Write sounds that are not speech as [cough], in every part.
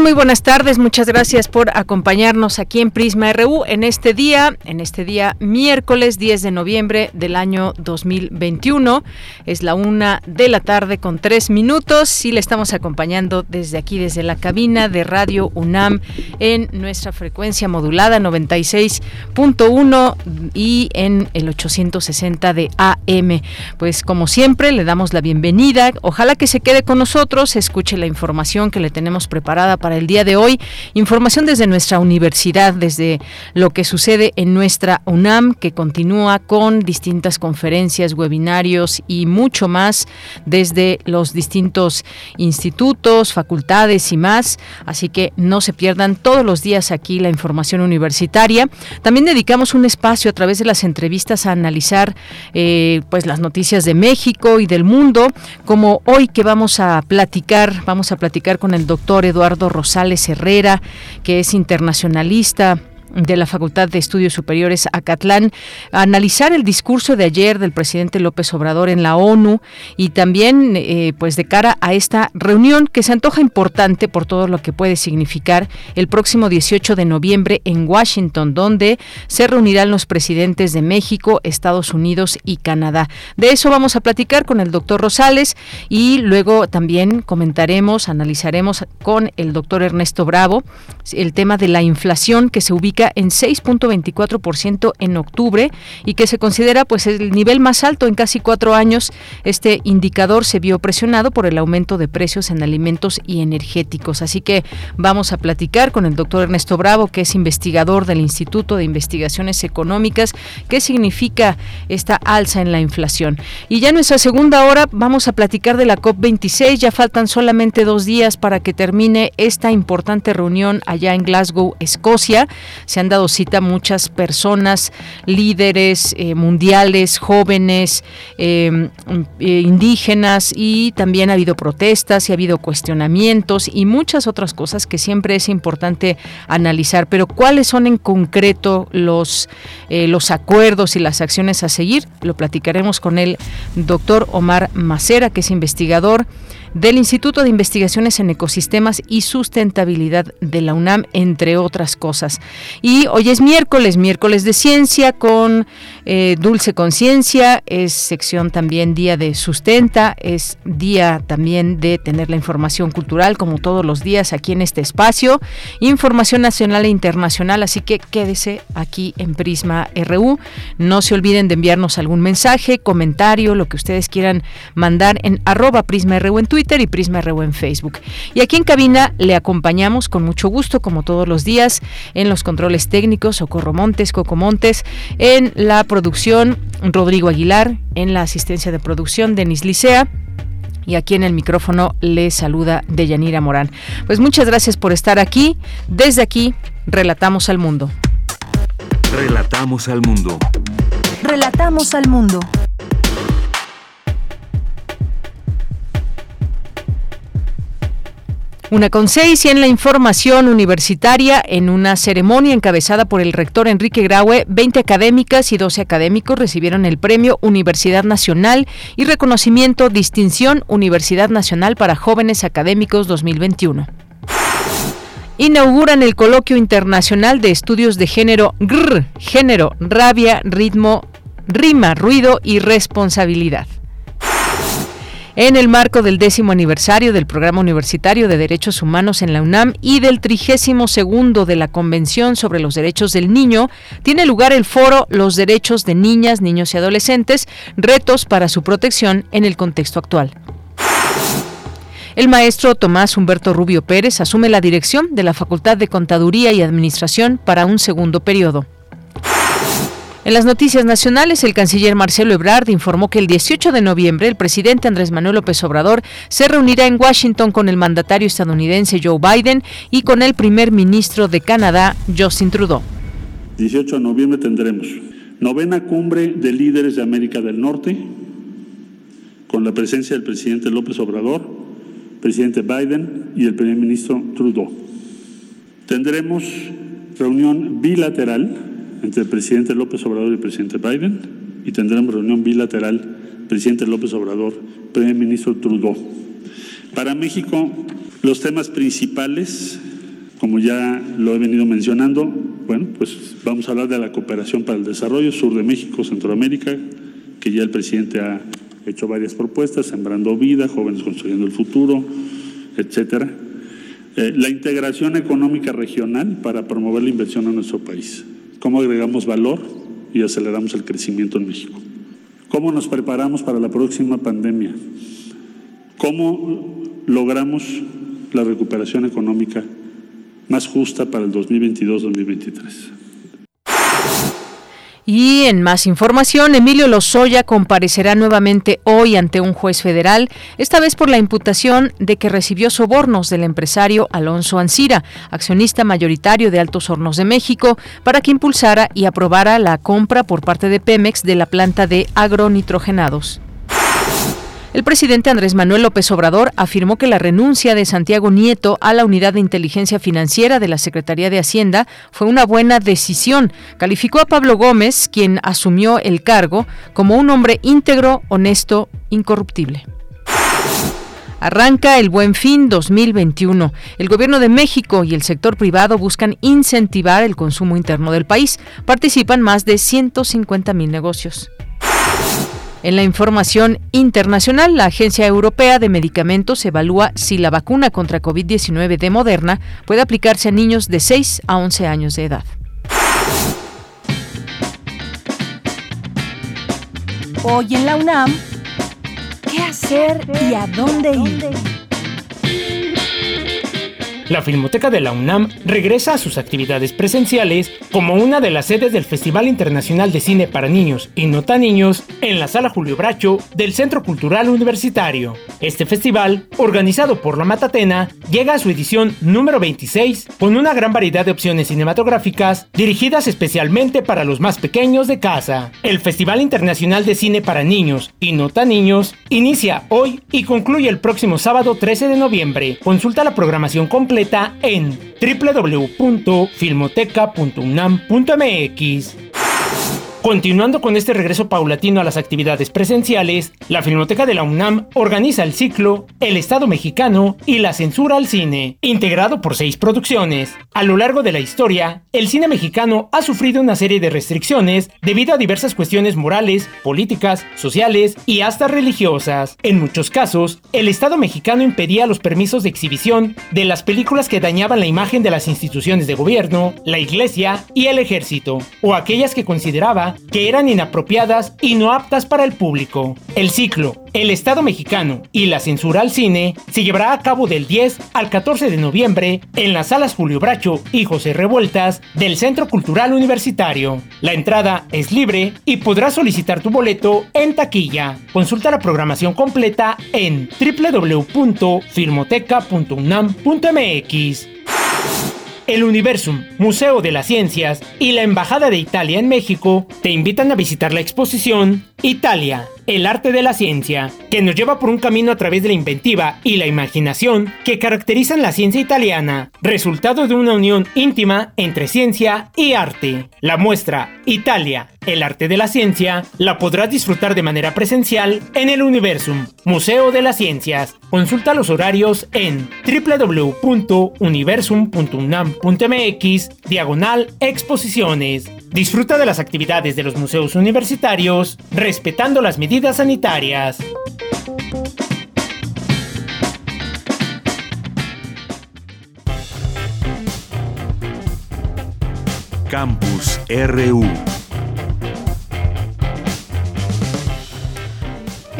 Muy buenas tardes. Muchas gracias por acompañarnos aquí en Prisma RU en este día, en este día miércoles 10 de noviembre del año 2021. Es la una de la tarde con tres minutos y le estamos acompañando desde aquí, desde la cabina de Radio UNAM en nuestra frecuencia modulada 96.1 y en el 860 de AM. Pues como siempre le damos la bienvenida. Ojalá que se quede con nosotros, escuche la información que le tenemos preparada para el día de hoy. Información desde nuestra universidad, desde lo que sucede en nuestra UNAM, que continúa con distintas conferencias, webinarios y mucho más desde los distintos institutos, facultades y más. Así que no se pierdan todos los días aquí la información universitaria. También dedicamos un espacio a través de las entrevistas a analizar eh, pues las noticias de México y del mundo, como hoy que vamos a platicar, vamos a platicar con el doctor Eduardo Rosales Herrera, que es internacionalista de la Facultad de Estudios Superiores Acatlán, analizar el discurso de ayer del presidente López Obrador en la ONU y también eh, pues de cara a esta reunión que se antoja importante por todo lo que puede significar el próximo 18 de noviembre en Washington, donde se reunirán los presidentes de México, Estados Unidos y Canadá. De eso vamos a platicar con el doctor Rosales y luego también comentaremos, analizaremos con el doctor Ernesto Bravo el tema de la inflación que se ubica en 6.24% en octubre y que se considera pues el nivel más alto en casi cuatro años. Este indicador se vio presionado por el aumento de precios en alimentos y energéticos. Así que vamos a platicar con el doctor Ernesto Bravo, que es investigador del Instituto de Investigaciones Económicas, qué significa esta alza en la inflación. Y ya en nuestra segunda hora vamos a platicar de la COP26. Ya faltan solamente dos días para que termine esta importante reunión allá en Glasgow, Escocia se han dado cita muchas personas, líderes eh, mundiales, jóvenes, em, eh, indígenas y también ha habido protestas y ha habido cuestionamientos y muchas otras cosas que siempre es importante analizar. Pero ¿cuáles son en concreto los, eh, los acuerdos y las acciones a seguir? Lo platicaremos con el doctor Omar Macera, que es investigador del Instituto de Investigaciones en Ecosistemas y Sustentabilidad de la UNAM, entre otras cosas. Y hoy es miércoles, miércoles de ciencia con eh, Dulce Conciencia, es sección también día de sustenta, es día también de tener la información cultural como todos los días aquí en este espacio, información nacional e internacional, así que quédese aquí en Prisma RU. No se olviden de enviarnos algún mensaje, comentario, lo que ustedes quieran mandar en arroba Prisma RU en Twitter y Prisma RU en Facebook. Y aquí en cabina le acompañamos con mucho gusto, como todos los días, en los controles técnicos, Socorro Montes, Coco Montes, en la producción, Rodrigo Aguilar, en la asistencia de producción, Denis Licea. Y aquí en el micrófono le saluda Deyanira Morán. Pues muchas gracias por estar aquí. Desde aquí, relatamos al mundo. Relatamos al mundo. Relatamos al mundo. Una con seis y en la información universitaria, en una ceremonia encabezada por el rector Enrique Graue, 20 académicas y 12 académicos recibieron el premio Universidad Nacional y reconocimiento Distinción Universidad Nacional para Jóvenes Académicos 2021 inauguran el coloquio internacional de estudios de género género, rabia, ritmo, rima, ruido y responsabilidad en el marco del décimo aniversario del Programa Universitario de Derechos Humanos en la UNAM y del trigésimo segundo de la Convención sobre los Derechos del Niño, tiene lugar el foro Los Derechos de Niñas, Niños y Adolescentes, retos para su protección en el contexto actual. El maestro Tomás Humberto Rubio Pérez asume la dirección de la Facultad de Contaduría y Administración para un segundo periodo. En las noticias nacionales, el canciller Marcelo Ebrard informó que el 18 de noviembre el presidente Andrés Manuel López Obrador se reunirá en Washington con el mandatario estadounidense Joe Biden y con el primer ministro de Canadá, Justin Trudeau. 18 de noviembre tendremos novena cumbre de líderes de América del Norte, con la presencia del presidente López Obrador, presidente Biden y el primer ministro Trudeau. Tendremos reunión bilateral entre el presidente López Obrador y el presidente Biden y tendremos reunión bilateral presidente López Obrador, primer ministro Trudeau. Para México, los temas principales, como ya lo he venido mencionando, bueno, pues vamos a hablar de la cooperación para el desarrollo, sur de México, Centroamérica, que ya el presidente ha hecho varias propuestas, sembrando vida, jóvenes construyendo el futuro, etcétera. Eh, la integración económica regional para promover la inversión en nuestro país cómo agregamos valor y aceleramos el crecimiento en México. ¿Cómo nos preparamos para la próxima pandemia? ¿Cómo logramos la recuperación económica más justa para el 2022-2023? Y en más información, Emilio Lozoya comparecerá nuevamente hoy ante un juez federal, esta vez por la imputación de que recibió sobornos del empresario Alonso Ancira, accionista mayoritario de Altos Hornos de México, para que impulsara y aprobara la compra por parte de Pemex de la planta de agronitrogenados. El presidente Andrés Manuel López Obrador afirmó que la renuncia de Santiago Nieto a la unidad de inteligencia financiera de la Secretaría de Hacienda fue una buena decisión. Calificó a Pablo Gómez, quien asumió el cargo, como un hombre íntegro, honesto, incorruptible. Arranca el Buen Fin 2021. El Gobierno de México y el sector privado buscan incentivar el consumo interno del país. Participan más de 150 mil negocios. En la información internacional, la Agencia Europea de Medicamentos evalúa si la vacuna contra COVID-19 de Moderna puede aplicarse a niños de 6 a 11 años de edad. Hoy en la UNAM, ¿qué hacer y a dónde ir? La Filmoteca de la UNAM regresa a sus actividades presenciales como una de las sedes del Festival Internacional de Cine para Niños y No Tan Niños en la Sala Julio Bracho del Centro Cultural Universitario. Este festival, organizado por la Matatena, llega a su edición número 26 con una gran variedad de opciones cinematográficas dirigidas especialmente para los más pequeños de casa. El Festival Internacional de Cine para Niños y No Tan Niños inicia hoy y concluye el próximo sábado 13 de noviembre. Consulta la programación completa en www.filmoteca.unam.mx. Continuando con este regreso paulatino a las actividades presenciales, la Filmoteca de la UNAM organiza el ciclo El Estado mexicano y la censura al cine, integrado por seis producciones. A lo largo de la historia, el cine mexicano ha sufrido una serie de restricciones debido a diversas cuestiones morales, políticas, sociales y hasta religiosas. En muchos casos, el Estado mexicano impedía los permisos de exhibición de las películas que dañaban la imagen de las instituciones de gobierno, la iglesia y el ejército, o aquellas que consideraba que eran inapropiadas y no aptas para el público. El ciclo El Estado mexicano y la censura al cine se llevará a cabo del 10 al 14 de noviembre en las salas Julio Bracho y José Revueltas del Centro Cultural Universitario. La entrada es libre y podrás solicitar tu boleto en taquilla. Consulta la programación completa en www.filmoteca.unam.mx. El Universum, Museo de las Ciencias y la Embajada de Italia en México te invitan a visitar la exposición Italia, el arte de la ciencia, que nos lleva por un camino a través de la inventiva y la imaginación que caracterizan la ciencia italiana, resultado de una unión íntima entre ciencia y arte. La muestra Italia, el arte de la ciencia, la podrás disfrutar de manera presencial en el Universum, Museo de las Ciencias. Consulta los horarios en www.universum.unam.mx, diagonal exposiciones. Disfruta de las actividades de los museos universitarios, respetando las medidas sanitarias. Campus RU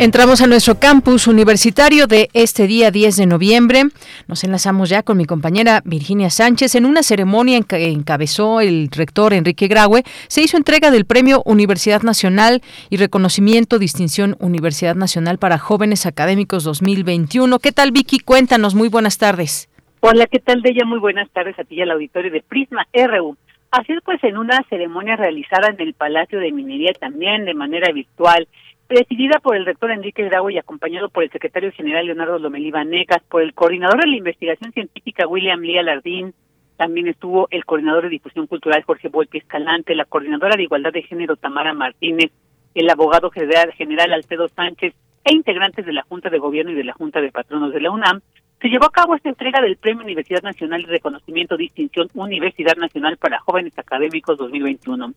Entramos a nuestro campus universitario de este día 10 de noviembre. Nos enlazamos ya con mi compañera Virginia Sánchez. En una ceremonia que encabezó el rector Enrique Graue, se hizo entrega del Premio Universidad Nacional y Reconocimiento Distinción Universidad Nacional para Jóvenes Académicos 2021. ¿Qué tal, Vicky? Cuéntanos. Muy buenas tardes. Hola, ¿qué tal, ella Muy buenas tardes a ti y al auditorio de Prisma RU. Así es, pues, en una ceremonia realizada en el Palacio de Minería también de manera virtual presidida por el rector Enrique Graue y acompañado por el secretario general Leonardo Lomelí Vanegas, por el coordinador de la investigación científica William Lía Lardín, también estuvo el coordinador de difusión cultural Jorge Volpi Escalante, la coordinadora de igualdad de género Tamara Martínez, el abogado general, general Alfredo Sánchez e integrantes de la Junta de Gobierno y de la Junta de Patronos de la UNAM, se llevó a cabo esta entrega del Premio Universidad Nacional de Reconocimiento Distinción Universidad Nacional para Jóvenes Académicos 2021.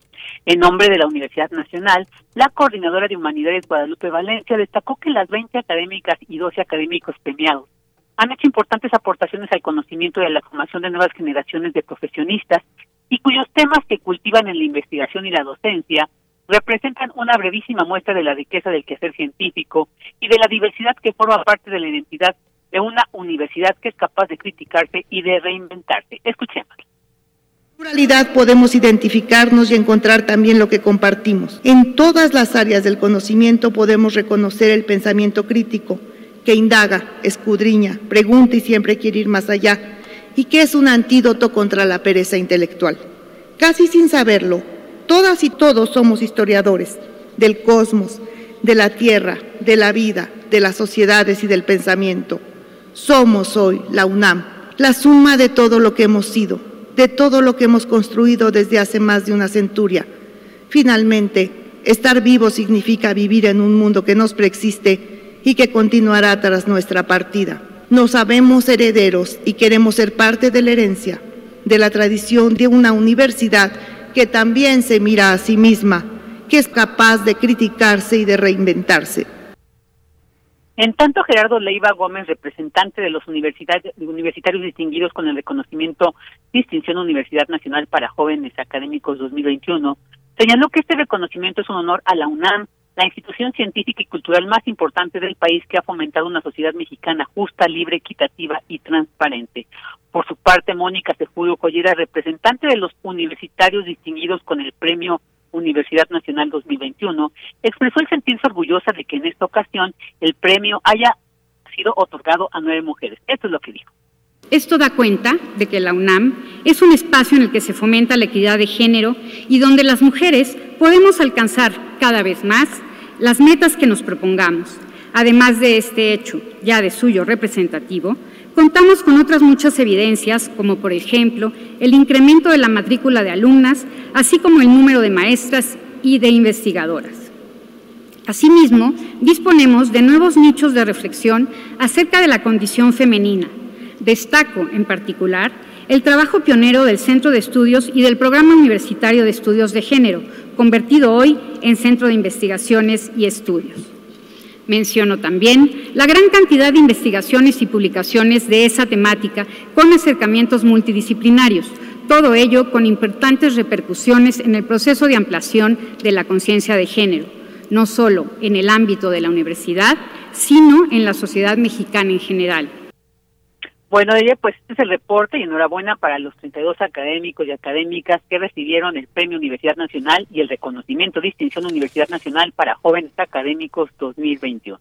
En nombre de la Universidad Nacional, la coordinadora de Humanidades Guadalupe Valencia destacó que las 20 académicas y 12 académicos premiados han hecho importantes aportaciones al conocimiento y a la formación de nuevas generaciones de profesionistas y cuyos temas que cultivan en la investigación y la docencia representan una brevísima muestra de la riqueza del quehacer científico y de la diversidad que forma parte de la identidad de una universidad que es capaz de criticarse y de reinventarse. Escuchemos. En pluralidad podemos identificarnos y encontrar también lo que compartimos. En todas las áreas del conocimiento podemos reconocer el pensamiento crítico, que indaga, escudriña, pregunta y siempre quiere ir más allá, y que es un antídoto contra la pereza intelectual. Casi sin saberlo, todas y todos somos historiadores del cosmos, de la tierra, de la vida, de las sociedades y del pensamiento. Somos hoy la UNAM, la suma de todo lo que hemos sido, de todo lo que hemos construido desde hace más de una centuria. Finalmente, estar vivo significa vivir en un mundo que nos preexiste y que continuará tras nuestra partida. Nos sabemos herederos y queremos ser parte de la herencia, de la tradición de una universidad que también se mira a sí misma, que es capaz de criticarse y de reinventarse. En tanto, Gerardo Leiva Gómez, representante de los universitarios, distinguidos con el reconocimiento Distinción Universidad Nacional para Jóvenes Académicos 2021, señaló que este reconocimiento es un honor a la UNAM, la institución científica y cultural más importante del país que ha fomentado una sociedad mexicana justa, libre, equitativa y transparente. Por su parte, Mónica Sejudo Collera, representante de los universitarios distinguidos con el premio Universidad Nacional 2021, expresó el sentirse orgullosa de que en esta ocasión el premio haya sido otorgado a nueve mujeres. Esto es lo que dijo. Esto da cuenta de que la UNAM es un espacio en el que se fomenta la equidad de género y donde las mujeres podemos alcanzar cada vez más las metas que nos propongamos. Además de este hecho ya de suyo representativo, Contamos con otras muchas evidencias, como por ejemplo el incremento de la matrícula de alumnas, así como el número de maestras y de investigadoras. Asimismo, disponemos de nuevos nichos de reflexión acerca de la condición femenina. Destaco, en particular, el trabajo pionero del Centro de Estudios y del Programa Universitario de Estudios de Género, convertido hoy en Centro de Investigaciones y Estudios. Menciono también la gran cantidad de investigaciones y publicaciones de esa temática con acercamientos multidisciplinarios, todo ello con importantes repercusiones en el proceso de ampliación de la conciencia de género, no solo en el ámbito de la universidad, sino en la sociedad mexicana en general. Bueno, ella, pues este es el reporte y enhorabuena para los 32 académicos y académicas que recibieron el Premio Universidad Nacional y el reconocimiento Distinción Universidad Nacional para Jóvenes Académicos 2021.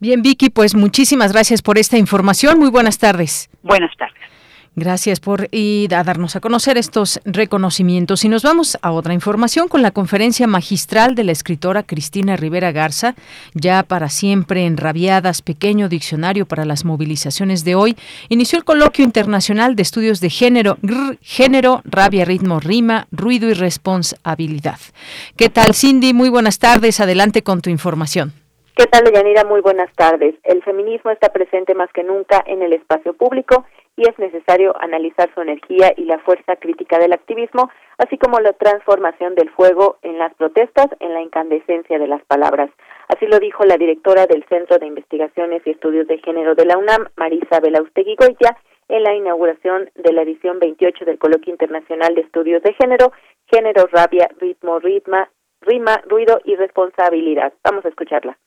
Bien, Vicky, pues muchísimas gracias por esta información. Muy buenas tardes. Buenas tardes. Gracias por ir a darnos a conocer estos reconocimientos. Y nos vamos a otra información con la conferencia magistral de la escritora Cristina Rivera Garza, ya para siempre enrabiadas, pequeño diccionario para las movilizaciones de hoy. Inició el coloquio internacional de estudios de género, género, rabia, ritmo, rima, ruido y responsabilidad. ¿Qué tal, Cindy? Muy buenas tardes. Adelante con tu información. ¿Qué tal, Yanira? Muy buenas tardes. El feminismo está presente más que nunca en el espacio público y es necesario analizar su energía y la fuerza crítica del activismo, así como la transformación del fuego en las protestas en la incandescencia de las palabras. Así lo dijo la directora del Centro de Investigaciones y Estudios de Género de la UNAM, Marisa Belaustegui Goya, en la inauguración de la edición 28 del Coloquio Internacional de Estudios de Género, Género, Rabia, Ritmo, Ritma, Rima, Ruido y Responsabilidad. Vamos a escucharla.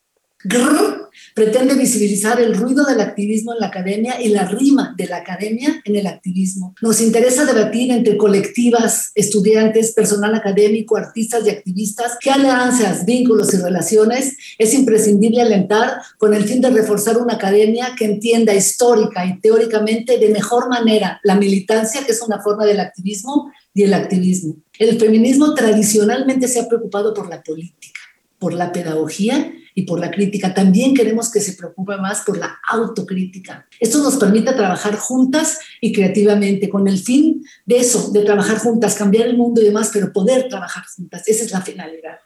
Pretende visibilizar el ruido del activismo en la academia y la rima de la academia en el activismo. Nos interesa debatir entre colectivas, estudiantes, personal académico, artistas y activistas qué alianzas, vínculos y relaciones es imprescindible alentar con el fin de reforzar una academia que entienda histórica y teóricamente de mejor manera la militancia, que es una forma del activismo, y el activismo. El feminismo tradicionalmente se ha preocupado por la política, por la pedagogía y por la crítica. También queremos que se preocupe más por la autocrítica. Esto nos permite trabajar juntas y creativamente con el fin de eso, de trabajar juntas, cambiar el mundo y demás, pero poder trabajar juntas. Esa es la finalidad.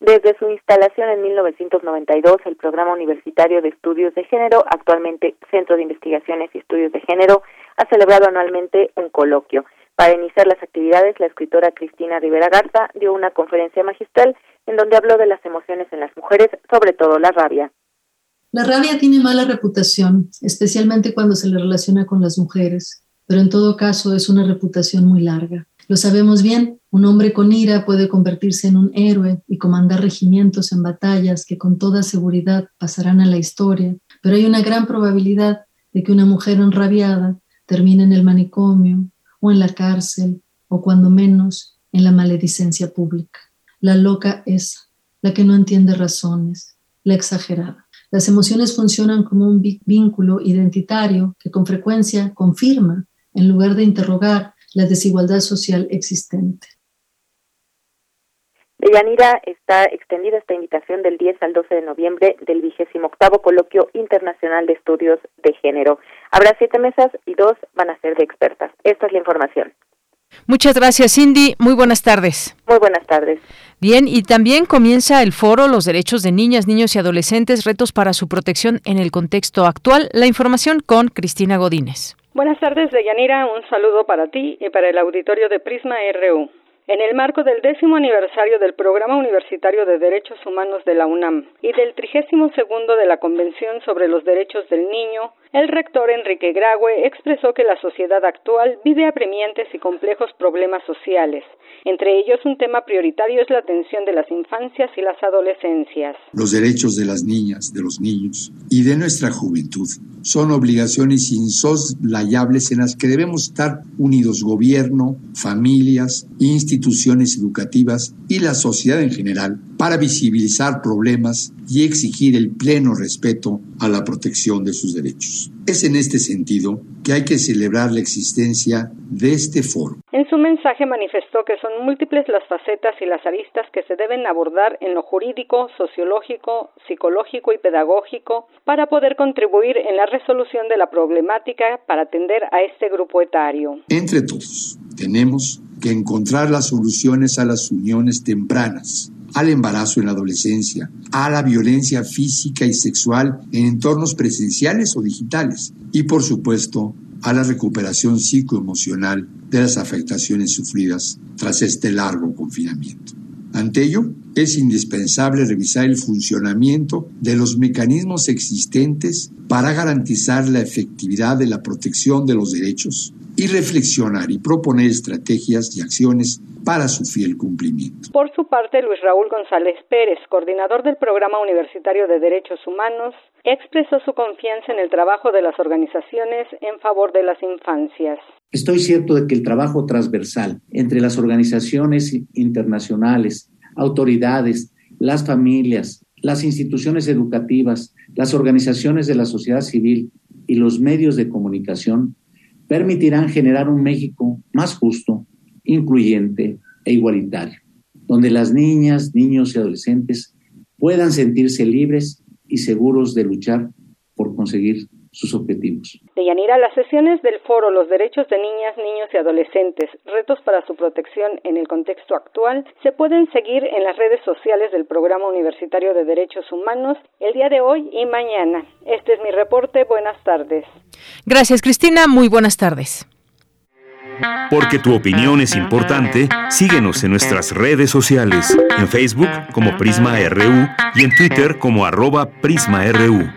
Desde su instalación en 1992, el Programa Universitario de Estudios de Género, actualmente Centro de Investigaciones y Estudios de Género, ha celebrado anualmente un coloquio. Para iniciar las actividades, la escritora Cristina Rivera Garza dio una conferencia magistral en donde habló de las emociones en las mujeres, sobre todo la rabia. La rabia tiene mala reputación, especialmente cuando se le relaciona con las mujeres, pero en todo caso es una reputación muy larga. Lo sabemos bien, un hombre con ira puede convertirse en un héroe y comandar regimientos en batallas que con toda seguridad pasarán a la historia, pero hay una gran probabilidad de que una mujer enrabiada termine en el manicomio o en la cárcel o cuando menos en la maledicencia pública. La loca es la que no entiende razones, la exagerada. Las emociones funcionan como un vínculo identitario que con frecuencia confirma, en lugar de interrogar, la desigualdad social existente. De Yanira está extendida esta invitación del 10 al 12 de noviembre del 28 Coloquio Internacional de Estudios de Género. Habrá siete mesas y dos van a ser de expertas. Esta es la información. Muchas gracias, Cindy. Muy buenas tardes. Muy buenas tardes. Bien, y también comienza el foro Los derechos de niñas, niños y adolescentes, retos para su protección en el contexto actual. La información con Cristina Godínez. Buenas tardes, Deyanira. Un saludo para ti y para el auditorio de Prisma RU. En el marco del décimo aniversario del Programa Universitario de Derechos Humanos de la UNAM y del trigésimo segundo de la Convención sobre los Derechos del Niño, el rector Enrique Graue expresó que la sociedad actual vive apremiantes y complejos problemas sociales. Entre ellos, un tema prioritario es la atención de las infancias y las adolescencias. Los derechos de las niñas, de los niños y de nuestra juventud son obligaciones insoslayables en las que debemos estar unidos gobierno, familias, instituciones educativas y la sociedad en general para visibilizar problemas y exigir el pleno respeto a la protección de sus derechos. Es en este sentido que hay que celebrar la existencia de este foro. En su mensaje manifestó que son múltiples las facetas y las aristas que se deben abordar en lo jurídico, sociológico, psicológico y pedagógico para poder contribuir en la resolución de la problemática para atender a este grupo etario. Entre todos, tenemos que encontrar las soluciones a las uniones tempranas al embarazo en la adolescencia, a la violencia física y sexual en entornos presenciales o digitales y por supuesto a la recuperación psicoemocional de las afectaciones sufridas tras este largo confinamiento. Ante ello, es indispensable revisar el funcionamiento de los mecanismos existentes para garantizar la efectividad de la protección de los derechos y reflexionar y proponer estrategias y acciones para su fiel cumplimiento. Por su parte, Luis Raúl González Pérez, coordinador del Programa Universitario de Derechos Humanos, expresó su confianza en el trabajo de las organizaciones en favor de las infancias. Estoy cierto de que el trabajo transversal entre las organizaciones internacionales, autoridades, las familias, las instituciones educativas, las organizaciones de la sociedad civil y los medios de comunicación permitirán generar un México más justo, incluyente e igualitario, donde las niñas, niños y adolescentes puedan sentirse libres y seguros de luchar por conseguir sus objetivos. Deyanira, las sesiones del foro Los derechos de niñas, niños y adolescentes, retos para su protección en el contexto actual, se pueden seguir en las redes sociales del Programa Universitario de Derechos Humanos el día de hoy y mañana. Este es mi reporte. Buenas tardes. Gracias, Cristina. Muy buenas tardes. Porque tu opinión es importante, síguenos en nuestras redes sociales, en Facebook como Prisma RU y en Twitter como arroba PrismaRU.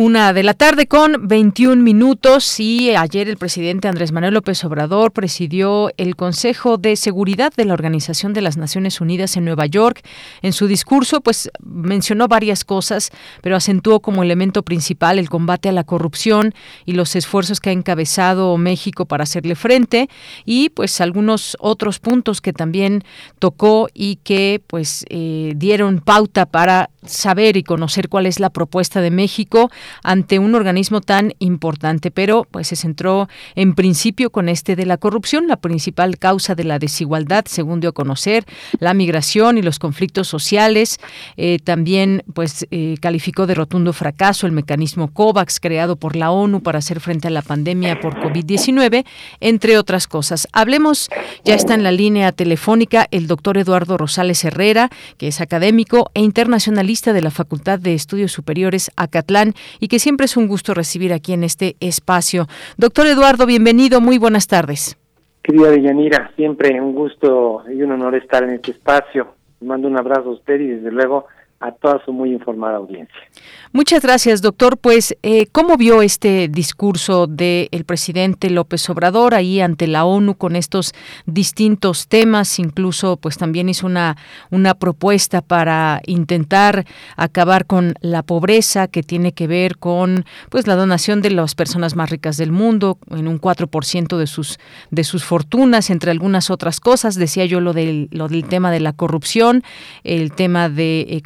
Una de la tarde con 21 minutos y ayer el presidente Andrés Manuel López Obrador presidió el Consejo de Seguridad de la Organización de las Naciones Unidas en Nueva York. En su discurso, pues mencionó varias cosas, pero acentuó como elemento principal el combate a la corrupción y los esfuerzos que ha encabezado México para hacerle frente y pues algunos otros puntos que también tocó y que pues eh, dieron pauta para saber y conocer cuál es la propuesta de México ante un organismo tan importante, pero pues se centró en principio con este de la corrupción, la principal causa de la desigualdad, según dio a conocer, la migración y los conflictos sociales. Eh, también pues eh, calificó de rotundo fracaso el mecanismo COVAX creado por la ONU para hacer frente a la pandemia por COVID-19, entre otras cosas. Hablemos, ya está en la línea telefónica el doctor Eduardo Rosales Herrera, que es académico e internacionalista de la Facultad de Estudios Superiores Acatlán y que siempre es un gusto recibir aquí en este espacio. Doctor Eduardo, bienvenido, muy buenas tardes. Querida Deyanira, siempre un gusto y un honor estar en este espacio. Mando un abrazo a usted y desde luego a toda su muy informada audiencia. Muchas gracias, doctor. Pues, eh, ¿cómo vio este discurso del presidente López Obrador ahí ante la ONU con estos distintos temas? Incluso, pues, también hizo una, una propuesta para intentar acabar con la pobreza que tiene que ver con, pues, la donación de las personas más ricas del mundo en un 4% de sus, de sus fortunas, entre algunas otras cosas. Decía yo lo del, lo del tema de la corrupción, el tema de eh,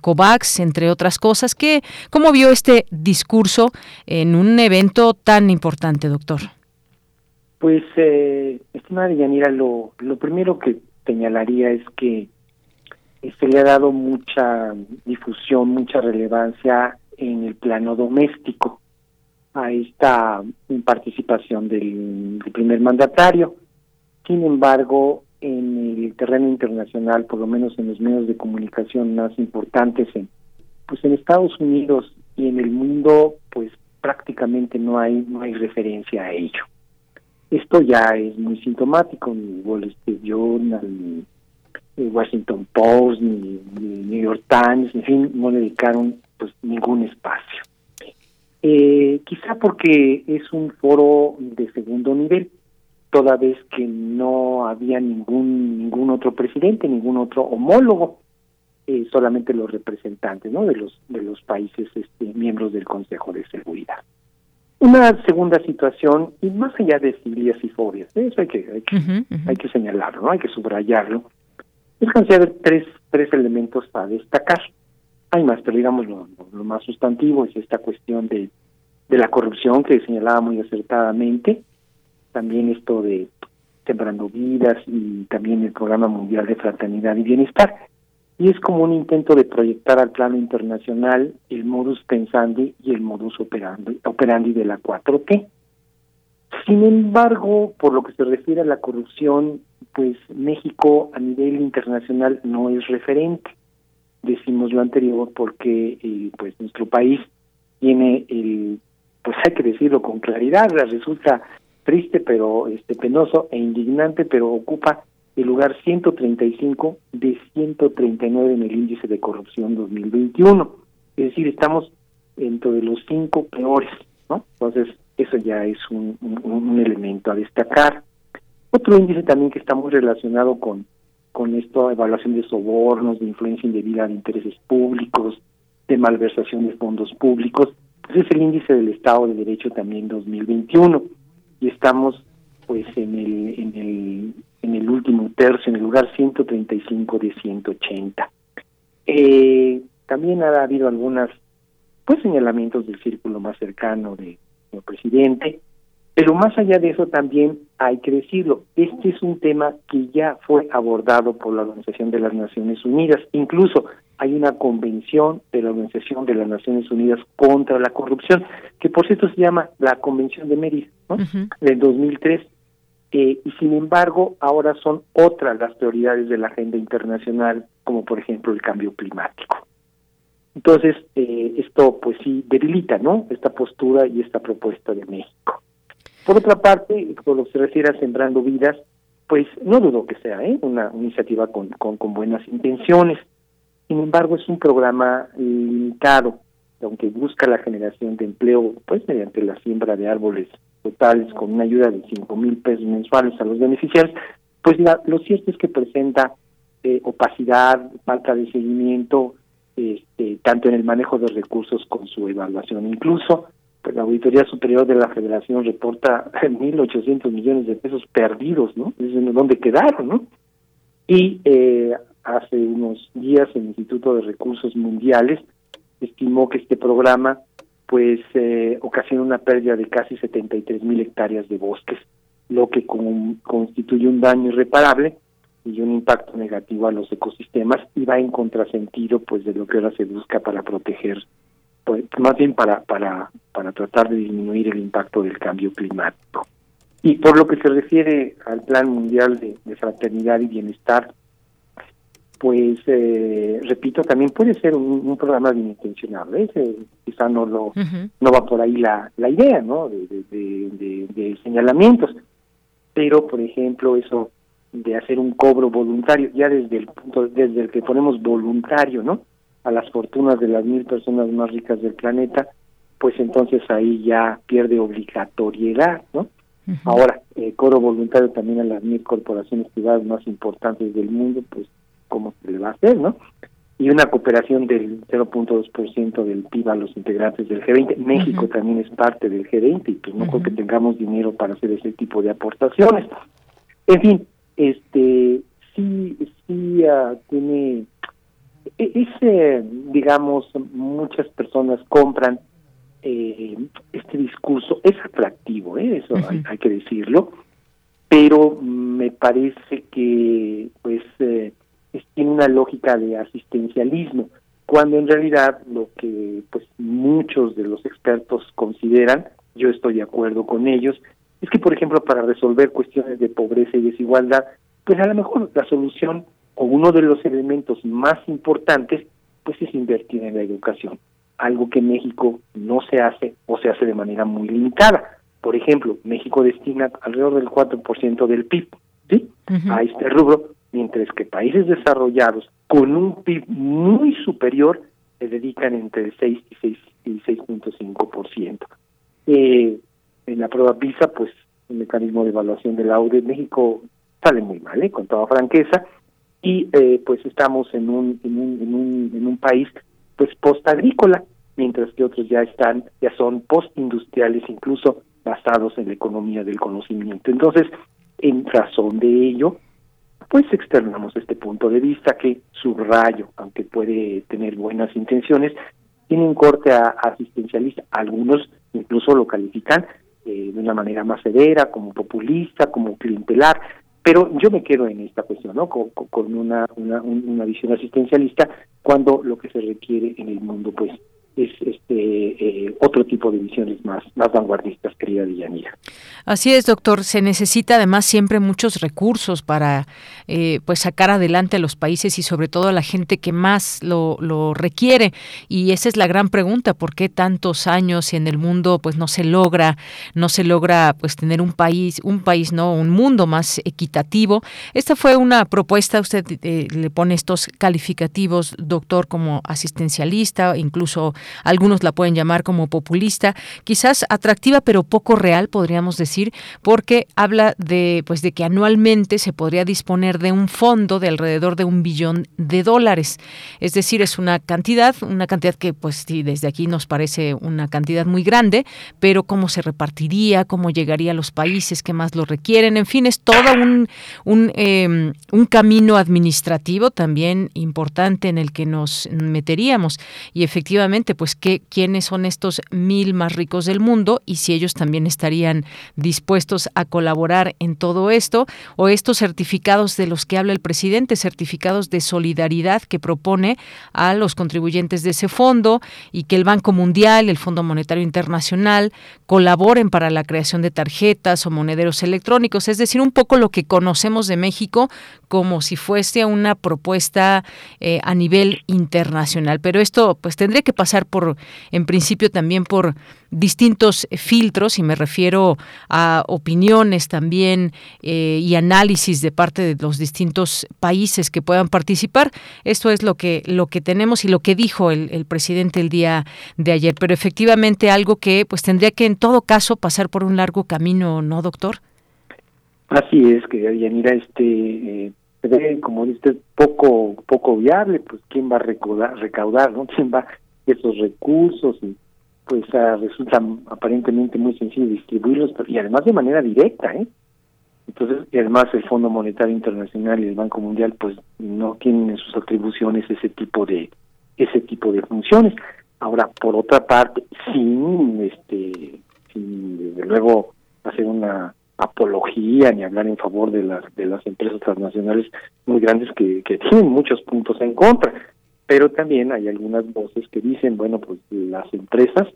Entre otras cosas. que ¿Cómo vio este discurso en un evento tan importante, doctor? Pues, eh, estimada Yanira, lo, lo primero que señalaría es que se le ha dado mucha difusión, mucha relevancia en el plano doméstico a esta participación del, primer mandatario. Sin embargo, en el terreno internacional, por lo menos en los medios de comunicación más importantes, en, pues en Estados Unidos y en el mundo pues prácticamente no hay no hay referencia a ello. Esto ya es muy sintomático, ni Wall Street Journal, ni Washington Post, ni, New York Times, en fin, no dedicaron pues ningún espacio. Eh, quizá porque es un foro de segundo nivel, toda vez que no había ningún ningún otro presidente, ningún otro homólogo eh, solamente los representantes ¿no? de los de los países este, miembros del Consejo de Seguridad. Una segunda situación, y más allá de filias y fobias, eso hay que hay que, hay que señalarlo, ¿no? hay que subrayarlo, es considerar tres, tres elementos a destacar. Hay más, pero digamos lo, lo, más sustantivo es esta cuestión de, de la corrupción que señalaba muy acertadamente, también esto de Sembrando Vidas y también el Programa Mundial de Fraternidad y Bienestar y es como un intento de proyectar al plano internacional el modus pensandi y el modus operandi, operandi de la 4T. Sin embargo, por lo que se refiere a la corrupción, pues México a nivel internacional no es referente. Decimos lo anterior porque eh, pues nuestro país tiene el, pues hay que decirlo con claridad, resulta triste pero este penoso e indignante, pero ocupa el lugar 135 de 139 en el índice de corrupción 2021. Es decir, estamos dentro de los cinco peores, ¿no? Entonces, eso ya es un, elemento a destacar. Otro índice también que está muy relacionado con, con esto, evaluación de sobornos, de influencia indebida de intereses públicos, de malversación de fondos públicos, pues es el índice del Estado de Derecho también 2021. Y estamos pues en el, en el en el último tercio, en el lugar 135 de 180. Eh, también ha habido algunas pues señalamientos del círculo más cercano de del presidente, pero más allá de eso también hay que decirlo, este es un tema que ya fue abordado por la Organización de las Naciones Unidas, incluso hay una convención de la Organización de las Naciones Unidas contra la corrupción, que por cierto se llama la Convención de Mérida, ¿no? del 2003, eh, y sin embargo ahora son otras las prioridades de la agenda internacional, como por ejemplo el cambio climático. Entonces, eh, esto pues sí debilita, ¿no? Esta postura y esta propuesta de México. Por otra parte, por lo que se refiere a Sembrando Vidas, pues no dudo que sea ¿eh? una, iniciativa con, con, con buenas intenciones. Sin embargo, es un programa limitado aunque busca la generación de empleo, pues mediante la siembra de árboles totales con una ayuda de cinco mil pesos mensuales a los beneficiarios, pues lo cierto es que presenta eh, opacidad, falta de seguimiento, este, tanto en el manejo de recursos con su evaluación. Incluso pues, la Auditoría Superior de la Federación reporta [laughs] 1.800 millones de pesos perdidos, ¿no? Es en dónde quedaron, ¿no? Y eh, hace unos días el Instituto de Recursos Mundiales estimó que este programa pues eh, ocasiona una pérdida de casi 73 mil hectáreas de bosques, lo que constituye un daño irreparable y un impacto negativo a los ecosistemas y va en contrasentido pues de lo que ahora se busca para proteger pues más bien para para para tratar de disminuir el impacto del cambio climático. Y por lo que se refiere al plan mundial de, fraternidad y bienestar pues eh, repito también puede ser un, programa bien intencionado ¿eh? quizá no lo no va por ahí la, la idea no de, de, de señalamientos pero por ejemplo eso de hacer un cobro voluntario, ya desde el punto, desde el que ponemos voluntario, ¿no? A las fortunas de las mil personas más ricas del planeta, pues entonces ahí ya pierde obligatoriedad, ¿no? Ahora, eh, cobro voluntario también a las mil corporaciones privadas más importantes del mundo, pues, ¿cómo se le va a hacer, no? Y una cooperación del 0.2% del PIB a los integrantes del G20. México también es parte del G20 y pues no creo que tengamos dinero para hacer ese tipo de aportaciones. En fin, este sí sí uh, tiene e-, ese digamos muchas personas compran eh, este discurso es atractivo ¿eh? eso hay, que decirlo pero me parece que pues eh, tiene una lógica de asistencialismo cuando en realidad lo que pues muchos de los expertos consideran yo estoy de acuerdo con ellos es que, por ejemplo, para resolver cuestiones de pobreza y desigualdad, pues a lo mejor la solución o uno de los elementos más importantes, pues es invertir en la educación, algo que México no se hace o se hace de manera muy limitada. Por ejemplo, México destina alrededor del 4% del PIB ¿sí? a este rubro, mientras que países desarrollados con un PIB muy superior se dedican entre el 6 y 6 y 6.5%. Eh, en la prueba PISA, pues el mecanismo de evaluación de la UDE México sale muy mal, ¿eh? con toda franqueza, y eh, pues estamos en un, en un, en un, en un país pues post-agrícola, mientras que otros ya están, ya son post-industriales, incluso basados en la economía del conocimiento. Entonces, en razón de ello, pues externamos este punto de vista que subrayo, aunque puede tener buenas intenciones, tiene un corte asistencialista. Algunos incluso lo califican eh, de una manera más severa, como populista, como clientelar, pero yo me quedo en esta cuestión, ¿no? Con, una visión asistencialista, cuando lo que se requiere en el mundo, pues, es este eh, otro tipo de visiones más más vanguardistas querida Villanira así es doctor. Se necesita además siempre muchos recursos para eh, pues sacar adelante a los países y sobre todo a la gente que más lo, lo requiere. Y esa es la gran pregunta. Por qué tantos años en el mundo pues no se logra no se logra pues tener un país un país no un mundo más equitativo esta fue una propuesta. Usted eh, le pone estos calificativos doctor como asistencialista incluso algunos la pueden llamar como populista, quizás atractiva pero poco real, podríamos decir, porque habla de pues de que anualmente se podría disponer de un fondo de alrededor de un billón de dólares. Es decir, es una cantidad, una cantidad que pues sí, desde aquí nos parece una cantidad muy grande, pero cómo se repartiría, cómo llegaría a los países que más lo requieren, en fin, es todo un, un, em, un camino administrativo también importante en el que nos meteríamos. Y efectivamente, pues qué, quiénes son estos mil más ricos del mundo y si ellos también estarían dispuestos a colaborar en todo esto o estos certificados de los que habla el presidente, certificados de solidaridad que propone a los contribuyentes de ese fondo y que el Banco Mundial, el Fondo Monetario Internacional colaboren para la creación de tarjetas o monederos electrónicos, es decir, un poco lo que conocemos de México como si fuese una propuesta eh, a nivel internacional. Pero esto pues tendría que pasar por, en principio también por distintos filtros, y me refiero a opiniones también eh, y análisis de parte de los distintos países que puedan participar. Esto es lo que, lo que tenemos y lo que dijo el, el presidente el día de ayer. Pero efectivamente algo que pues tendría que en todo caso pasar por un largo camino, ¿no, doctor? Así es, que Yanira, este, eh, como dice, poco poco viable, pues quién va a recaudar, recaudar ¿no? ¿Quién va esos recursos? Y pues uh, resulta aparentemente muy sencillo distribuirlos, y además de manera directa, ¿eh? Entonces, y además el Fondo Monetario Internacional y el Banco Mundial pues no tienen en sus atribuciones ese tipo de ese tipo de funciones. Ahora, por otra parte, sin este sin desde luego hacer una apología ni hablar en favor de las de las empresas transnacionales muy grandes que tienen muchos puntos en contra pero también hay algunas voces que dicen bueno pues las empresas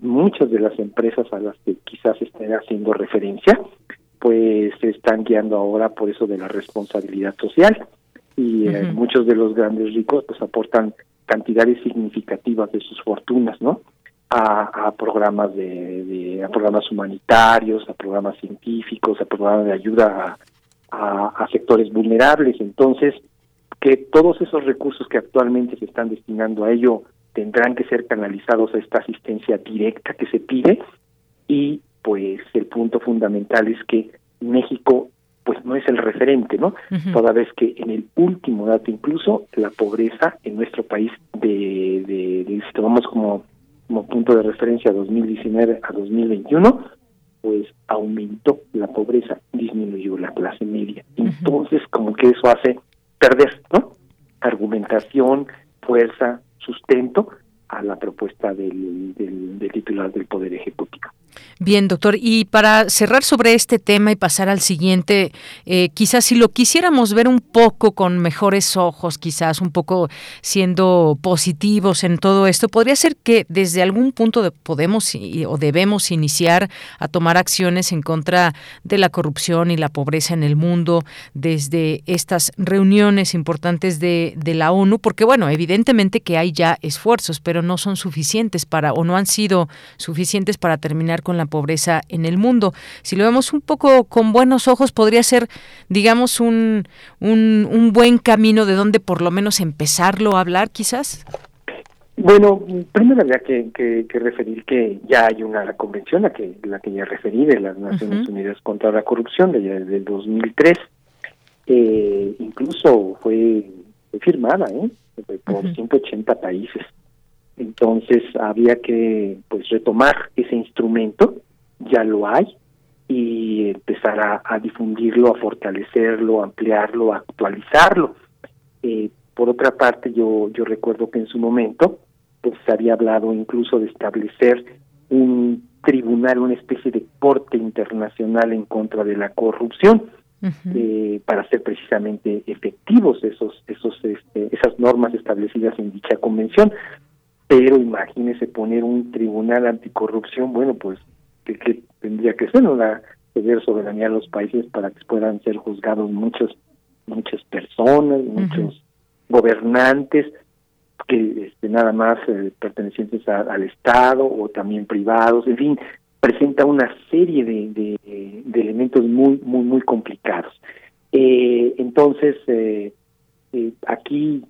muchas de las empresas a las que quizás estén haciendo referencia pues se están guiando ahora por eso de la responsabilidad social. Y eh, muchos de los grandes ricos pues aportan cantidades significativas de sus fortunas no a, programas de, a programas humanitarios, a programas científicos, a programas de ayuda a, a, sectores vulnerables. Entonces, que todos esos recursos que actualmente se están destinando a ello tendrán que ser canalizados a esta asistencia directa que se pide y pues el punto fundamental es que México pues no es el referente, ¿no? Toda vez que en el último dato incluso la pobreza en nuestro país de, de, de si tomamos como como punto de referencia 2019 a 2021, pues aumentó la pobreza, disminuyó la clase media. Entonces, como que eso hace perder, ¿no? Argumentación, fuerza, sustento a la propuesta del, del, del titular del Poder Ejecutivo. Bien, doctor. Y para cerrar sobre este tema y pasar al siguiente, eh, quizás si lo quisiéramos ver un poco con mejores ojos, quizás un poco siendo positivos en todo esto, podría ser que desde algún punto de podemos o debemos iniciar a tomar acciones en contra de la corrupción y la pobreza en el mundo desde estas reuniones importantes de, de la ONU, porque bueno, evidentemente que hay ya esfuerzos, pero no son suficientes para o no han sido suficientes para terminar con la pobreza en el mundo. Si lo vemos un poco con buenos ojos, podría ser, digamos, un, un, buen camino de donde por lo menos empezarlo a hablar, quizás. Bueno, primero habría que, que, referir que ya hay una convención, la que, la que ya referí, de las Naciones Unidas contra la Corrupción, de, del 2003. Eh, incluso fue, firmada ¿eh? por 180 países. Entonces había que pues retomar ese instrumento, ya lo hay, y empezar a, difundirlo, a fortalecerlo, a ampliarlo, a actualizarlo. Eh, por otra parte, yo, yo recuerdo que en su momento pues se había hablado incluso de establecer un tribunal, una especie de corte internacional en contra de la corrupción. eh, para hacer precisamente efectivos esos esos este, esas normas establecidas en dicha convención pero imagínese poner un tribunal anticorrupción, bueno, pues, que, tendría que ser una ceder soberanía a los países para que puedan ser juzgados muchos, muchas personas, muchos gobernantes que este, nada más eh, pertenecientes al Estado o también privados, en fin, presenta una serie de, de, elementos muy, muy, muy complicados. Eh, entonces, eh, eh, aquí,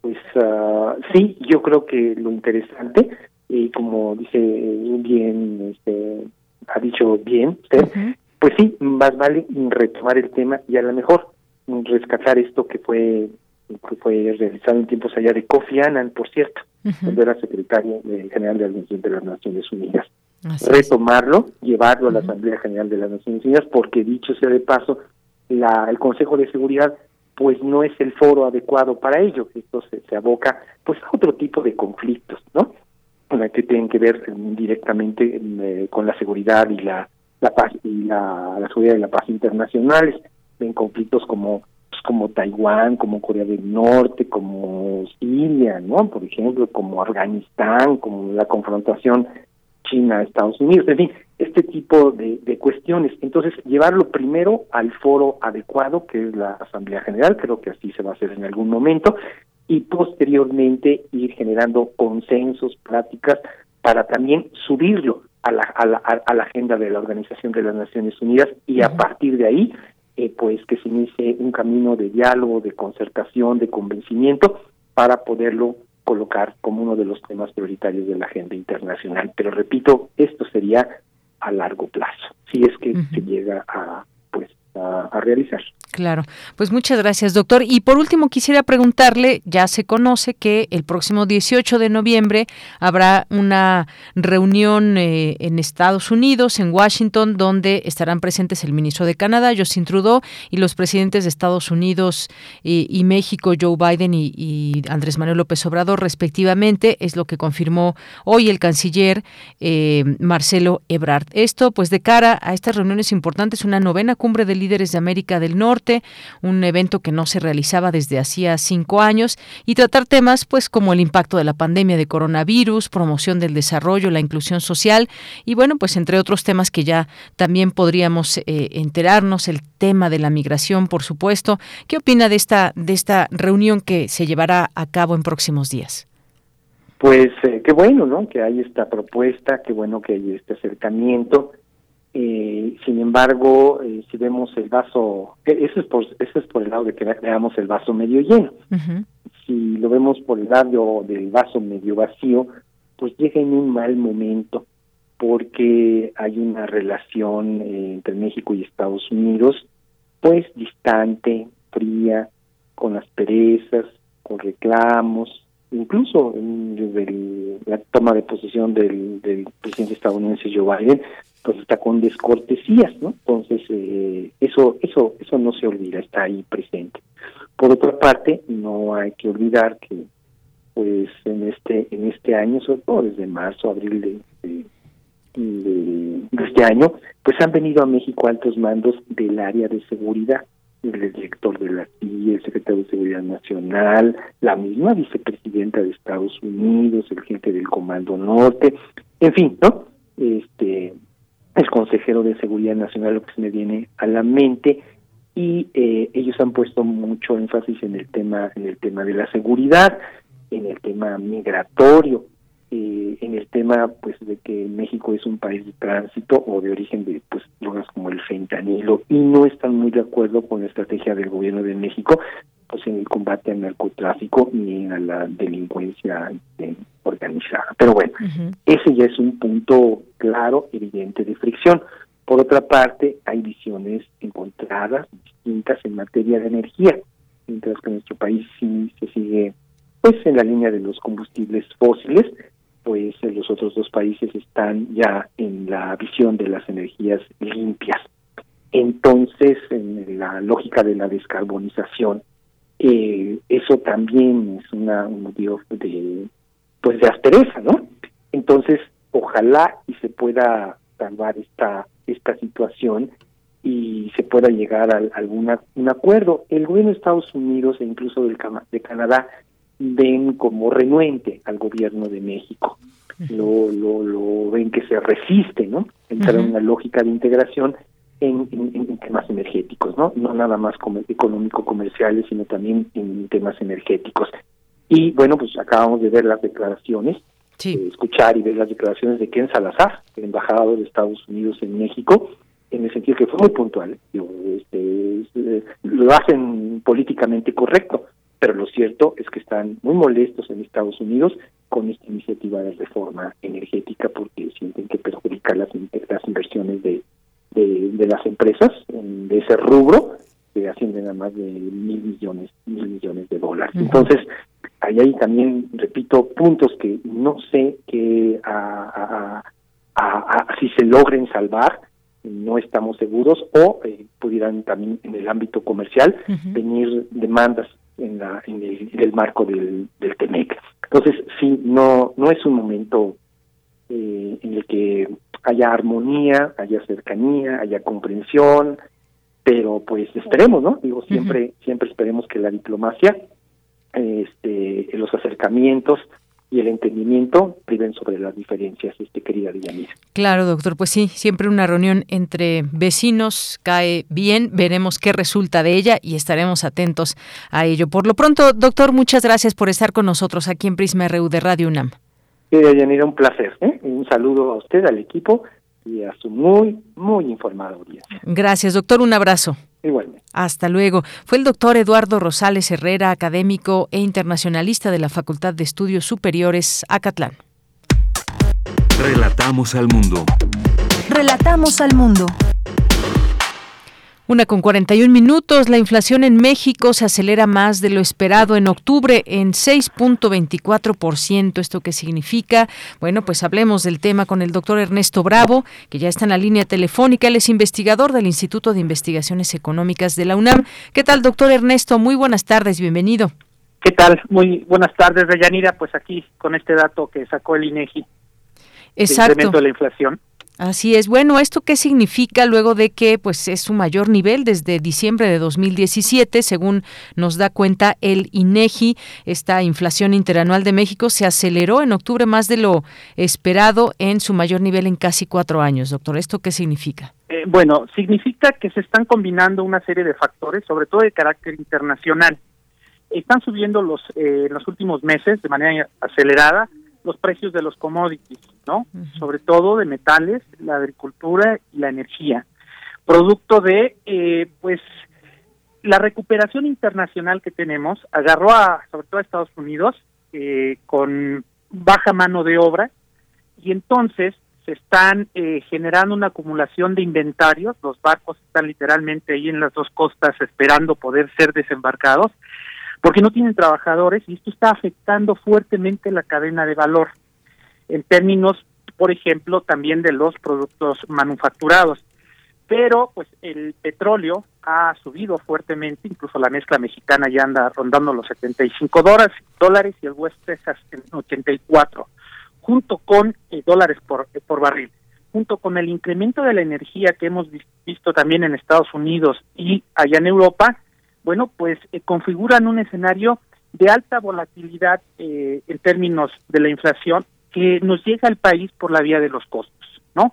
pues uh, sí, yo creo que lo interesante, y como dice bien, este, ha dicho bien usted, pues sí, más vale retomar el tema y a lo mejor rescatar esto que fue que fue realizado en tiempos allá de Kofi Annan, por cierto, cuando era secretario general de la de las Naciones Unidas. Retomarlo, llevarlo a la Asamblea General de las Naciones Unidas, porque dicho sea de paso, la, el Consejo de Seguridad pues no es el foro adecuado para ello. Esto se, aboca pues a otro tipo de conflictos, ¿no? que tienen que ver directamente eh, con la seguridad y la, la paz y la, la seguridad y la paz internacionales, en conflictos como pues, como Taiwán, como Corea del Norte, como Siria, ¿no? Por ejemplo, como Afganistán, como la confrontación China, Estados Unidos, en fin, este tipo de, de, cuestiones. Entonces, llevarlo primero al foro adecuado, que es la Asamblea General, creo que así se va a hacer en algún momento, y posteriormente ir generando consensos, pláticas, para también subirlo a la, a la, a la agenda de la Organización de las Naciones Unidas y a partir de ahí, eh, pues que se inicie un camino de diálogo, de concertación, de convencimiento para poderlo colocar como uno de los temas prioritarios de la agenda internacional. Pero repito, esto sería a largo plazo, si es que se llega a pues a realizar. Claro, pues muchas gracias, doctor. Y por último, quisiera preguntarle, ya se conoce que el próximo 18 de noviembre habrá una reunión eh, en Estados Unidos, en Washington, donde estarán presentes el ministro de Canadá, Justin Trudeau, y los presidentes de Estados Unidos y, México, Joe Biden y, Andrés Manuel López Obrador, respectivamente. Es lo que confirmó hoy el canciller eh, Marcelo Ebrard. Esto, pues, de cara a estas reuniones importantes, una novena cumbre de líderes de América del Norte, un evento que no se realizaba desde hacía cinco años, y tratar temas pues como el impacto de la pandemia de coronavirus, promoción del desarrollo, la inclusión social y bueno, pues entre otros temas que ya también podríamos eh, enterarnos, el tema de la migración, por supuesto. ¿Qué opina de esta, de esta reunión que se llevará a cabo en próximos días? Pues eh, qué bueno, ¿no? Que hay esta propuesta, qué bueno que hay este acercamiento. Eh, sin embargo, eh, si vemos el vaso, e, eso es por eso es por el lado de que veamos el vaso medio lleno. Si lo vemos por el lado del vaso medio vacío, pues llega en un mal momento porque hay una relación eh, entre México y Estados Unidos, pues distante, fría, con asperezas, con reclamos, incluso desde la toma de posición del, del presidente estadounidense Joe Biden, pues está con descortesías, ¿no? Entonces eh, eso eso eso no se olvida, está ahí presente. Por otra parte, no hay que olvidar que pues en este en este año, sobre todo desde marzo, abril de, de, este año, pues han venido a México altos mandos del área de seguridad, el director de la CIA, el secretario de Seguridad Nacional, la misma vicepresidenta de Estados Unidos, el jefe del Comando Norte, en fin, ¿no? Este, el consejero de Seguridad Nacional, lo que se me viene a la mente, y eh, ellos han puesto mucho énfasis en el tema, en el tema de la seguridad, en el tema migratorio, eh, en el tema pues de que México es un país de tránsito o de origen de pues drogas como el fentanilo y no están muy de acuerdo con la estrategia del gobierno de México pues en el combate al narcotráfico ni a la delincuencia organizada. Pero bueno, ese ya es un punto claro, evidente de fricción. Por otra parte, hay visiones encontradas, distintas en materia de energía, mientras que nuestro país sí se sigue pues en la línea de los combustibles fósiles, pues los otros dos países están ya en la visión de las energías limpias. Entonces, en la lógica de la descarbonización, eh, eso también es una, un motivo de pues de aspereza, ¿no? Entonces, ojalá y se pueda salvar esta esta situación y se pueda llegar a, alguna un acuerdo. El gobierno de Estados Unidos e incluso del de Canadá ven como renuente al gobierno de México. Lo, lo, lo ven que se resiste, ¿no? Entrar en una lógica de integración en, en, temas energéticos, ¿no? No nada más económico-comerciales, sino también en temas energéticos. Y bueno, pues acabamos de ver las declaraciones, eh, escuchar y ver las declaraciones de Ken Salazar, el embajador de Estados Unidos en México, en el sentido que fue muy puntual. Este, lo hacen políticamente correcto, pero lo cierto es que están muy molestos en Estados Unidos con esta iniciativa de reforma energética porque sienten que perjudica las, las inversiones de de, las empresas de ese rubro que ascienden a más de mil millones, mil millones de dólares. Entonces, ahí hay también, repito, puntos que no sé que a, si se logren salvar, no estamos seguros, o eh, pudieran también en el ámbito comercial venir demandas en, la, en, el, marco del, del TEMEC. Entonces, sí, no, no es un momento eh, en el que haya armonía, haya cercanía, haya comprensión, pero pues esperemos, ¿no? Digo, siempre, siempre esperemos que la diplomacia, este, los acercamientos y el entendimiento priven sobre las diferencias, este querida Villamil. Claro, doctor, pues sí, siempre una reunión entre vecinos cae bien, veremos qué resulta de ella y estaremos atentos a ello. Por lo pronto, doctor, muchas gracias por estar con nosotros aquí en Prisma RU de Radio UNAM. Sí, Yanira, un placer. ¿eh? Un saludo a usted, al equipo y a su muy, muy informada audiencia. Gracias, doctor, un abrazo. Igualmente. Hasta luego. Fue el doctor Eduardo Rosales Herrera, académico e internacionalista de la Facultad de Estudios Superiores, Acatlán. Relatamos al mundo. Relatamos al mundo. Una con 41 minutos, la inflación en México se acelera más de lo esperado en octubre en 6.24%. ¿Esto qué significa? Bueno, pues hablemos del tema con el doctor Ernesto Bravo, que ya está en la línea telefónica. Él es investigador del Instituto de Investigaciones Económicas de la UNAM. ¿Qué tal, doctor Ernesto? Muy buenas tardes, bienvenido. ¿Qué tal? Muy buenas tardes, Deyanira. Pues aquí con este dato que sacó el INEGI. Exacto. incremento de la inflación. Así es. Bueno, ¿esto qué significa luego de que pues es su mayor nivel desde diciembre de 2017, según nos da cuenta el INEGI, esta inflación interanual de México se aceleró en octubre más de lo esperado en su mayor nivel en casi cuatro años, doctor. ¿Esto qué significa? Eh, bueno, significa que se están combinando una serie de factores, sobre todo de carácter internacional. Están subiendo los eh, en los últimos meses de manera acelerada los precios de los commodities, ¿no? Sobre todo de metales, la agricultura y la energía, producto de, eh, pues, la recuperación internacional que tenemos agarró a, sobre todo a Estados Unidos, eh, con baja mano de obra, y entonces se están eh, generando una acumulación de inventarios, los barcos están literalmente ahí en las dos costas esperando poder ser desembarcados, porque no tienen trabajadores y esto está afectando fuertemente la cadena de valor en términos, por ejemplo, también de los productos manufacturados. Pero pues el petróleo ha subido fuertemente, incluso la mezcla mexicana ya anda rondando los 75 dólares, dólares y el West Texas en 84, junto con eh, dólares por, por barril junto con el incremento de la energía que hemos visto también en Estados Unidos y allá en Europa, bueno, pues eh, configuran un escenario de alta volatilidad eh, en términos de la inflación que nos llega al país por la vía de los costos, ¿no?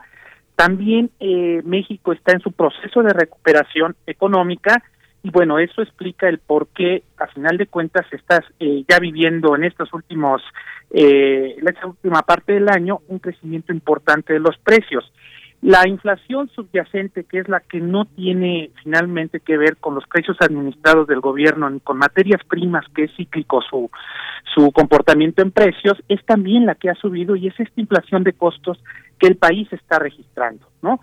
También eh, México está en su proceso de recuperación económica y bueno, eso explica el por qué, a final de cuentas, estás ya viviendo en estos últimos, eh, esta última parte del año, un crecimiento importante de los precios. La inflación subyacente, que es la que no tiene finalmente que ver con los precios administrados del gobierno ni con materias primas, que es cíclico su, su comportamiento en precios, es también la que ha subido y es esta inflación de costos que el país está registrando, ¿no?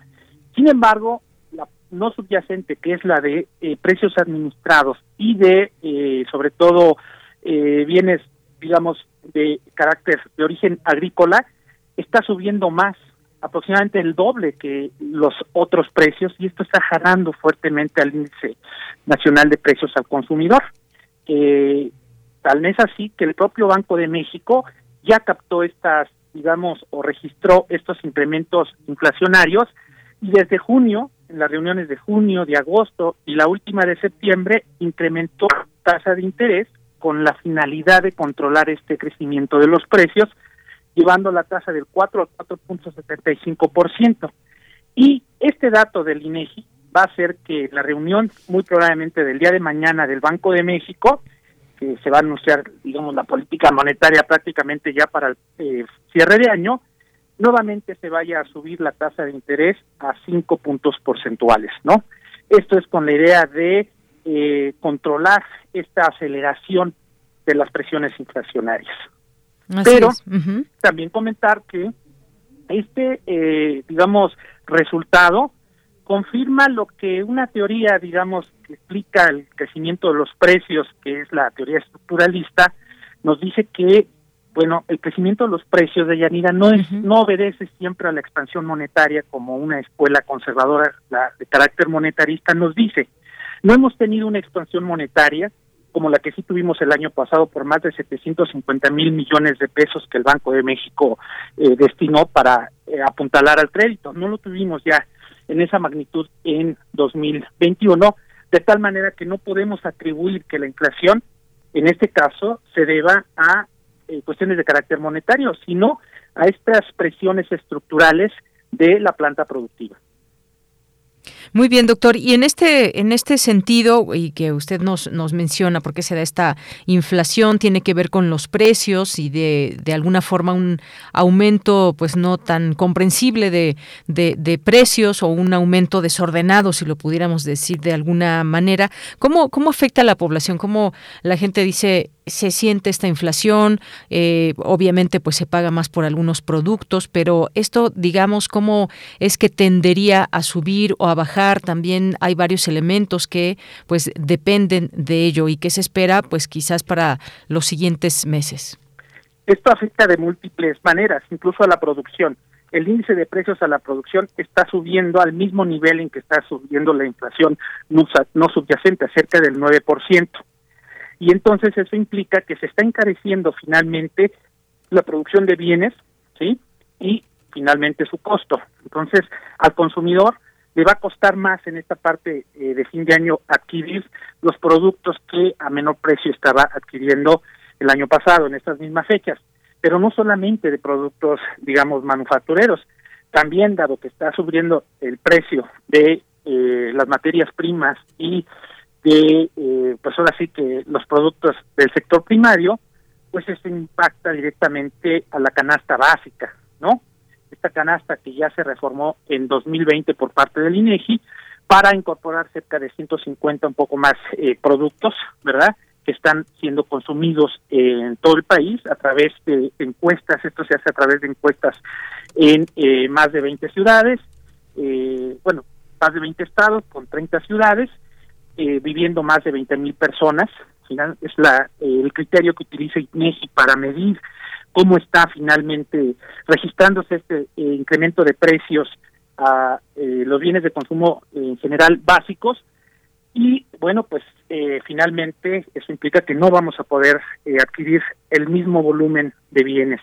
Sin embargo, la no subyacente, que es la de eh, precios administrados y de, eh, sobre todo, eh, bienes, digamos, de carácter de origen agrícola, está subiendo más aproximadamente el doble que los otros precios y esto está jalando fuertemente al índice nacional de precios al consumidor. Eh, tal vez así que el propio Banco de México ya captó estas, digamos, o registró estos incrementos inflacionarios y desde junio, en las reuniones de junio, de agosto y la última de septiembre, incrementó tasa de interés con la finalidad de controlar este crecimiento de los precios llevando la tasa del 4 al 4.75%. Y este dato del INEGI va a hacer que la reunión, muy probablemente del día de mañana del Banco de México, que se va a anunciar, digamos, la política monetaria prácticamente ya para el eh, cierre de año, nuevamente se vaya a subir la tasa de interés a 5 puntos porcentuales, ¿no? Esto es con la idea de eh, controlar esta aceleración de las presiones inflacionarias. Pero también comentar que este, eh, digamos, resultado confirma lo que una teoría, digamos, que explica el crecimiento de los precios, que es la teoría estructuralista, nos dice que, bueno, el crecimiento de los precios de Yanira no es, no obedece siempre a la expansión monetaria como una escuela conservadora la, de carácter monetarista nos dice. No hemos tenido una expansión monetaria, como la que sí tuvimos el año pasado por más de 750 mil millones de pesos que el Banco de México eh, destinó para eh, apuntalar al crédito. No lo tuvimos ya en esa magnitud en 2021, de tal manera que no podemos atribuir que la inflación, en este caso, se deba a eh, cuestiones de carácter monetario, sino a estas presiones estructurales de la planta productiva. Muy bien, doctor. Y en este, en este sentido, y que usted nos, nos menciona, porque se da esta inflación, tiene que ver con los precios y de, de alguna forma un aumento pues no tan comprensible de, de, de, precios o un aumento desordenado, si lo pudiéramos decir de alguna manera. ¿Cómo, cómo afecta a la población? ¿Cómo la gente dice, se siente esta inflación, eh, obviamente pues se paga más por algunos productos, pero esto digamos cómo es que tendería a subir o a bajar, también hay varios elementos que pues dependen de ello y que se espera pues quizás para los siguientes meses. Esto afecta de múltiples maneras, incluso a la producción. El índice de precios a la producción está subiendo al mismo nivel en que está subiendo la inflación no subyacente, cerca del 9% y entonces eso implica que se está encareciendo finalmente la producción de bienes, ¿sí? Y finalmente su costo. Entonces, al consumidor le va a costar más en esta parte eh, de fin de año adquirir los productos que a menor precio estaba adquiriendo el año pasado en estas mismas fechas. Pero no solamente de productos, digamos, manufactureros, también dado que está subiendo el precio de eh, las materias primas y de, eh, pues ahora sí que los productos del sector primario, pues eso impacta directamente a la canasta básica, ¿no? Esta canasta que ya se reformó en 2020 por parte del INEGI para incorporar cerca de 150 un poco más eh, productos, ¿verdad? Que están siendo consumidos en todo el país a través de encuestas, esto se hace a través de encuestas en eh, más de 20 ciudades, eh, bueno, más de 20 estados con 30 ciudades, eh, viviendo más de 20 mil personas. Final, es la, eh, el criterio que utiliza INEGI para medir cómo está finalmente registrándose este eh, incremento de precios a los bienes de consumo en general básicos. Y bueno, pues finalmente eso implica que no vamos a poder adquirir el mismo volumen de bienes.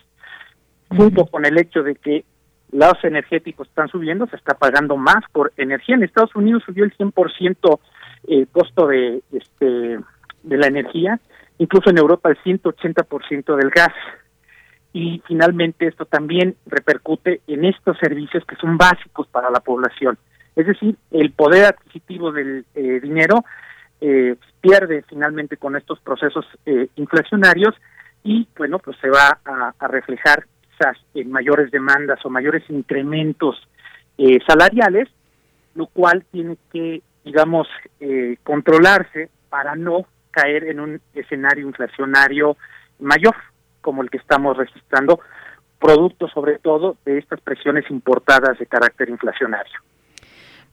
Junto con el hecho de que los energéticos están subiendo, se está pagando más por energía. En Estados Unidos subió el 100% el costo de este de la energía, incluso en Europa el 180% del gas. Y finalmente esto también repercute en estos servicios que son básicos para la población. Es decir, el poder adquisitivo del eh, dinero eh, pierde finalmente con estos procesos eh, inflacionarios y bueno, pues se va a, a, reflejar quizás en mayores demandas o mayores incrementos salariales, lo cual tiene que digamos, eh, controlarse para no caer en un escenario inflacionario mayor como el que estamos registrando, producto sobre todo de estas presiones importadas de carácter inflacionario.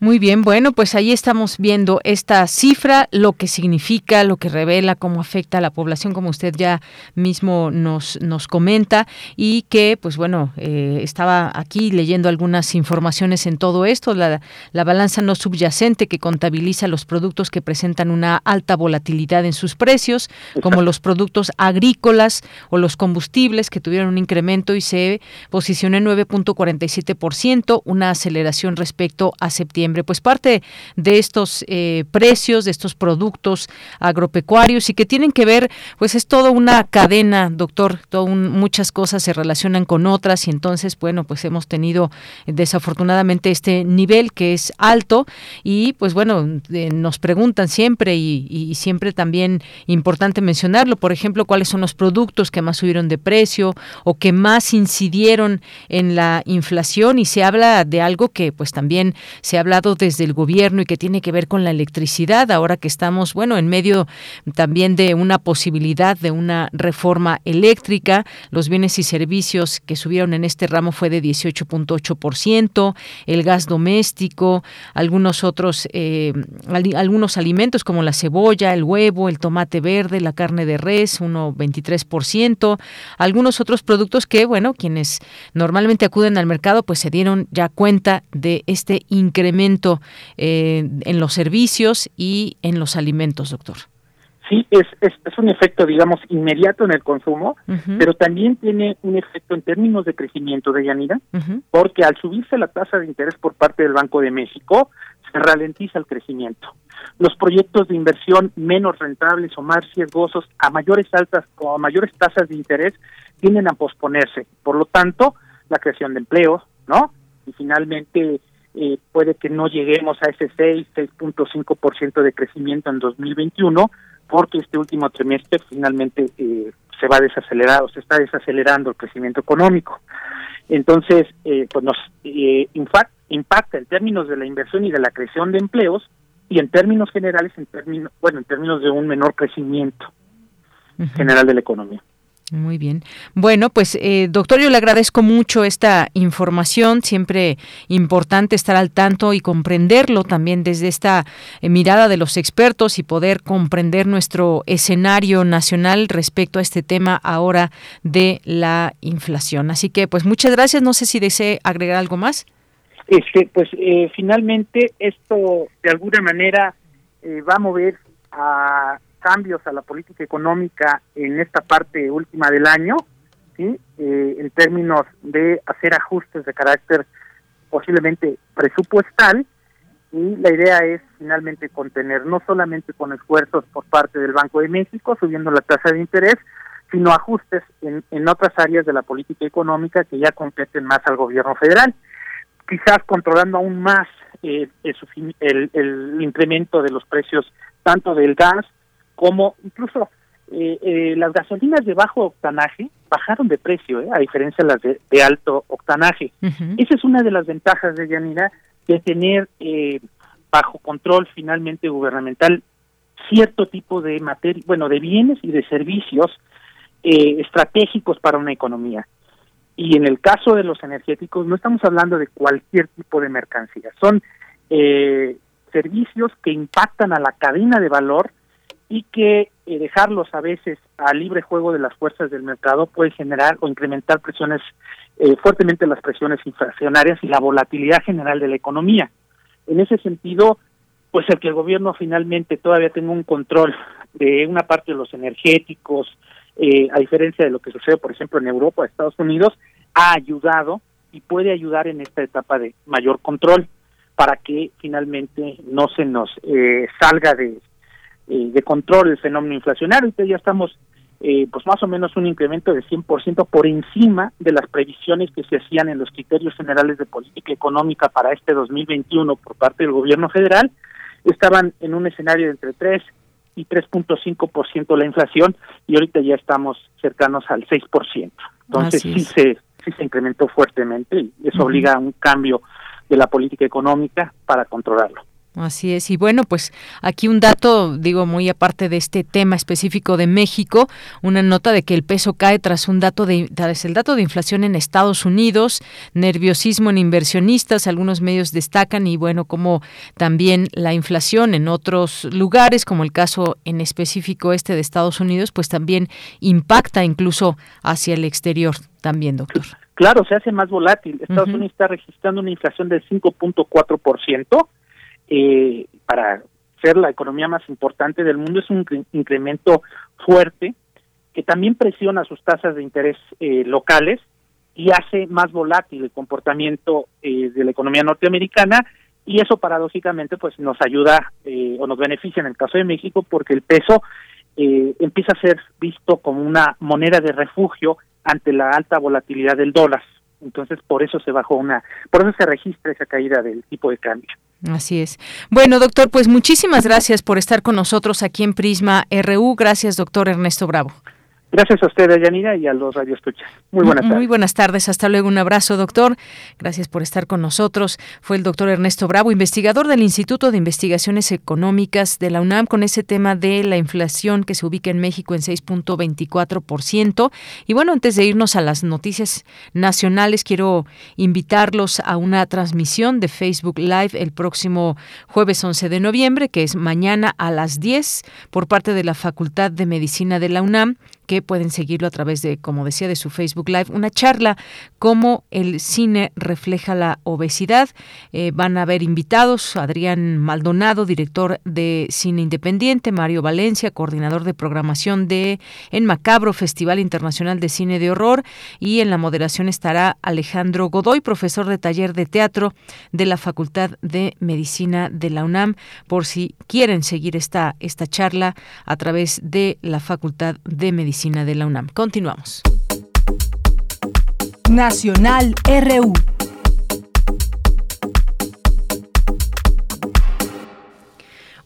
Muy bien, bueno, pues ahí estamos viendo esta cifra, lo que significa, lo que revela, cómo afecta a la población, como usted ya mismo nos, nos comenta, y que, pues bueno, eh, estaba aquí leyendo algunas informaciones en todo esto, la, la balanza no subyacente que contabiliza los productos que presentan una alta volatilidad en sus precios, como los productos agrícolas o los combustibles que tuvieron un incremento y se posicionó en 9.47%, una aceleración respecto a septiembre pues parte de estos eh, precios, de estos productos agropecuarios y que tienen que ver, pues es toda una cadena, doctor, muchas cosas se relacionan con otras y entonces, bueno, pues hemos tenido desafortunadamente este nivel que es alto y pues bueno, eh, nos preguntan siempre y, y siempre también importante mencionarlo, por ejemplo, cuáles son los productos que más subieron de precio o que más incidieron en la inflación y se habla de algo que pues también se habla desde el gobierno y que tiene que ver con la electricidad, ahora que estamos, bueno, en medio también de una posibilidad de una reforma eléctrica, los bienes y servicios que subieron en este ramo fue de 18.8%, el gas doméstico, algunos otros, eh, algunos alimentos como la cebolla, el huevo, el tomate verde, la carne de res, 1.23%, algunos otros productos que, bueno, quienes normalmente acuden al mercado, pues se dieron ya cuenta de este incremento eh, en los servicios y en los alimentos, doctor. sí, es, es, es, un efecto, digamos, inmediato en el consumo, pero también tiene un efecto en términos de crecimiento de Yanira, porque al subirse la tasa de interés por parte del Banco de México, se ralentiza el crecimiento. Los proyectos de inversión menos rentables o más riesgosos a mayores altas o a mayores tasas de interés tienden a posponerse. Por lo tanto, la creación de empleos, ¿no? Y finalmente eh, puede que no lleguemos a ese 6, 6.5% de crecimiento en 2021, porque este último trimestre finalmente eh, se va desacelerado, se está desacelerando el crecimiento económico. Entonces, eh, pues nos eh, impacta en términos de la inversión y de la creación de empleos y en términos generales, en términos, bueno, en términos de un menor crecimiento general de la economía. Muy bien. Bueno, pues eh, doctor, yo le agradezco mucho esta información, siempre importante estar al tanto y comprenderlo también desde esta eh, mirada de los expertos y poder comprender nuestro escenario nacional respecto a este tema ahora de la inflación. Así que, pues muchas gracias. No sé si desee agregar algo más. Este, pues eh, finalmente esto de alguna manera va a mover a cambios a la política económica en esta parte última del año, ¿sí? Eh, en términos de hacer ajustes de carácter posiblemente presupuestal, y la idea es finalmente contener, no solamente con esfuerzos por parte del Banco de México, subiendo la tasa de interés, sino ajustes en, otras áreas de la política económica que ya competen más al gobierno federal, quizás controlando aún más eh, el incremento de los precios tanto del gas como incluso eh, eh, las gasolinas de bajo octanaje bajaron de precio, eh, a diferencia de las de, alto octanaje. Esa es una de las ventajas de Yanira de tener bajo control finalmente gubernamental cierto tipo de materia, bueno, de bienes y de servicios estratégicos para una economía. Y en el caso de los energéticos no estamos hablando de cualquier tipo de mercancía, son servicios que impactan a la cadena de valor y que eh, dejarlos a veces a libre juego de las fuerzas del mercado puede generar o incrementar presiones eh, fuertemente las presiones inflacionarias y la volatilidad general de la economía. En ese sentido, pues el que el gobierno finalmente todavía tenga un control de una parte de los energéticos, eh, a diferencia de lo que sucede, por ejemplo, en Europa, Estados Unidos, ha ayudado y puede ayudar en esta etapa de mayor control para que finalmente no se nos salga de eh, de control del fenómeno inflacionario. Ahorita ya estamos eh, pues más o menos un incremento de 100% por encima de las previsiones que se hacían en los criterios generales de política económica para este 2021 por parte del gobierno federal. Estaban en un escenario de entre 3 y 3.5% la inflación y ahorita ya estamos cercanos al 6%. Entonces sí se, sí se incrementó fuertemente y eso obliga a un cambio de la política económica para controlarlo. Así es. Y bueno, pues aquí un dato, digo, muy aparte de este tema específico de México, una nota de que el peso cae tras un dato de tras el dato de inflación en Estados Unidos, nerviosismo en inversionistas, algunos medios destacan y bueno, como también la inflación en otros lugares, como el caso en específico este de Estados Unidos, pues también impacta incluso hacia el exterior también, doctor. Claro, se hace más volátil. Estados Unidos está registrando una inflación del 5.4%, eh, para ser la economía más importante del mundo es un incremento fuerte que también presiona sus tasas de interés eh, locales y hace más volátil el comportamiento eh, de la economía norteamericana y eso paradójicamente pues nos ayuda eh, o nos beneficia en el caso de México porque el peso empieza a ser visto como una moneda de refugio ante la alta volatilidad del dólar entonces por eso se bajó una por eso se registra esa caída del tipo de cambio Así es. Bueno, doctor, pues muchísimas gracias por estar con nosotros aquí en Prisma RU. Gracias, doctor Ernesto Bravo. Gracias a usted, Yanira, y a los radioescuchas. Muy buenas tardes. Muy buenas tardes. Hasta luego. Un abrazo, doctor. Gracias por estar con nosotros. Fue el doctor Ernesto Bravo, investigador del Instituto de Investigaciones Económicas de la UNAM, con ese tema de la inflación que se ubica en México en 6.24%. Y bueno, antes de irnos a las noticias nacionales, quiero invitarlos a una transmisión de Facebook Live el próximo jueves 11 de noviembre, que es mañana a las 10, por parte de la Facultad de Medicina de la UNAM que pueden seguirlo a través de, como decía, de su Facebook Live, una charla cómo el cine refleja la obesidad. Eh, van a haber invitados Adrián Maldonado, director de cine independiente, Mario Valencia, coordinador de programación de En Macabro, Festival Internacional de Cine de Horror, y en la moderación estará Alejandro Godoy, profesor de taller de teatro de la Facultad de Medicina de la UNAM, por si quieren seguir esta, esta charla a través de la Facultad de Medicina de la UNAM. Continuamos. Nacional RU.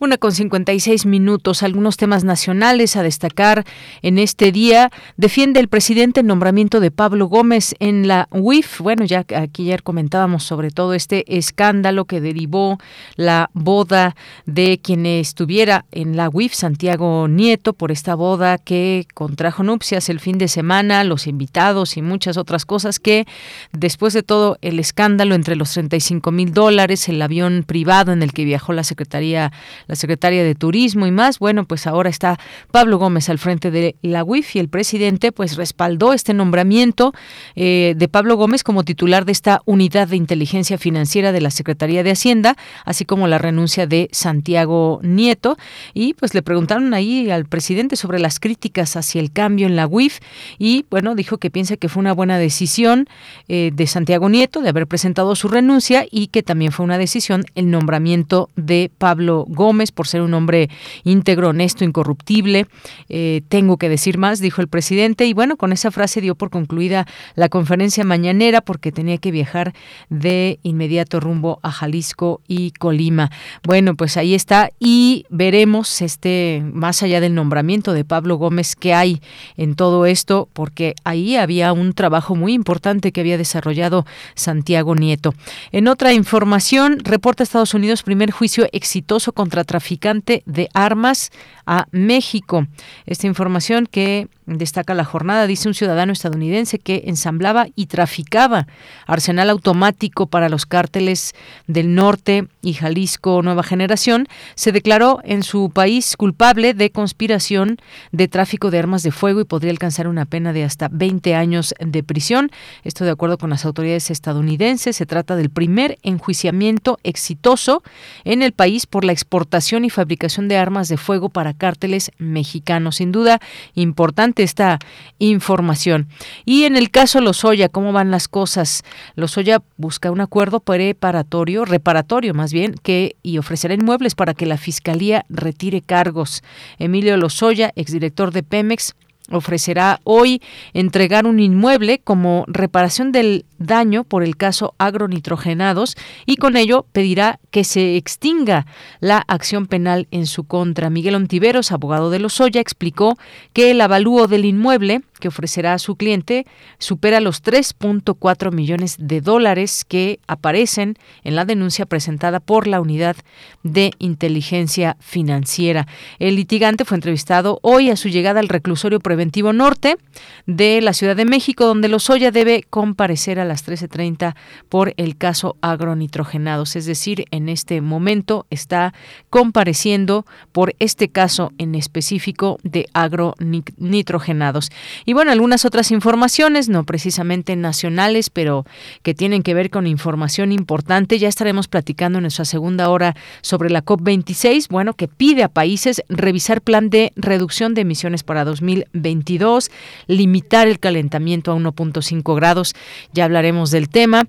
Una con 56 minutos. Algunos temas nacionales a destacar en este día. Defiende el presidente el nombramiento de Pablo Gómez en la UIF. Bueno, ya aquí ayer comentábamos sobre todo este escándalo que derivó la boda de quien estuviera en la UIF, Santiago Nieto, por esta boda que contrajo nupcias el fin de semana, los invitados y muchas otras cosas que después de todo el escándalo entre los 35 mil dólares, el avión privado en el que viajó la Secretaría la secretaria de Turismo y más. Bueno, pues ahora está Pablo Gómez al frente de la UIF y el presidente pues respaldó este nombramiento eh, de Pablo Gómez como titular de esta unidad de inteligencia financiera de la Secretaría de Hacienda, así como la renuncia de Santiago Nieto. Y pues le preguntaron ahí al presidente sobre las críticas hacia el cambio en la UIF y bueno, dijo que piensa que fue una buena decisión eh, de Santiago Nieto de haber presentado su renuncia y que también fue una decisión el nombramiento de Pablo Gómez por ser un hombre íntegro, honesto, incorruptible. Eh, tengo que decir más, dijo el presidente. Y bueno, con esa frase dio por concluida la conferencia mañanera porque tenía que viajar de inmediato rumbo a Jalisco y Colima. Bueno, pues ahí está y veremos este más allá del nombramiento de Pablo Gómez qué hay en todo esto porque ahí había un trabajo muy importante que había desarrollado Santiago Nieto. En otra información, reporta Estados Unidos primer juicio exitoso contra traficante de armas a México. Esta información que destaca la jornada dice un ciudadano estadounidense que ensamblaba y traficaba arsenal automático para los cárteles del norte y Jalisco Nueva Generación, se declaró en su país culpable de conspiración de tráfico de armas de fuego y podría alcanzar una pena de hasta 20 años de prisión. Esto de acuerdo con las autoridades estadounidenses. Se trata del primer enjuiciamiento exitoso en el país por la exportación y fabricación de armas de fuego para cárteles mexicanos. Sin duda, importante esta información. Y en el caso Lozoya, ¿cómo van las cosas? Lozoya busca un acuerdo preparatorio, reparatorio más bien, que y ofrecerá inmuebles para que la Fiscalía retire cargos. Emilio Lozoya, exdirector de Pemex, ofrecerá hoy entregar un inmueble como reparación del daño por el caso agronitrogenados y con ello pedirá que se extinga la acción penal en su contra. Miguel Ontiveros, abogado de Lozoya, explicó que el avalúo del inmueble que ofrecerá a su cliente supera los 3.4 millones de dólares que aparecen en la denuncia presentada por la Unidad de Inteligencia Financiera. El litigante fue entrevistado hoy a su llegada al reclusorio preventivo norte de la Ciudad de México, donde Lozoya debe comparecer a las 13.30 por el caso agronitrogenados. Es decir, en este momento está compareciendo por este caso en específico de agronitrogenados. Y bueno, algunas otras informaciones, no precisamente nacionales, pero que tienen que ver con información importante. Ya estaremos platicando en nuestra segunda hora sobre la COP26, bueno, que pide a países revisar plan de reducción de emisiones para 2022, limitar el calentamiento a 1.5 grados. Ya hablaremos del tema.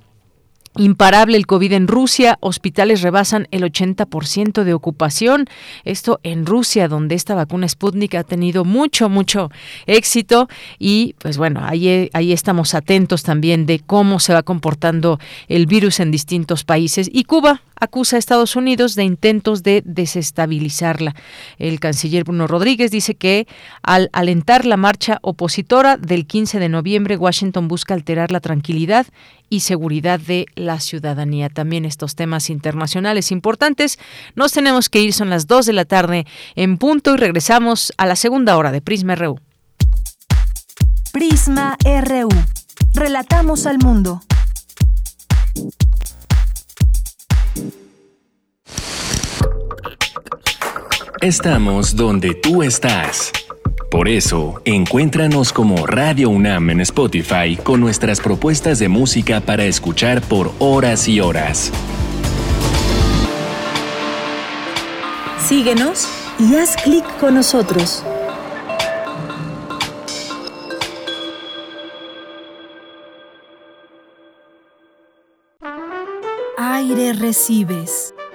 Imparable el COVID en Rusia, hospitales rebasan el 80% de ocupación. Esto en Rusia, donde esta vacuna Sputnik ha tenido mucho, mucho éxito. Y pues bueno, ahí, ahí estamos atentos también de cómo se va comportando el virus en distintos países. Y Cuba, acusa a Estados Unidos de intentos de desestabilizarla. El canciller Bruno Rodríguez dice que al alentar la marcha opositora del 15 de noviembre, Washington busca alterar la tranquilidad y seguridad de la ciudadanía. También estos temas internacionales importantes. Nos tenemos que ir, son las 2 de la tarde en punto y regresamos a la segunda hora de Prisma RU. Prisma RU. Relatamos al mundo. Estamos donde tú estás. Por eso, encuéntranos como Radio UNAM en Spotify con nuestras propuestas de música para escuchar por horas y horas. Síguenos y haz clic con nosotros. Aire recibes,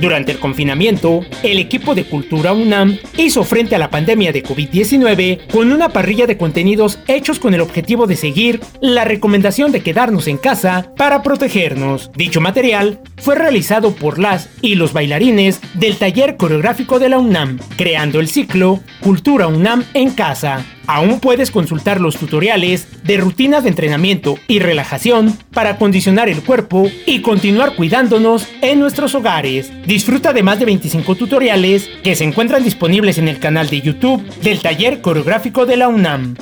Durante el confinamiento, el equipo de Cultura UNAM hizo frente a la pandemia de COVID-19 con una parrilla de contenidos hechos con el objetivo de seguir la recomendación de quedarnos en casa para protegernos. Dicho material fue realizado por las y los bailarines del taller coreográfico de la UNAM, creando el ciclo Cultura UNAM en casa. Aún puedes consultar los tutoriales de rutinas de entrenamiento y relajación para acondicionar el cuerpo y continuar cuidándonos en nuestros hogares. Disfruta de más de 25 tutoriales que se encuentran disponibles en el canal de YouTube del Taller Coreográfico de la UNAM.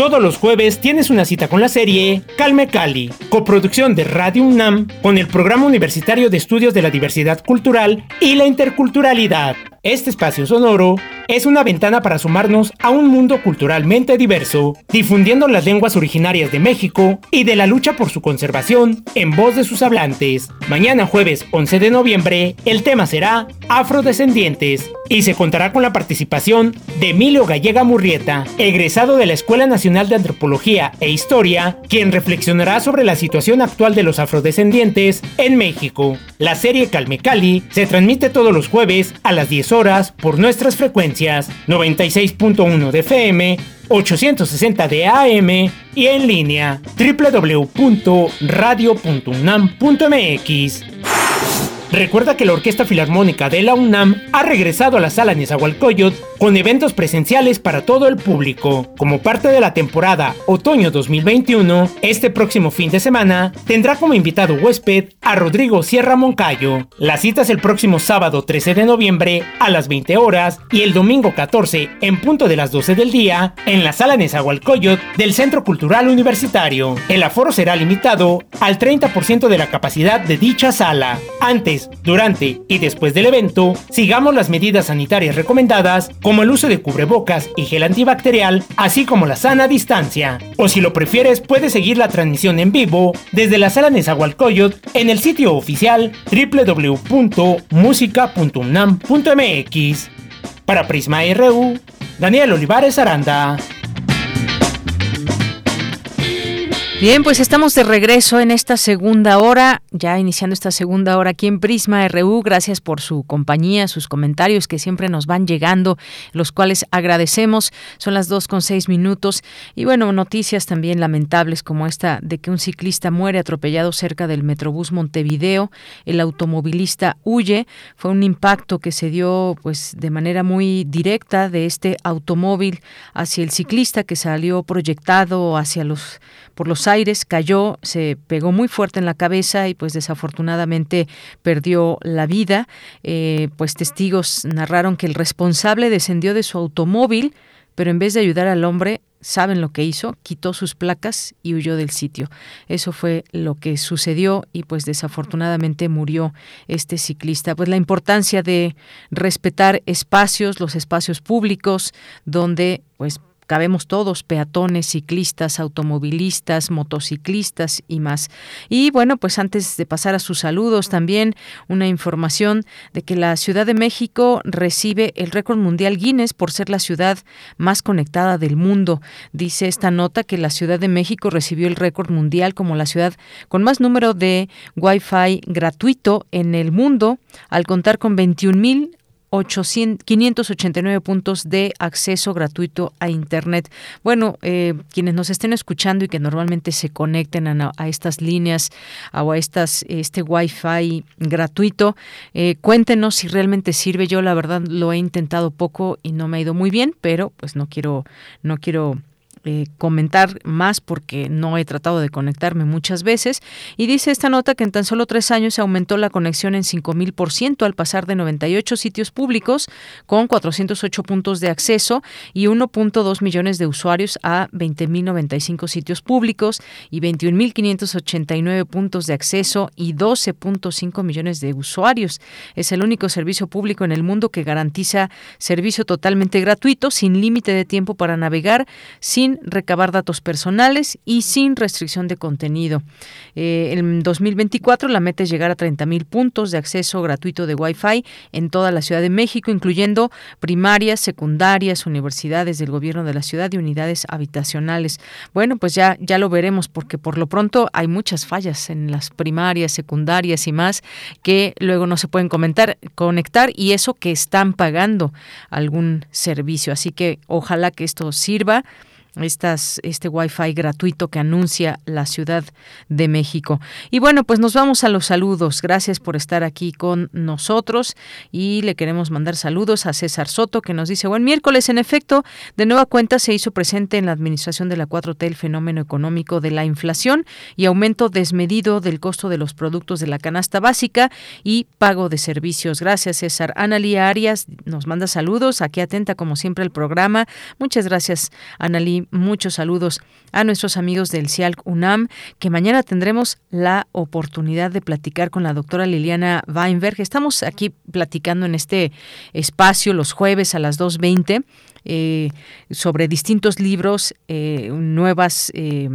Todos los jueves tienes una cita con la serie Calme Cali, coproducción de Radio UNAM con el Programa Universitario de Estudios de la Diversidad Cultural y la Interculturalidad. Este espacio sonoro es una ventana para sumarnos a un mundo culturalmente diverso, difundiendo las lenguas originarias de México y de la lucha por su conservación en voz de sus hablantes. Mañana jueves 11 de noviembre, el tema será Afrodescendientes y se contará con la participación de Emilio Gallega Murrieta, egresado de la Escuela Nacional de Antropología e Historia, quien reflexionará sobre la situación actual de los afrodescendientes en México. La serie Calme Cali se transmite todos los jueves a las 10 horas por nuestras frecuencias 96.1 de FM, 860 de AM y en línea www.radio.unam.mx. Recuerda que la Orquesta Filarmónica de la UNAM ha regresado a la sala Nezahualcóyotl con eventos presenciales para todo el público. Como parte de la temporada Otoño 2021, este próximo fin de semana tendrá como invitado huésped a Rodrigo Sierra Moncayo. La cita es el próximo sábado 13 de noviembre a las 20 horas y el domingo 14 en punto de las 12 del día en la sala Nezahualcóyotl del Centro Cultural Universitario. El aforo será limitado al 30% de la capacidad de dicha sala. Antes, durante y después del evento, sigamos las medidas sanitarias recomendadas como el uso de cubrebocas y gel antibacterial, así como la sana distancia. O si lo prefieres, puedes seguir la transmisión en vivo desde la sala Nezahualcóyotl en el sitio oficial www.musica.unam.mx. Para Prisma RU, Daniel Olivares Aranda. Bien, pues estamos de regreso en esta segunda hora, ya iniciando esta segunda hora aquí en Prisma RU. Gracias por su compañía, sus comentarios que siempre nos van llegando, los cuales agradecemos. Son las dos con seis minutos. Y bueno, noticias también lamentables como esta de que un ciclista muere atropellado cerca del Metrobús Montevideo. El automovilista huye. Fue un impacto que se dio pues de manera muy directa de este automóvil hacia el ciclista que salió proyectado hacia los por los aires, cayó, se pegó muy fuerte en la cabeza y pues desafortunadamente perdió la vida. Eh, pues testigos narraron que el responsable descendió de su automóvil, pero en vez de ayudar al hombre, saben lo que hizo, quitó sus placas y huyó del sitio. Eso fue lo que sucedió y pues desafortunadamente murió este ciclista. Pues la importancia de respetar espacios, los espacios públicos donde pues cabemos todos, peatones, ciclistas, automovilistas, motociclistas y más. Y bueno, pues antes de pasar a sus saludos, también una información de que la Ciudad de México recibe el récord mundial Guinness por ser la ciudad más conectada del mundo. Dice esta nota que la Ciudad de México recibió el récord mundial como la ciudad con más número de Wi-Fi gratuito en el mundo, al contar con 21 mil 589 puntos de acceso gratuito a Internet. Bueno, eh, quienes nos estén escuchando y que normalmente se conecten a, estas líneas o a estas, este Wi-Fi gratuito, eh, cuéntenos si realmente sirve. Yo la verdad lo he intentado poco y no me ha ido muy bien, pero pues no quiero, no quiero eh, comentar más porque no he tratado de conectarme muchas veces. Y dice esta nota que en tan solo tres años se aumentó la conexión en 5.000% al pasar de 98 sitios públicos con 408 puntos de acceso y 1.2 millones de usuarios a 20.095 sitios públicos y 21.589 puntos de acceso y 12.5 millones de usuarios. Es el único servicio público en el mundo que garantiza servicio totalmente gratuito, sin límite de tiempo para navegar, sin recabar datos personales y sin restricción de contenido. Eh, en 2024 la meta es llegar a 30.000 puntos de acceso gratuito de Wi-Fi en toda la Ciudad de México, incluyendo primarias, secundarias, universidades del gobierno de la ciudad y unidades habitacionales. Bueno, pues ya, ya lo veremos porque por lo pronto hay muchas fallas en las primarias, secundarias y más que luego no se pueden comentar, conectar y eso que están pagando algún servicio. Así que ojalá que esto sirva estas, este Wi-Fi gratuito que anuncia la Ciudad de México. Y bueno, pues nos vamos a los saludos. Gracias por estar aquí con nosotros y le queremos mandar saludos a César Soto que nos dice, buen miércoles, en efecto, de nueva cuenta se hizo presente en la administración de la 4T el fenómeno económico de la inflación y aumento desmedido del costo de los productos de la canasta básica y pago de servicios. Gracias, César. Analía Arias nos manda saludos, aquí atenta como siempre el programa. Muchas gracias, Muchos saludos a nuestros amigos del CIALC UNAM, que mañana tendremos la oportunidad de platicar con la doctora Liliana Weinberg. Estamos aquí platicando en este espacio los jueves a las 2.20 eh, sobre distintos libros, eh, nuevas eh,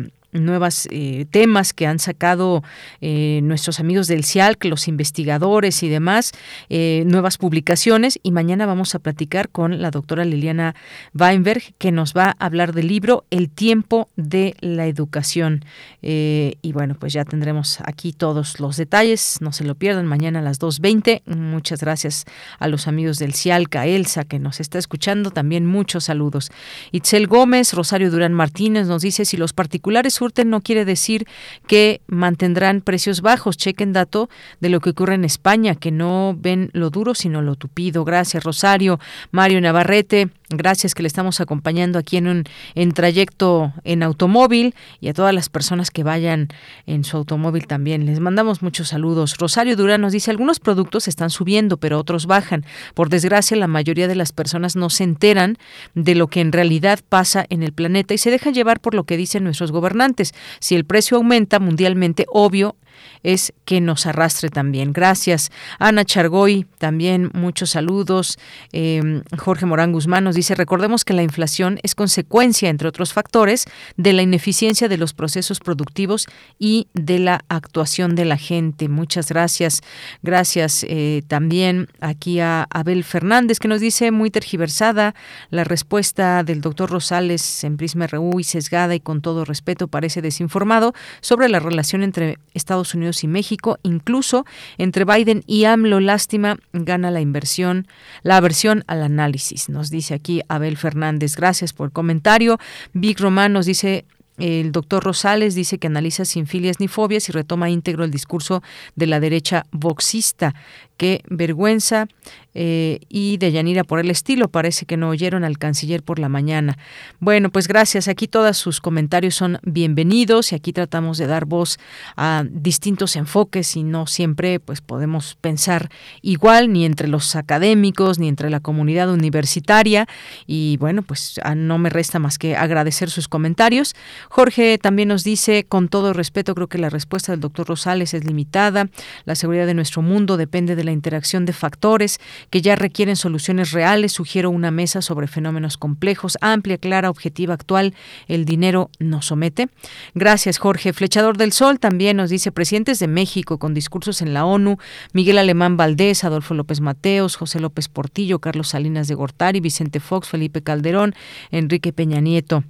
nuevos eh, temas que han sacado eh, nuestros amigos del CIALC, los investigadores y demás, eh, nuevas publicaciones. Y mañana vamos a platicar con la doctora Liliana Weinberg, que nos va a hablar del libro El tiempo de la educación. y bueno, pues ya tendremos aquí todos los detalles. No se lo pierdan mañana a las 2.20. Muchas gracias a los amigos del CIALC, a Elsa, que nos está escuchando. También muchos saludos. Itzel Gómez, Rosario Durán Martínez nos dice si los particulares no quiere decir que mantendrán precios bajos. Chequen dato de lo que ocurre en España, que no ven lo duro sino lo tupido. Gracias, Rosario. Mario Navarrete, Gracias que le estamos acompañando aquí en un en trayecto en automóvil y a todas las personas que vayan en su automóvil también. Les mandamos muchos saludos. Rosario Durán nos dice, algunos productos están subiendo, pero otros bajan. Por desgracia, la mayoría de las personas no se enteran de lo que en realidad pasa en el planeta y se dejan llevar por lo que dicen nuestros gobernantes. Si el precio aumenta mundialmente, obvio, es que nos arrastre también. Gracias. Ana Chargoy, también muchos saludos. Em, Jorge Morán Guzmán nos dice, recordemos que la inflación es consecuencia, entre otros factores, de la ineficiencia de los procesos productivos y de la actuación de la gente. Muchas gracias. Gracias eh, también aquí a Abel Fernández, que nos dice muy tergiversada la respuesta del doctor Rosales en Prisma RU y sesgada y con todo respeto parece desinformado sobre la relación entre Estados Unidos y México, incluso entre Biden y AMLO. Lástima, gana la inversión, la aversión al análisis, nos dice aquí Abel Fernández. Gracias por el comentario. Big Román nos dice el doctor Rosales dice que analiza sin filias ni fobias y retoma íntegro el discurso de la derecha boxista. Qué vergüenza eh, y de Yanira por el estilo. Parece que no oyeron al canciller por la mañana. Bueno, pues gracias. Aquí todos sus comentarios son bienvenidos y aquí tratamos de dar voz a distintos enfoques y no siempre pues podemos pensar igual ni entre los académicos ni entre la comunidad universitaria y bueno, pues no me resta más que agradecer sus comentarios. Jorge también nos dice, con todo respeto, creo que la respuesta del doctor Rosales es limitada. La seguridad de nuestro mundo depende de la interacción de factores que ya requieren soluciones reales. Sugiero una mesa sobre fenómenos complejos, amplia, clara, objetiva, actual. El dinero nos somete. Gracias, Jorge. Flechador del Sol también nos dice presidentes de México con discursos en la ONU, Miguel Alemán Valdés, Adolfo López Mateos, José López Portillo, Carlos Salinas de Gortari, Vicente Fox, Felipe Calderón, Enrique Peña Nieto.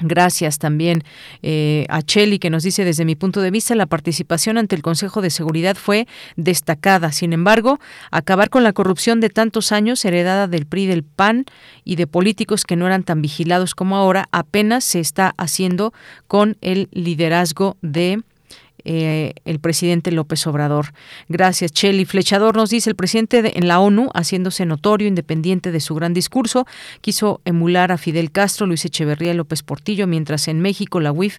Gracias también eh, a Cheli que nos dice desde mi punto de vista la participación ante el Consejo de Seguridad fue destacada. Sin embargo, acabar con la corrupción de tantos años heredada del PRI del PAN y de políticos que no eran tan vigilados como ahora apenas se está haciendo con el liderazgo de eh, el presidente López Obrador. Gracias, Cheli. Flechador nos dice, el presidente en la ONU, haciéndose notorio, independiente de su gran discurso, quiso emular a Fidel Castro, Luis Echeverría y López Portillo, mientras en México la UIF,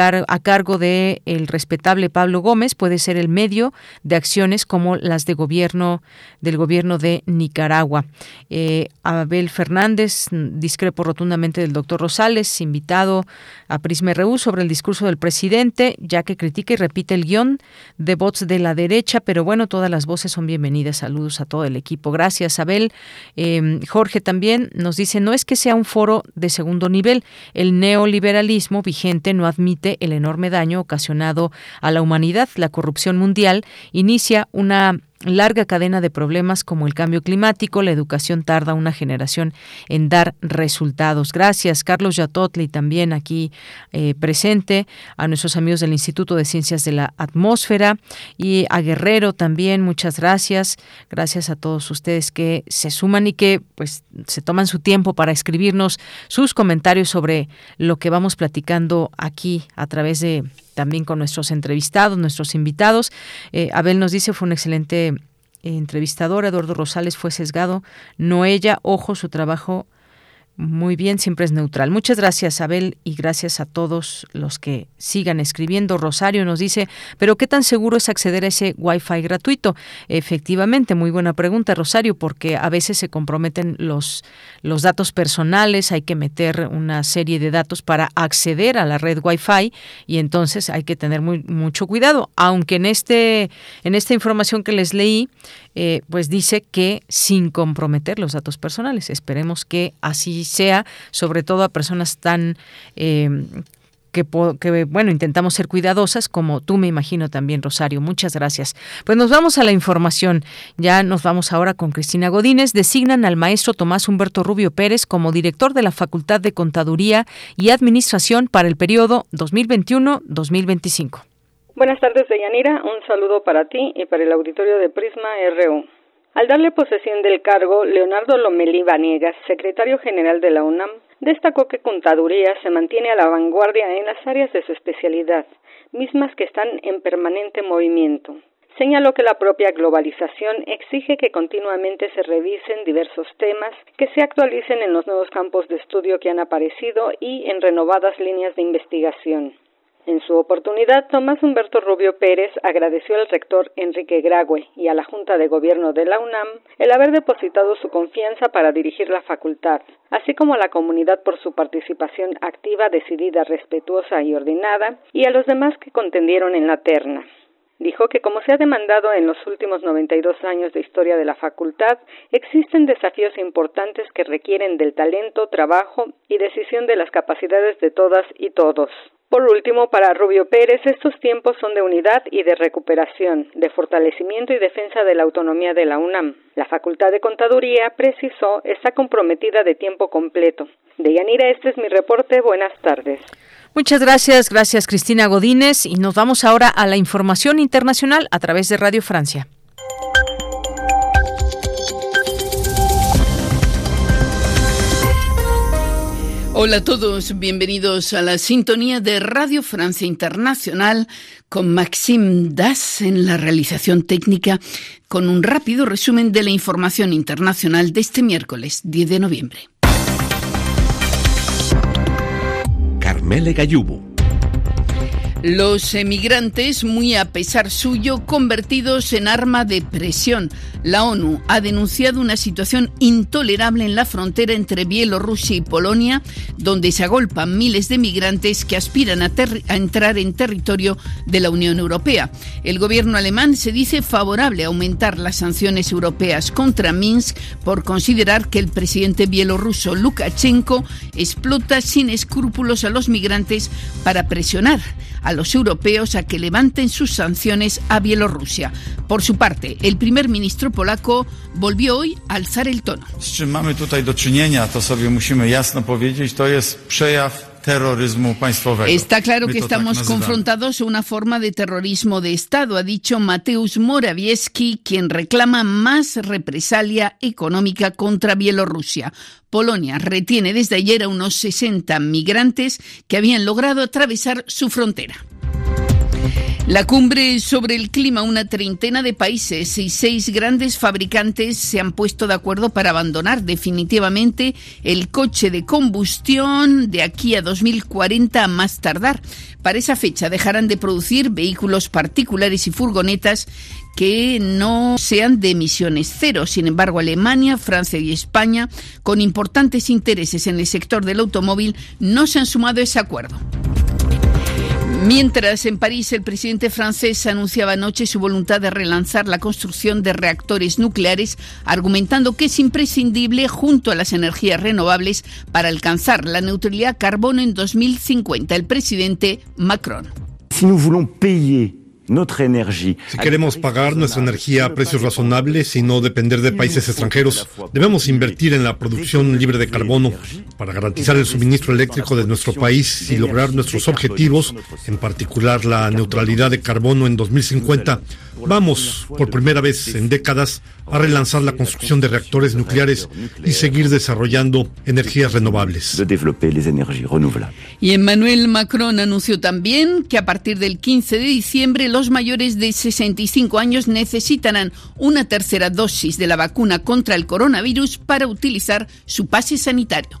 a cargo de el respetable Pablo Gómez, puede ser el medio de acciones como las de gobierno del gobierno de Nicaragua. Eh, Abel Fernández, discrepo rotundamente del doctor Rosales, invitado a Prisma RU sobre el discurso del presidente, ya que critica repite el guion de bots de la derecha, pero bueno, todas las voces son bienvenidas. Saludos a todo el equipo. Gracias, Abel. Em, Jorge también nos dice, no es que sea un foro de segundo nivel, el neoliberalismo vigente no admite el enorme daño ocasionado a la humanidad. La corrupción mundial inicia una larga cadena de problemas como el cambio climático, la educación tarda una generación en dar resultados. Gracias, Carlos Yatotli, también aquí eh, presente, a nuestros amigos del Instituto de Ciencias de la Atmósfera y a Guerrero también, muchas gracias. Gracias a todos ustedes que se suman y que pues se toman su tiempo para escribirnos sus comentarios sobre lo que vamos platicando aquí a través de también con nuestros entrevistados, nuestros invitados. Eh, Abel nos dice, fue un excelente eh, entrevistador, Eduardo Rosales fue sesgado, no ella, ojo, su trabajo muy bien, siempre es neutral. Muchas gracias, Abel, y gracias a todos los que sigan escribiendo. Rosario nos dice, pero ¿qué tan seguro es acceder a ese Wi-Fi gratuito? Efectivamente, muy buena pregunta, Rosario, porque a veces se comprometen los, los datos personales, hay que meter una serie de datos para acceder a la red Wi-Fi y entonces hay que tener muy, mucho cuidado. Aunque en, este, en esta información que les leí, eh, pues dice que sin comprometer los datos personales. Esperemos que así sea, sobre todo a personas tan eh, que, que, bueno, intentamos ser cuidadosas, como tú me imagino también, Rosario. Muchas gracias. Pues nos vamos a la información. Ya nos vamos ahora con Cristina Godínez. Designan al maestro Tomás Humberto Rubio Pérez como director de la Facultad de Contaduría y Administración para el periodo 2021-2025. Buenas tardes, Deyanira. Un saludo para ti y para el auditorio de Prisma RU. Al darle posesión del cargo, Leonardo Lomelí Vaniegas, secretario general de la UNAM, destacó que Contaduría se mantiene a la vanguardia en las áreas de su especialidad, mismas que están en permanente movimiento. Señaló que la propia globalización exige que continuamente se revisen diversos temas, que se actualicen en los nuevos campos de estudio que han aparecido y en renovadas líneas de investigación. En su oportunidad, Tomás Humberto Rubio Pérez agradeció al rector Enrique Grague y a la Junta de Gobierno de la UNAM el haber depositado su confianza para dirigir la facultad, así como a la comunidad por su participación activa, decidida, respetuosa y ordenada, y a los demás que contendieron en la terna. Dijo que como se ha demandado en los últimos 92 años de historia de la facultad, existen desafíos importantes que requieren del talento, trabajo y decisión de las capacidades de todas y todos. Por último, para Rubio Pérez, estos tiempos son de unidad y de recuperación, de fortalecimiento y defensa de la autonomía de la UNAM. La Facultad de Contaduría, precisó, está comprometida de tiempo completo. De Yanira, este es mi reporte. Buenas tardes. Muchas gracias, gracias Cristina Godínez. Y nos vamos ahora a la información internacional a través de Radio Francia. Hola a todos, bienvenidos a la sintonía de Radio Francia Internacional con Maxime Das en la realización técnica con un rápido resumen de la información internacional de este miércoles 10 de noviembre. Carmele Gallubo. Los emigrantes, muy a pesar suyo, convertidos en arma de presión. La ONU ha denunciado una situación intolerable en la frontera entre Bielorrusia y Polonia, donde se agolpan miles de migrantes que aspiran a, entrar en territorio de la Unión Europea. El gobierno alemán se dice favorable a aumentar las sanciones europeas contra Minsk por considerar que el presidente bielorruso Lukashenko explota sin escrúpulos a los migrantes para presionar a los europeos a que levanten sus sanciones a Bielorrusia. Por su parte, el primer ministro polaco volvió hoy a alzar el tono. Está claro que estamos confrontados a una forma de terrorismo de Estado, ha dicho Mateusz Morawiecki, quien reclama más represalia económica contra Bielorrusia. Polonia retiene desde ayer a unos 60 migrantes que habían logrado atravesar su frontera. La cumbre sobre el clima, una treintena de países y seis grandes fabricantes se han puesto de acuerdo para abandonar definitivamente el coche de combustión de aquí a 2040 a más tardar. Para esa fecha dejarán de producir vehículos particulares y furgonetas que no sean de emisiones cero. Sin embargo, Alemania, Francia y España, con importantes intereses en el sector del automóvil, no se han sumado a ese acuerdo. Mientras en París el presidente francés anunciaba anoche su voluntad de relanzar la construcción de reactores nucleares, argumentando que es imprescindible junto a las energías renovables para alcanzar la neutralidad carbono en 2050. El presidente Macron. Si nous voulons payer queremos pagar nuestra energía a precios razonables y no depender de países extranjeros, debemos invertir en la producción libre de carbono para garantizar el suministro eléctrico de nuestro país y lograr nuestros objetivos, en particular la neutralidad de carbono en 2050. Vamos, por primera vez en décadas, a relanzar la construcción de reactores nucleares y seguir desarrollando energías renovables. Y Emmanuel Macron anunció también que a partir del 15 de diciembre los mayores de 65 años necesitarán una tercera dosis de la vacuna contra el coronavirus para utilizar su pase sanitario.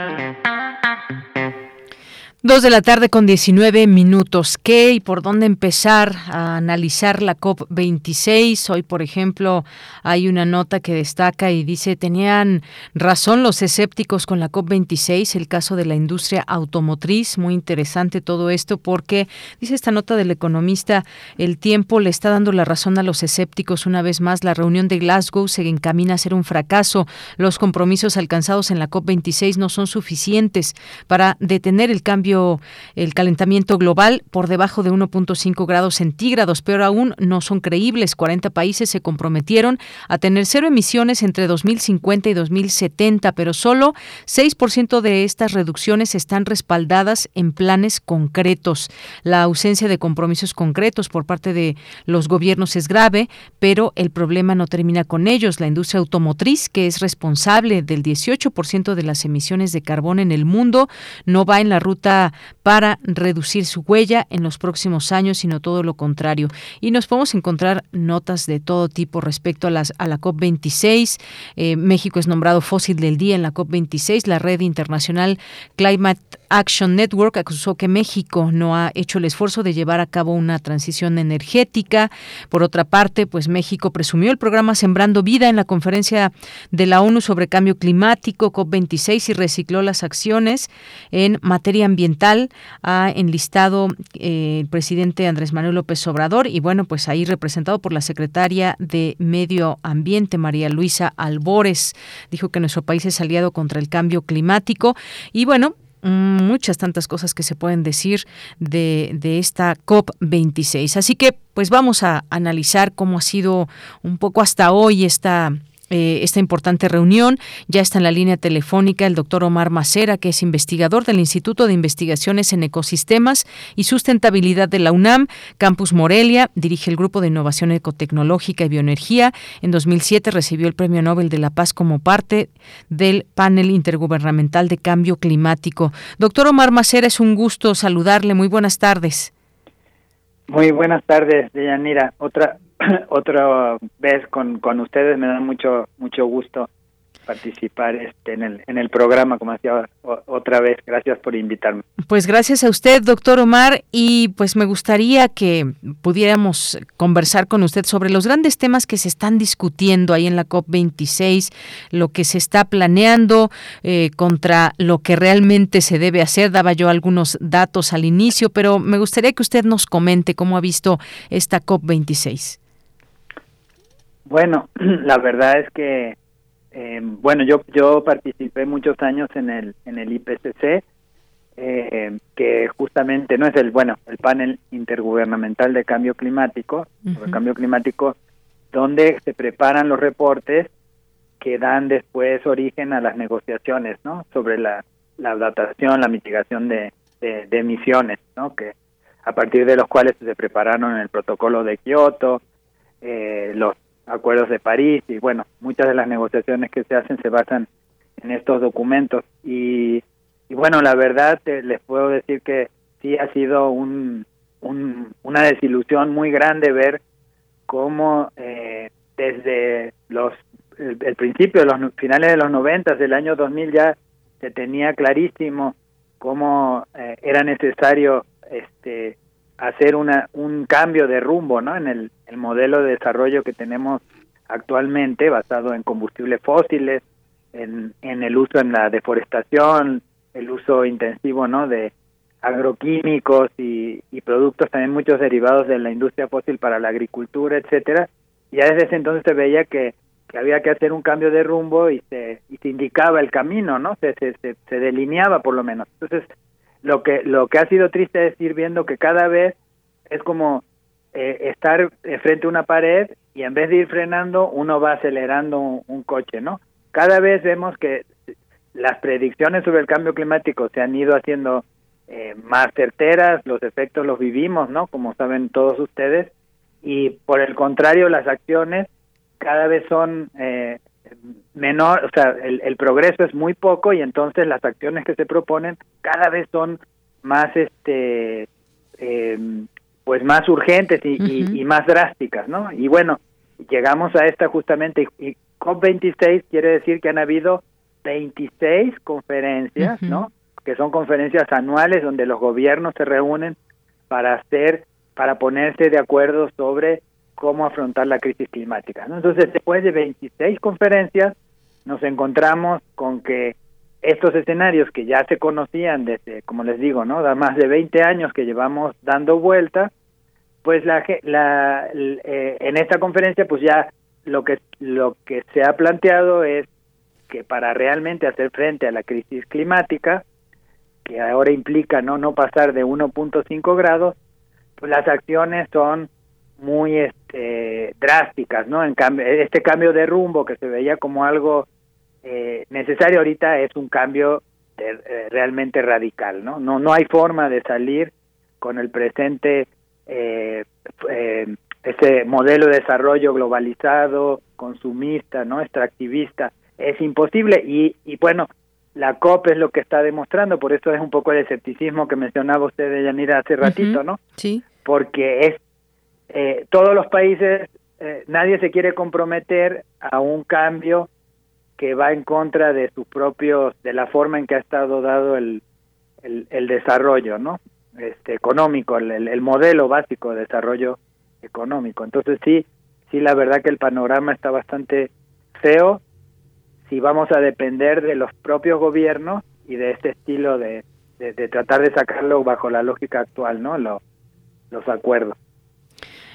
Dos de la tarde con 19 minutos. ¿Qué y por dónde empezar a analizar la COP26? Hoy, por ejemplo, hay una nota que destaca y dice, tenían razón los escépticos con la COP26, el caso de la industria automotriz. Muy interesante todo esto porque, dice esta nota del economista, el tiempo le está dando la razón a los escépticos. Una vez más, la reunión de Glasgow se encamina a ser un fracaso. Los compromisos alcanzados en la COP26 no son suficientes para detener el cambio el calentamiento global por debajo de 1.5 grados centígrados. Pero aún, no son creíbles. 40 países se comprometieron a tener cero emisiones entre 2050 y 2070, pero solo 6% de estas reducciones están respaldadas en planes concretos. La ausencia de compromisos concretos por parte de los gobiernos es grave, pero el problema no termina con ellos. La industria automotriz, que es responsable del 18% de las emisiones de carbón en el mundo, no va en la ruta para reducir su huella en los próximos años, sino todo lo contrario. Y nos podemos encontrar notas de todo tipo respecto a, las, a la COP26. Eh, México es nombrado fósil del día en la COP26. La red internacional Climate Action Network acusó que México no ha hecho el esfuerzo de llevar a cabo una transición energética. Por otra parte, pues México presumió el programa Sembrando Vida en la conferencia de la ONU sobre cambio climático COP26 y recicló las acciones en materia ambiental. Ha enlistado eh, el presidente Andrés Manuel López Obrador y bueno, pues ahí representado por la secretaria de Medio Ambiente María Luisa Albores. Dijo que nuestro país es aliado contra el cambio climático y bueno, muchas tantas cosas que se pueden decir de, de esta COP26. Así que pues vamos a analizar cómo ha sido un poco hasta hoy esta eh, esta importante reunión. Ya está en la línea telefónica el doctor Omar Macera, que es investigador del Instituto de Investigaciones en Ecosistemas y Sustentabilidad de la UNAM, Campus Morelia. Dirige el Grupo de Innovación Ecotecnológica y Bioenergía. En 2007 recibió el Premio Nobel de la Paz como parte del panel intergubernamental de cambio climático. Doctor Omar Macera, es un gusto saludarle. Muy buenas tardes. Muy buenas tardes, Deyanira. Otra [laughs] otra vez con, con ustedes me da mucho mucho gusto participar este en el en el programa como decía otra vez. Gracias por invitarme. Pues gracias a usted doctor Omar y pues me gustaría que pudiéramos conversar con usted sobre los grandes temas que se están discutiendo ahí en la COP 26 lo que se está planeando eh, contra lo que realmente se debe hacer. Daba yo algunos datos al inicio pero me gustaría que usted nos comente cómo ha visto esta COP 26 bueno, [clears throat] la verdad es que, eh, bueno, yo yo participé muchos años en el en el IPCC, eh, que justamente no es el bueno el panel intergubernamental de cambio climático, el cambio climático, donde se preparan los reportes que dan después origen a las negociaciones, ¿no? Sobre la, la adaptación, la mitigación de, de, de emisiones, ¿no? Que a partir de los cuales se prepararon el protocolo de Kioto, eh, los acuerdos de París y bueno, muchas de las negociaciones que se hacen se basan en estos documentos. Y, y bueno, la verdad les puedo decir que sí ha sido un, una desilusión muy grande ver cómo eh, desde los el, principio, los finales de los noventas del año 2000 ya se tenía clarísimo cómo eh, era necesario este hacer una, un cambio de rumbo ¿no? en el, modelo de desarrollo que tenemos actualmente basado en combustibles fósiles, en, en el uso en la deforestación, el uso intensivo ¿no? de agroquímicos y, y productos también muchos derivados de la industria fósil para la agricultura, etcétera. Ya desde ese entonces se veía que, que había que hacer un cambio de rumbo y se, y se indicaba el camino, ¿no? Se, se, se, se delineaba por lo menos. Entonces, lo que lo que ha sido triste es ir viendo que cada vez es como eh, estar frente a una pared y en vez de ir frenando uno va acelerando un, coche no cada vez vemos que las predicciones sobre el cambio climático se han ido haciendo eh, más certeras los efectos los vivimos no como saben todos ustedes. Y por el contrario las acciones cada vez son eh, menor, o sea, el, el, progreso es muy poco y entonces las acciones que se proponen cada vez son más, este, eh, pues más urgentes y, y, más drásticas, ¿no? Y bueno, llegamos a esta justamente, y COP26 quiere decir que han habido 26 conferencias, ¿no? Que son conferencias anuales donde los gobiernos se reúnen para hacer, para ponerse de acuerdo sobre cómo afrontar la crisis climática. Entonces, después de 26 conferencias, nos encontramos con que estos escenarios que ya se conocían desde, como les digo, no, da más de 20 años que llevamos dando vuelta, pues la, la eh, en esta conferencia pues ya lo que lo que se ha planteado es que para realmente hacer frente a la crisis climática que ahora implica no no pasar de 1.5 grados, pues las acciones son muy este, drásticas, ¿no? En cambio, este cambio de rumbo que se veía como algo eh, necesario ahorita es un cambio eh, realmente radical, ¿no? No no hay forma de salir con el presente eh, eh, ese modelo de desarrollo globalizado, consumista, no extractivista, es imposible y, y bueno, la COP es lo que está demostrando, por eso es un poco el escepticismo que mencionaba usted, Yanira, hace ratito, ¿no? Sí. Porque es eh, todos los países, eh, nadie se quiere comprometer a un cambio que va en contra de sus propios, de la forma en que ha estado dado el, el, desarrollo, ¿no? Este, económico, el, el modelo básico de desarrollo económico. Entonces sí, sí, la verdad que el panorama está bastante feo si vamos a depender de los propios gobiernos y de este estilo de, de, de tratar de sacarlo bajo la lógica actual, ¿no? Lo, los acuerdos.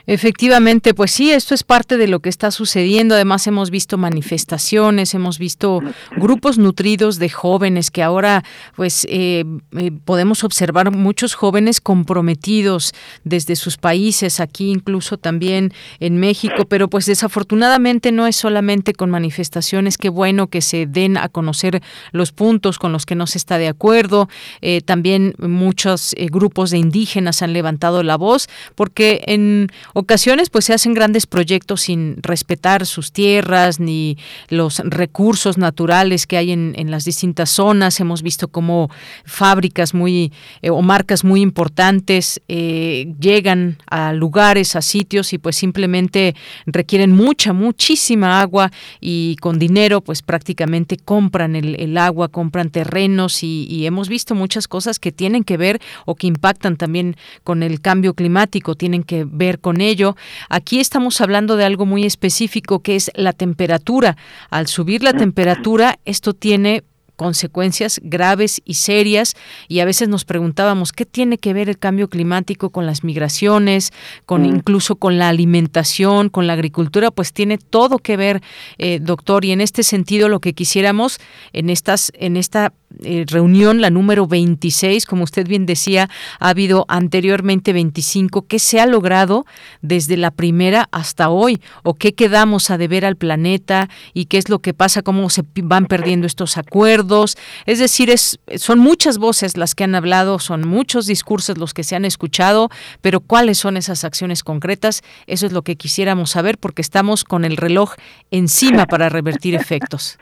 Efectivamente, pues sí, esto es parte de lo que está sucediendo. Además, hemos visto manifestaciones, hemos visto grupos nutridos de jóvenes que ahora, pues, eh, eh, podemos observar muchos jóvenes comprometidos desde sus países, aquí incluso también en México, pero pues desafortunadamente no es solamente con manifestaciones. Qué bueno que se den a conocer los puntos con los que no se está de acuerdo. Eh, también muchos grupos de indígenas han levantado la voz, porque en ocasiones pues se hacen grandes proyectos sin respetar sus tierras ni los recursos naturales que hay en, las distintas zonas. Hemos visto cómo fábricas muy eh, o marcas muy importantes eh, llegan a lugares, a sitios y pues simplemente requieren mucha, muchísima agua y con dinero pues prácticamente compran el, el agua, compran terrenos y, y hemos visto muchas cosas que tienen que ver o que impactan también con el cambio climático, tienen que ver con ello. Aquí estamos hablando de algo muy específico que es la temperatura. Al subir la temperatura, esto tiene consecuencias graves y serias y a veces nos preguntábamos qué tiene que ver el cambio climático con las migraciones, con mm. incluso con la alimentación, con la agricultura, pues tiene todo que ver, eh, doctor, y en este sentido lo que quisiéramos en estas en esta eh, reunión, la número 26, como usted bien decía, ha habido anteriormente 25, ¿qué se ha logrado desde la primera hasta hoy? ¿O qué quedamos a deber al planeta? ¿Y qué es lo que pasa? ¿Cómo se van perdiendo estos acuerdos? Es decir, es, son muchas voces las que han hablado, son muchos discursos los que se han escuchado, pero ¿cuáles son esas acciones concretas? Eso es lo que quisiéramos saber porque estamos con el reloj encima para revertir efectos.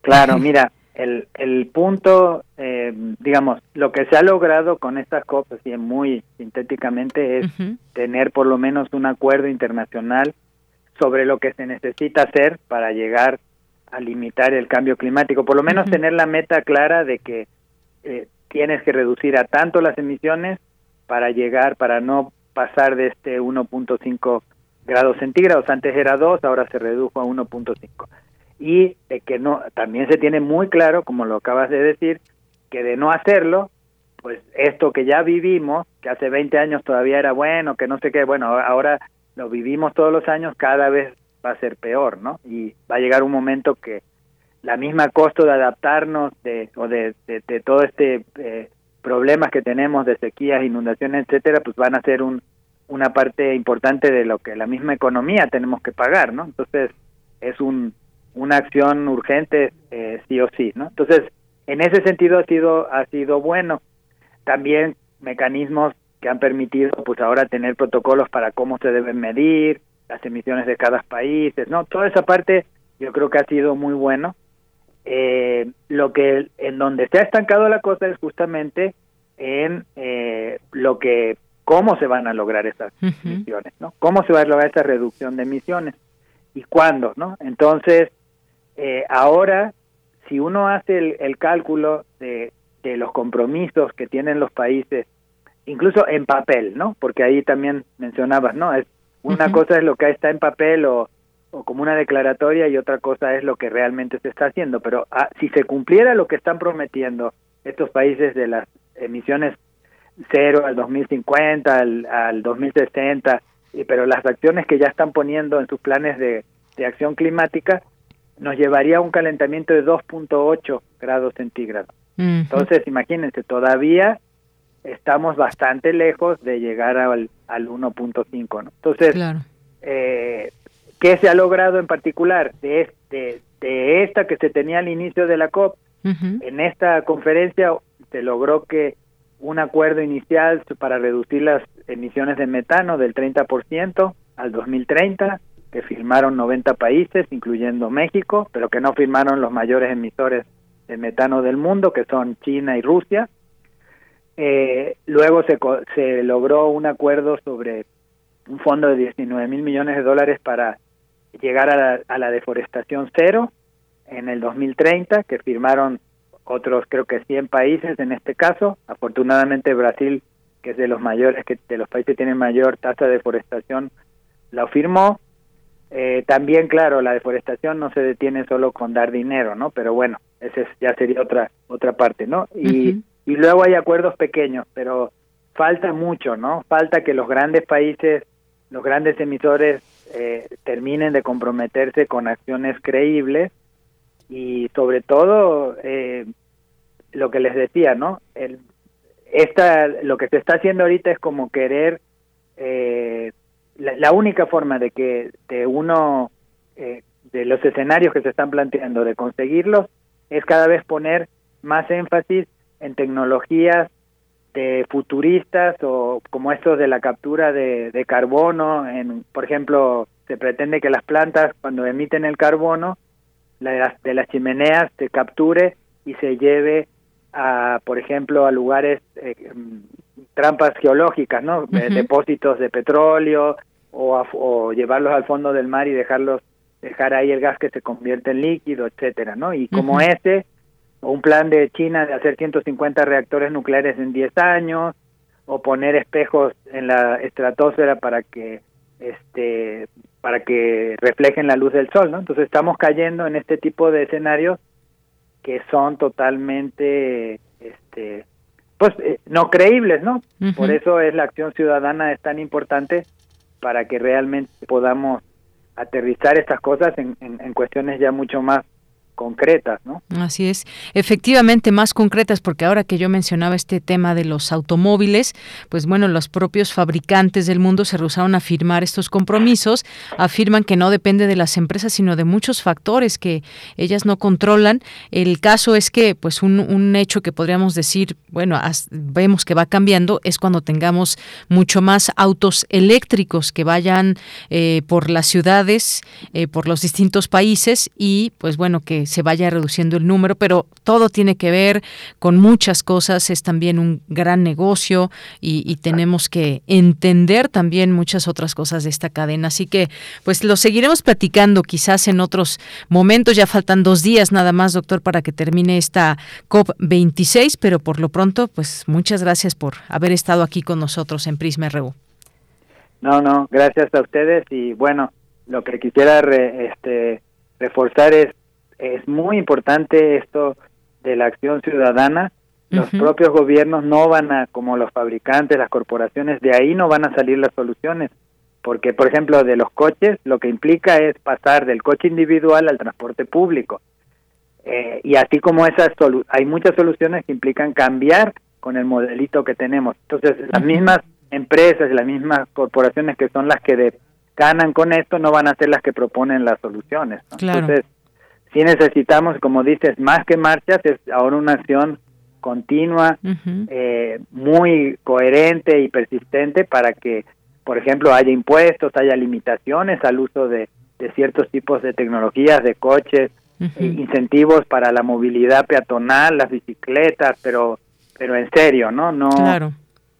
Claro, mira, el, el punto, eh, digamos, lo que se ha logrado con estas COP, y muy sintéticamente, es tener por lo menos un acuerdo internacional sobre lo que se necesita hacer para llegar a limitar el cambio climático, por lo menos tener la meta clara de que eh, tienes que reducir a tanto las emisiones para llegar, para no pasar de este 1.5 grados centígrados, antes era 2, ahora se redujo a 1.5 y de que no también se tiene muy claro como lo acabas de decir que de no hacerlo pues esto que ya vivimos que hace 20 años todavía era bueno que no sé qué bueno ahora lo vivimos todos los años cada vez va a ser peor no y va a llegar un momento que la misma costo de adaptarnos de o de, de, todo este eh, problemas que tenemos de sequías inundaciones etcétera pues van a ser un una parte importante de lo que la misma economía tenemos que pagar no entonces es un una acción urgente eh, sí o sí, ¿no? Entonces, en ese sentido ha sido ha sido bueno. También mecanismos que han permitido pues ahora tener protocolos para cómo se deben medir las emisiones de cada país, ¿no? Toda esa parte yo creo que ha sido muy bueno. Eh, lo que en donde se ha estancado la cosa es justamente en eh, lo que cómo se van a lograr esas emisiones, ¿no? Cómo se va a lograr esa reducción de emisiones y cuándo, ¿no? Entonces eh, ahora, si uno hace el, cálculo de, los compromisos que tienen los países, incluso en papel, ¿no? Porque ahí también mencionabas, ¿no? Es una cosa es lo que está en papel o, como una declaratoria y otra cosa es lo que realmente se está haciendo. Pero ah, si se cumpliera lo que están prometiendo estos países de las emisiones cero al 2050, al, al 2060, pero las acciones que ya están poniendo en sus planes de acción climática, nos llevaría a un calentamiento de 2.8 grados centígrados. Entonces, imagínense, todavía estamos bastante lejos de llegar al, al 1.5. ¿no? Entonces, eh, ¿qué se ha logrado en particular de, de, de esta que se tenía al inicio de la COP? En esta conferencia se logró que un acuerdo inicial para reducir las emisiones de metano del 30% al 2030, que firmaron 90 países, incluyendo México, pero que no firmaron los mayores emisores de metano del mundo, que son China y Rusia. Eh, luego se, se logró un acuerdo sobre un fondo de 19 mil millones de dólares para llegar a la, deforestación cero en el 2030, que firmaron otros creo que 100 países en este caso. Afortunadamente Brasil, que es de los mayores, que de los países que tienen mayor tasa de deforestación, lo firmó. Eh, también, claro, la deforestación no se detiene solo con dar dinero, ¿no? Pero bueno, esa ya sería otra otra parte, ¿no? Y y luego hay acuerdos pequeños, pero falta mucho, ¿no? Falta que los grandes países, los grandes emisores eh, terminen de comprometerse con acciones creíbles y sobre todo eh, lo que les decía, ¿no? El, esta, lo que se está haciendo ahorita es como querer eh, la, única forma de que de uno de los escenarios que se están planteando de conseguirlos es cada vez poner más énfasis en tecnologías de futuristas o como esto de la captura de, carbono, en, por ejemplo, se pretende que las plantas cuando emiten el carbono la, de las chimeneas se capture y se lleve a, por ejemplo, a lugares, eh, trampas geológicas, ¿no? Depósitos de petróleo o, o llevarlos al fondo del mar y dejarlos, dejar ahí el gas que se convierte en líquido, etcétera, ¿no? Y como ese o un plan de China de hacer 150 reactores nucleares en 10 años, o poner espejos en la estratosfera para que este para que reflejen la luz del sol, ¿no? Entonces estamos cayendo en este tipo de escenarios que son totalmente este pues eh, no creíbles, ¿no? Por eso es la acción ciudadana es tan importante para que realmente podamos aterrizar estas cosas en, en cuestiones ya mucho más concretas, ¿no? Así es, efectivamente más concretas, porque ahora que yo mencionaba este tema de los automóviles, pues bueno, los propios fabricantes del mundo se rehusaron a firmar estos compromisos, afirman que no depende de las empresas, sino de muchos factores que ellas no controlan. El caso es que, pues un, un hecho que podríamos decir, bueno, vemos que va cambiando, es cuando tengamos mucho más autos eléctricos que vayan eh, por las ciudades, eh, por los distintos países y, pues bueno, que se vaya reduciendo el número, pero todo tiene que ver con muchas cosas, es también un gran negocio y, tenemos que entender también muchas otras cosas de esta cadena. Así que, pues lo seguiremos platicando quizás en otros momentos. Ya faltan dos días nada más, doctor, para que termine esta COP26, pero por lo pronto, pues muchas gracias por haber estado aquí con nosotros en Prisma RU. No, no, gracias a ustedes y bueno, lo que quisiera este, reforzar es es muy importante esto de la acción ciudadana. Los propios gobiernos no van a, como los fabricantes, las corporaciones, de ahí no van a salir las soluciones. Porque, por ejemplo, de los coches, lo que implica es pasar del coche individual al transporte público. Eh, y así como esas, hay muchas soluciones que implican cambiar con el modelito que tenemos. Entonces, las mismas empresas las mismas corporaciones que son las que ganan con esto no van a ser las que proponen las soluciones. Entonces, sí necesitamos, como dices, más que marchas, es ahora una acción continua, eh, muy coherente y persistente para que, por ejemplo, haya impuestos, haya limitaciones al uso de, ciertos tipos de tecnologías, de coches, e incentivos para la movilidad peatonal, las bicicletas, pero pero en serio, ¿no? No,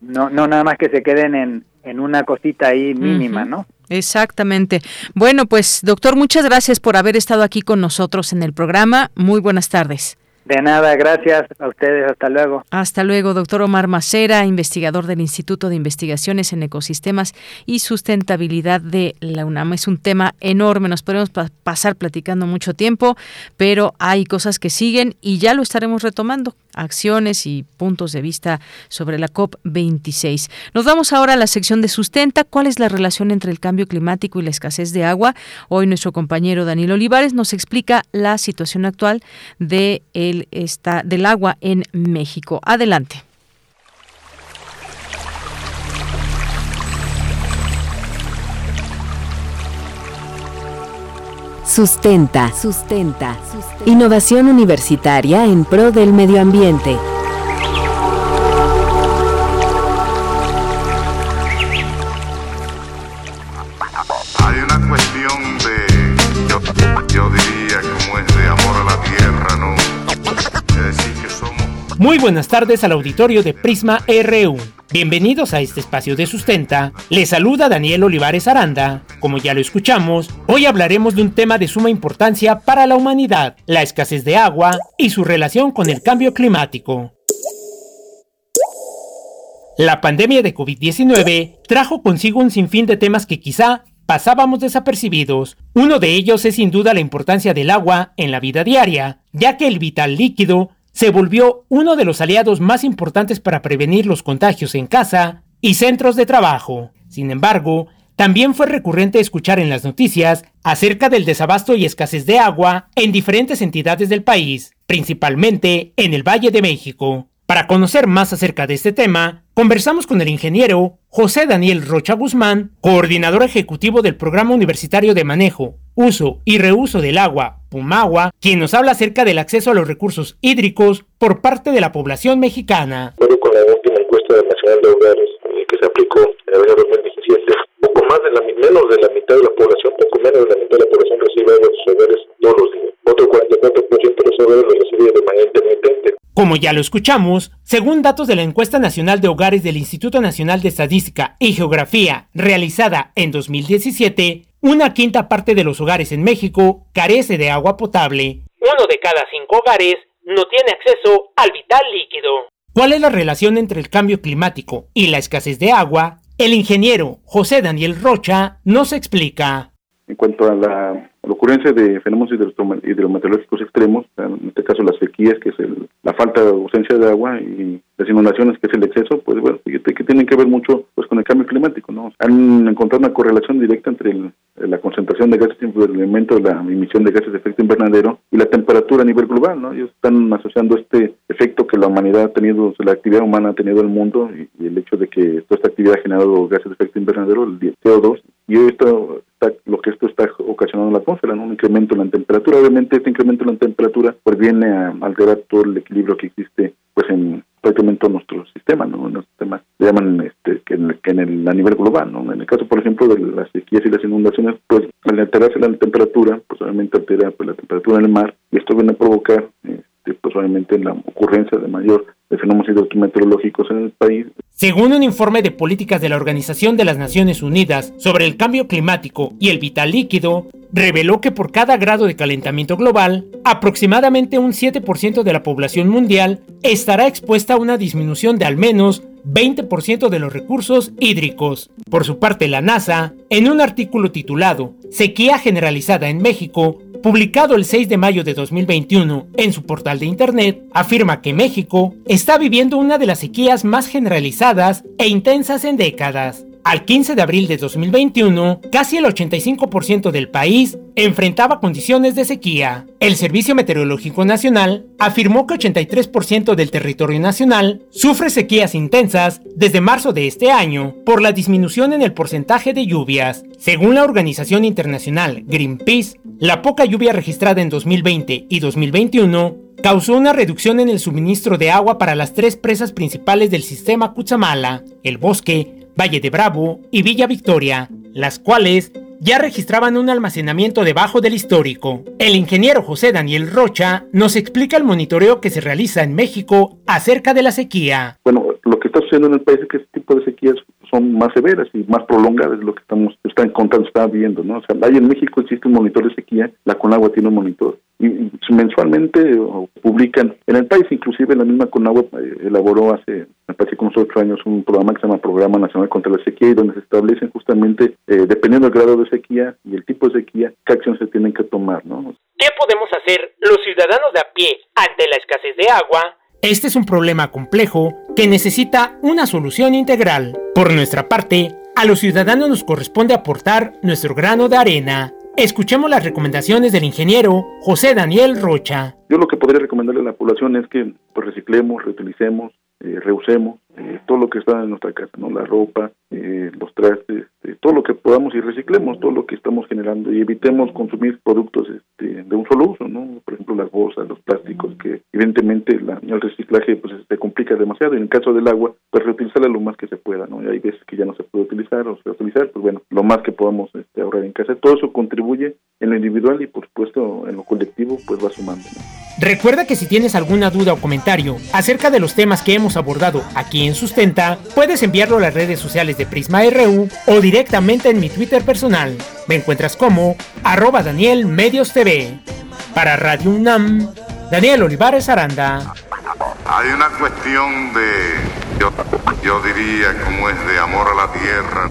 no, no nada más que se queden en, en una cosita ahí mínima, ¿no? Exactamente. Bueno, pues doctor, muchas gracias por haber estado aquí con nosotros en el programa. Muy buenas tardes. De nada, gracias a ustedes. Hasta luego. Hasta luego, doctor Omar Macera, investigador del Instituto de Investigaciones en Ecosistemas y Sustentabilidad de la UNAM. Es un tema enorme, nos podemos pasar platicando mucho tiempo, pero hay cosas que siguen y ya lo estaremos retomando acciones y puntos de vista sobre la COP26. Nos vamos ahora a la sección de sustenta. ¿Cuál es la relación entre el cambio climático y la escasez de agua? Hoy nuestro compañero Daniel Olivares nos explica la situación actual de el, esta, del agua en México. Adelante. Sustenta. Sustenta. Innovación universitaria en pro del medio ambiente. Muy buenas tardes al auditorio de Prisma RU. Bienvenidos a este espacio de sustenta. Les saluda Daniel Olivares Aranda. Como ya lo escuchamos, hoy hablaremos de un tema de suma importancia para la humanidad, la escasez de agua y su relación con el cambio climático. La pandemia de COVID-19 trajo consigo un sinfín de temas que quizá pasábamos desapercibidos. Uno de ellos es sin duda la importancia del agua en la vida diaria, ya que el vital líquido se volvió uno de los aliados más importantes para prevenir los contagios en casa y centros de trabajo. Sin embargo, también fue recurrente escuchar en las noticias acerca del desabasto y escasez de agua en diferentes entidades del país, principalmente en el Valle de México. Para conocer más acerca de este tema, conversamos con el ingeniero José Daniel Rocha Guzmán, coordinador ejecutivo del Programa Universitario de Manejo, Uso y Reuso del Agua, Pumagua, quien nos habla acerca del acceso a los recursos hídricos por parte de la población mexicana. con la última encuesta nacional de hogares que se aplicó en el año 2017, poco más de la, menos de la mitad de la población, poco menos de la mitad de la población recibe sus hogares todos los días. Otro 44% de los hogares lo recibe de manera intermitente. Como ya lo escuchamos, según datos de la encuesta nacional de hogares del Instituto Nacional de Estadística y Geografía realizada en 2017, una quinta parte de los hogares en México carece de agua potable. Uno de cada cinco hogares no tiene acceso al vital líquido. ¿Cuál es la relación entre el cambio climático y la escasez de agua? El ingeniero José Daniel Rocha nos explica. En cuanto a la la ocurrencia de fenómenos hidrometeorológicos extremos, en este caso las sequías, que es la falta de ausencia de agua, y las inundaciones, que es el exceso, pues bueno, fíjate que tienen que ver mucho pues con el cambio climático, ¿no? Han encontrado una correlación directa entre la concentración de gases de elemento, la emisión de gases de efecto invernadero y la temperatura a nivel global, ¿no? Ellos están asociando este efecto que la humanidad ha tenido, la actividad humana ha tenido en el mundo y, el hecho de que toda esta actividad ha generado gases de efecto invernadero, el CO2, y esto lo que esto está ocasionando la atmósfera, ¿no? un incremento en la temperatura. Obviamente este incremento en la temperatura pues viene a alterar todo el equilibrio que existe pues en prácticamente nuestro sistema, ¿no? En los sistemas se llaman este, que, en, que en el, a nivel global, ¿no? En el caso, por ejemplo, de las sequías y las inundaciones, pues al alterarse la temperatura, pues obviamente altera pues, la temperatura en el mar y esto viene a provocar este, pues obviamente la ocurrencia de mayor de fenómenos hidrometeorológicos en el país. Según un informe de políticas de la Organización de las Naciones Unidas sobre el cambio climático y el vital líquido, reveló que por cada grado de calentamiento global, aproximadamente un 7% de la población mundial estará expuesta a una disminución de al menos 20% de los recursos hídricos. Por su parte, la NASA, en un artículo titulado Sequía Generalizada en México, publicado el 6 de mayo de 2021 en su portal de Internet, afirma que México está viviendo una de las sequías más generalizadas e intensas en décadas. Al 15 de abril de 2021, casi el 85% del país enfrentaba condiciones de sequía. El Servicio Meteorológico Nacional afirmó que 83% del territorio nacional sufre sequías intensas desde marzo de este año por la disminución en el porcentaje de lluvias. Según la organización internacional Greenpeace, la poca lluvia registrada en 2020 y 2021 causó una reducción en el suministro de agua para las tres presas principales del sistema Cutzamala, el Bosque, Valle de Bravo y Villa Victoria, las cuales ya registraban un almacenamiento debajo del histórico. El ingeniero José Daniel Rocha nos explica el monitoreo que se realiza en México acerca de la sequía. Bueno, lo que está sucediendo en el país es que este tipo de sequías son más severas y más prolongadas lo que estamos están contando, está viendo, ¿no? O sea, ahí en México existe un monitor de sequía, la Conagua tiene un monitor mensualmente publican en el país, inclusive la misma Conagua eh, elaboró hace me parece como ocho años un programa que se llama Programa Nacional contra la Sequía y donde se establecen justamente, eh, dependiendo del grado de sequía y el tipo de sequía, qué acciones se tienen que tomar, ¿no? ¿Qué podemos hacer los ciudadanos de a pie ante la escasez de agua Este es un problema complejo que necesita una solución integral. Por nuestra parte, a los ciudadanos nos corresponde aportar nuestro grano de arena. Escuchemos las recomendaciones del ingeniero José Daniel Rocha. Yo lo que podría recomendarle a la población es que pues, reciclemos, reutilicemos, eh, reusemos eh, todo lo que está en nuestra casa, no la ropa, eh, los trastes, este, todo lo que podamos y reciclemos todo lo que estamos generando y evitemos consumir productos este, de un solo uso, ¿no? Por ejemplo, las bolsas, los plásticos, que evidentemente la, el reciclaje pues se complica demasiado. En el caso del agua, pues reutilizarla lo más que se pueda, ¿no? Y hay veces que ya no se puede utilizar o se utilizar, pues bueno, lo más que podamos este, ahorrar en casa. Todo eso contribuye en lo individual y por supuesto en lo colectivo, pues va sumando. Recuerda que si tienes alguna duda o comentario acerca de los temas que hemos abordado aquí en Sustenta, puedes enviarlo a las redes sociales de Prisma RU o directamente en mi Twitter personal. Me encuentras como arroba Daniel Medios TV. Para Radio UNAM, Daniel Olivares Aranda. Hay una cuestión de, yo, yo diría, como es de amor a la tierra.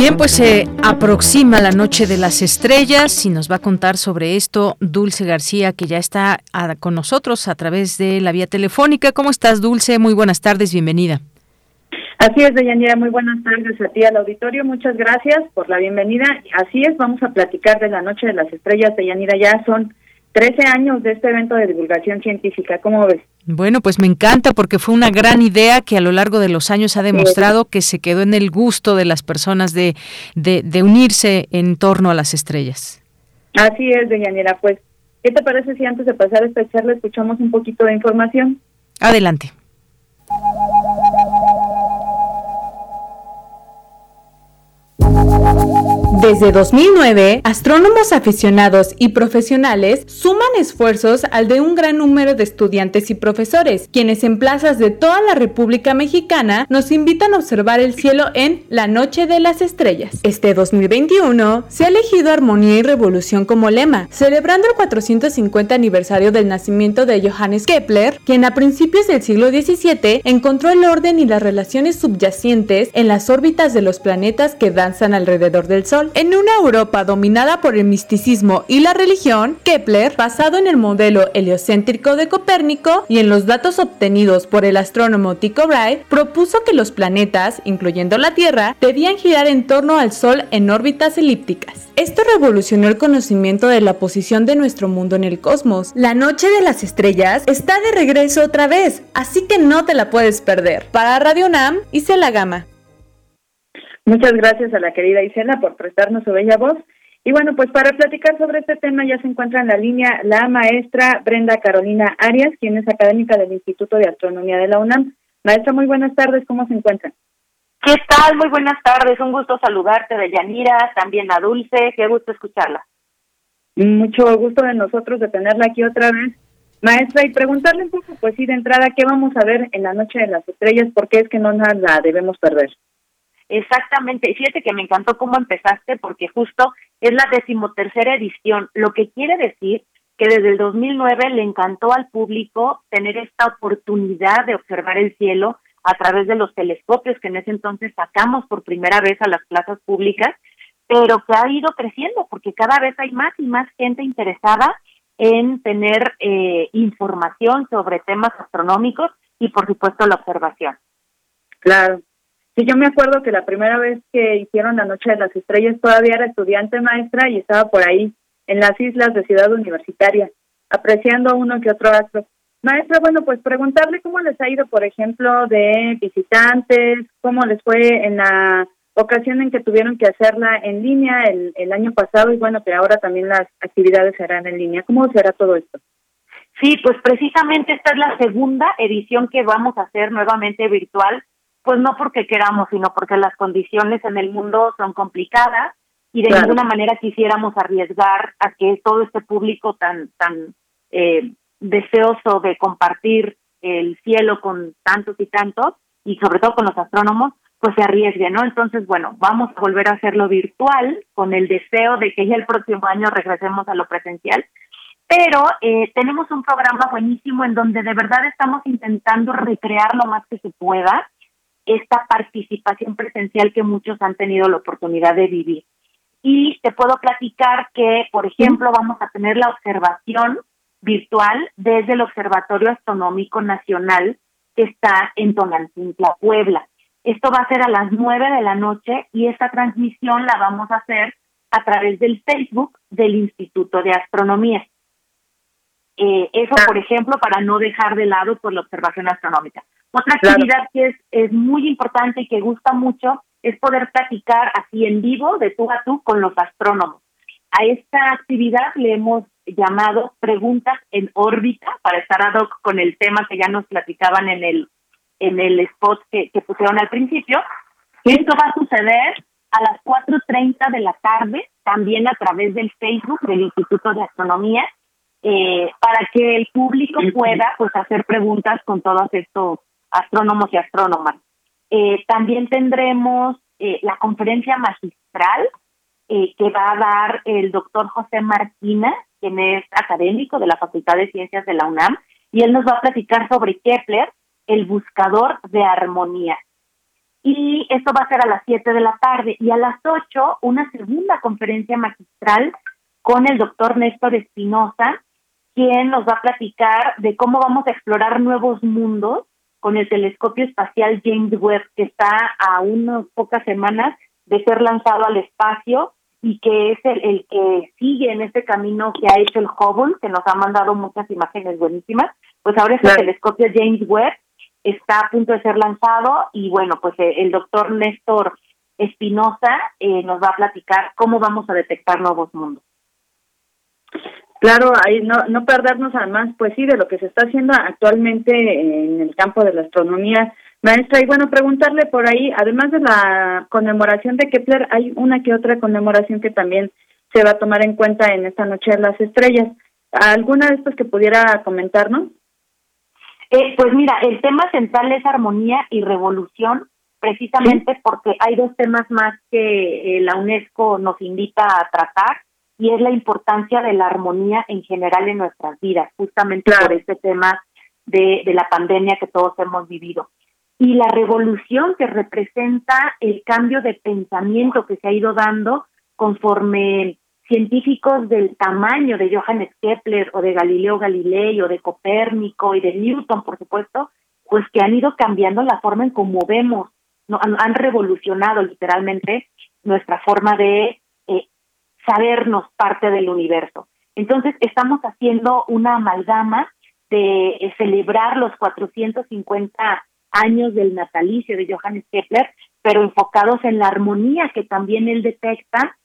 Bien, pues se aproxima la noche de las estrellas y nos va a contar sobre esto Dulce García, que ya está con nosotros a través de la vía telefónica. ¿Cómo estás, Dulce? Muy buenas tardes, bienvenida. Así es, Deyanira, muy buenas tardes a ti al auditorio, muchas gracias por la bienvenida. Así es, vamos a platicar de la Noche de las Estrellas, Deyanira, ya son 13 años de este evento de divulgación científica, ¿cómo ves? Bueno, pues me encanta porque fue una gran idea que a lo largo de los años ha demostrado que se quedó en el gusto de las personas de, de, unirse en torno a las estrellas. Así es, Deyanira. Pues, ¿qué te parece si antes de pasar esta charla escuchamos un poquito de información? Adelante. Desde 2009, astrónomos aficionados y profesionales suman esfuerzos al de un gran número de estudiantes y profesores, quienes en plazas de toda la República Mexicana nos invitan a observar el cielo en La Noche de las Estrellas. Este 2021 se ha elegido Armonía y Revolución como lema, celebrando el 450 aniversario del nacimiento de Johannes Kepler, quien a principios del siglo XVII encontró el orden y las relaciones subyacentes en las órbitas de los planetas que danzan alrededor del Sol. En una Europa dominada por el misticismo y la religión, Kepler, basado en el modelo heliocéntrico de Copérnico y en los datos obtenidos por el astrónomo Tycho Brahe, propuso que los planetas, incluyendo la Tierra, debían girar en torno al Sol en órbitas elípticas. Esto revolucionó el conocimiento de la posición de nuestro mundo en el cosmos. La noche de las estrellas está de regreso otra vez, así que no te la puedes perder. Para Radio Nam, hice la gama. Muchas gracias a la querida Isela por prestarnos su bella voz. Y bueno, pues para platicar sobre este tema ya se encuentra en la línea la maestra Brenda Carolina Arias, quien es académica del Instituto de Astronomía de la UNAM. Maestra, muy buenas tardes, ¿cómo se encuentra? ¿Qué tal? Muy buenas tardes, un gusto saludarte de Yanira, también a Dulce, qué gusto escucharla. Mucho gusto de nosotros de tenerla aquí otra vez. Maestra, y preguntarle un poco, pues sí, de entrada, ¿qué vamos a ver en la Noche de las Estrellas? ¿Por qué es que no la debemos perder? Exactamente, fíjate que me encantó cómo empezaste porque justo es la decimotercera edición, lo que quiere decir que desde el 2009 le encantó al público tener esta oportunidad de observar el cielo a través de los telescopios que en ese entonces sacamos por primera vez a las plazas públicas, pero que ha ido creciendo porque cada vez hay más y más gente interesada en tener eh, información sobre temas astronómicos y por supuesto la observación. Claro, Sí, yo me acuerdo que la primera vez que hicieron la Noche de las Estrellas todavía era estudiante maestra y estaba por ahí en las islas de Ciudad Universitaria, apreciando uno que otro astro. Maestra, bueno, pues preguntarle cómo les ha ido, por ejemplo, de visitantes, cómo les fue en la ocasión en que tuvieron que hacerla en línea el, el año pasado y bueno, que ahora también las actividades serán en línea. ¿Cómo será todo esto? Sí, pues precisamente esta es la segunda edición que vamos a hacer nuevamente virtual pues no porque queramos, sino porque las condiciones en el mundo son complicadas y de ninguna manera quisiéramos arriesgar a que todo este público tan tan eh, deseoso de compartir el cielo con tantos y tantos y sobre todo con los astrónomos, pues se arriesgue, ¿no? Entonces, bueno, vamos a volver a hacerlo virtual con el deseo de que ya el próximo año regresemos a lo presencial. Pero eh, tenemos un programa buenísimo en donde de verdad estamos intentando recrear lo más que se pueda esta participación presencial que muchos han tenido la oportunidad de vivir. Y te puedo platicar que, por ejemplo, vamos a tener la observación virtual desde el Observatorio Astronómico Nacional que está en Tonaltintla, Puebla. Esto va a ser a las nueve de la noche y esta transmisión la vamos a hacer a través del Facebook del Instituto de Astronomía. Eh, eso, por ejemplo, para no dejar de lado por pues, la observación astronómica. Otra actividad que es, es muy importante y que gusta mucho es poder platicar así en vivo, de tú a tú, con los astrónomos. A esta actividad le hemos llamado Preguntas en órbita para estar ad hoc con el tema que ya nos platicaban en el en el spot que, pusieron al principio. Esto va a suceder a las 4.30 de la tarde, también a través del Facebook del Instituto de Astronomía, eh, para que el público pueda pues hacer preguntas con todos estos astrónomos y astrónomas. Eh, también tendremos eh, la conferencia magistral que va a dar el doctor José Martina, quien es académico de la Facultad de Ciencias de la UNAM, y él nos va a platicar sobre Kepler el buscador de armonía. Y esto va a ser a las 7 de la tarde y a las 8 una segunda conferencia magistral con el doctor Néstor Espinosa, quien nos va a platicar de cómo vamos a explorar nuevos mundos con el telescopio espacial James Webb, que está a unas pocas semanas de ser lanzado al espacio y que es el, el que sigue en este camino que ha hecho el Hubble, que nos ha mandado muchas imágenes buenísimas. Pues ahora es el telescopio James Webb está a punto de ser lanzado y bueno, pues eh, el doctor Néstor Espinosa eh, nos va a platicar cómo vamos a detectar nuevos mundos. Claro, ahí no, no perdernos además, pues sí, de lo que se está haciendo actualmente en el campo de la astronomía. Maestra, y bueno, preguntarle por ahí, además de la conmemoración de Kepler, hay una que otra conmemoración que también se va a tomar en cuenta en esta Noche de las Estrellas. ¿Alguna de estas que pudiera comentarnos? Eh, pues mira, el tema central es armonía y revolución, precisamente porque hay dos temas más que eh, la UNESCO nos invita a tratar y es la importancia de la armonía en general en nuestras vidas, justamente por este tema de, de la pandemia que todos hemos vivido. Y la revolución que representa el cambio de pensamiento que se ha ido dando conforme científicos del tamaño de Johannes Kepler o de Galileo Galilei o de Copérnico y de Newton, por supuesto, pues que han ido cambiando la forma en cómo vemos, ¿no? han, revolucionado literalmente nuestra forma de sabernos parte del universo. Entonces, estamos haciendo una amalgama de eh, celebrar los 450 años del natalicio de Johannes Kepler, pero enfocados en la armonía que también él detecta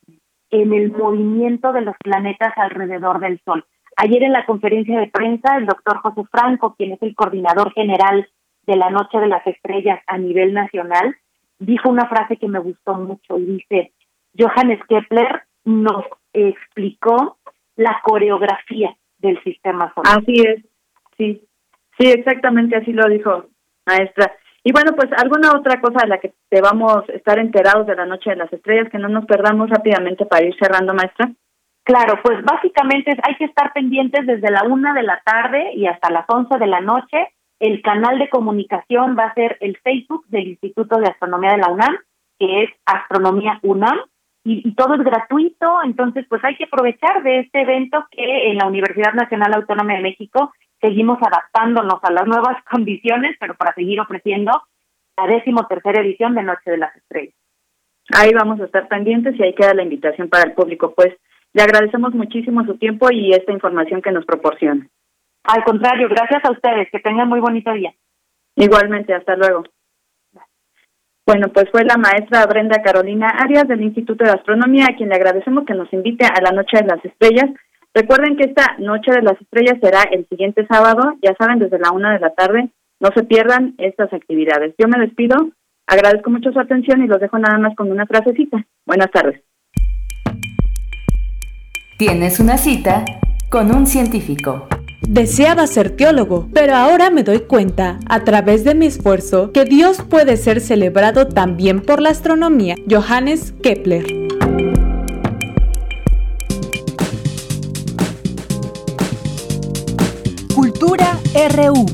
en el movimiento de los planetas alrededor del Sol. Ayer en la conferencia de prensa, el doctor José Franco, quien es el coordinador general de la Noche de las Estrellas a nivel nacional, dijo una frase que me gustó mucho y dice, Johannes Kepler nos explicó la coreografía del sistema solar. Así es, sí, sí, exactamente así lo dijo maestra. Y bueno, pues alguna otra cosa de la que debamos estar enterados de la Noche de las Estrellas, que no nos perdamos rápidamente para ir cerrando, maestra. Claro, pues básicamente hay que estar pendientes desde la una de la tarde y hasta las once de la noche. El canal de comunicación va a ser el Facebook del Instituto de Astronomía de la UNAM, que es Astronomía UNAM, y, y, todo es gratuito, entonces pues hay que aprovechar de este evento que en la Universidad Nacional Autónoma de México seguimos adaptándonos a las nuevas [laughs] condiciones, pero para seguir ofreciendo la décimo tercera edición de Noche de las Estrellas. Ahí vamos a estar pendientes y ahí queda la invitación para el público. Pues le agradecemos muchísimo su tiempo y esta información que nos proporciona. Al contrario, gracias a ustedes. Que tengan muy bonito día. Igualmente, hasta luego. Bueno, pues fue la maestra Brenda Carolina Arias del Instituto de Astronomía, a quien le agradecemos que nos invite a la Noche de las Estrellas Recuerden que esta Noche de las Estrellas será el siguiente sábado, ya saben, desde la una de la tarde. No se pierdan estas actividades. Yo me despido, agradezco mucho su atención y los dejo nada más con una frasecita. Buenas tardes. Tienes una cita con un científico. Deseaba ser teólogo, pero ahora me doy cuenta, a través de mi esfuerzo, que Dios puede ser celebrado también por la astronomía. Johannes Kepler. Cultura RU.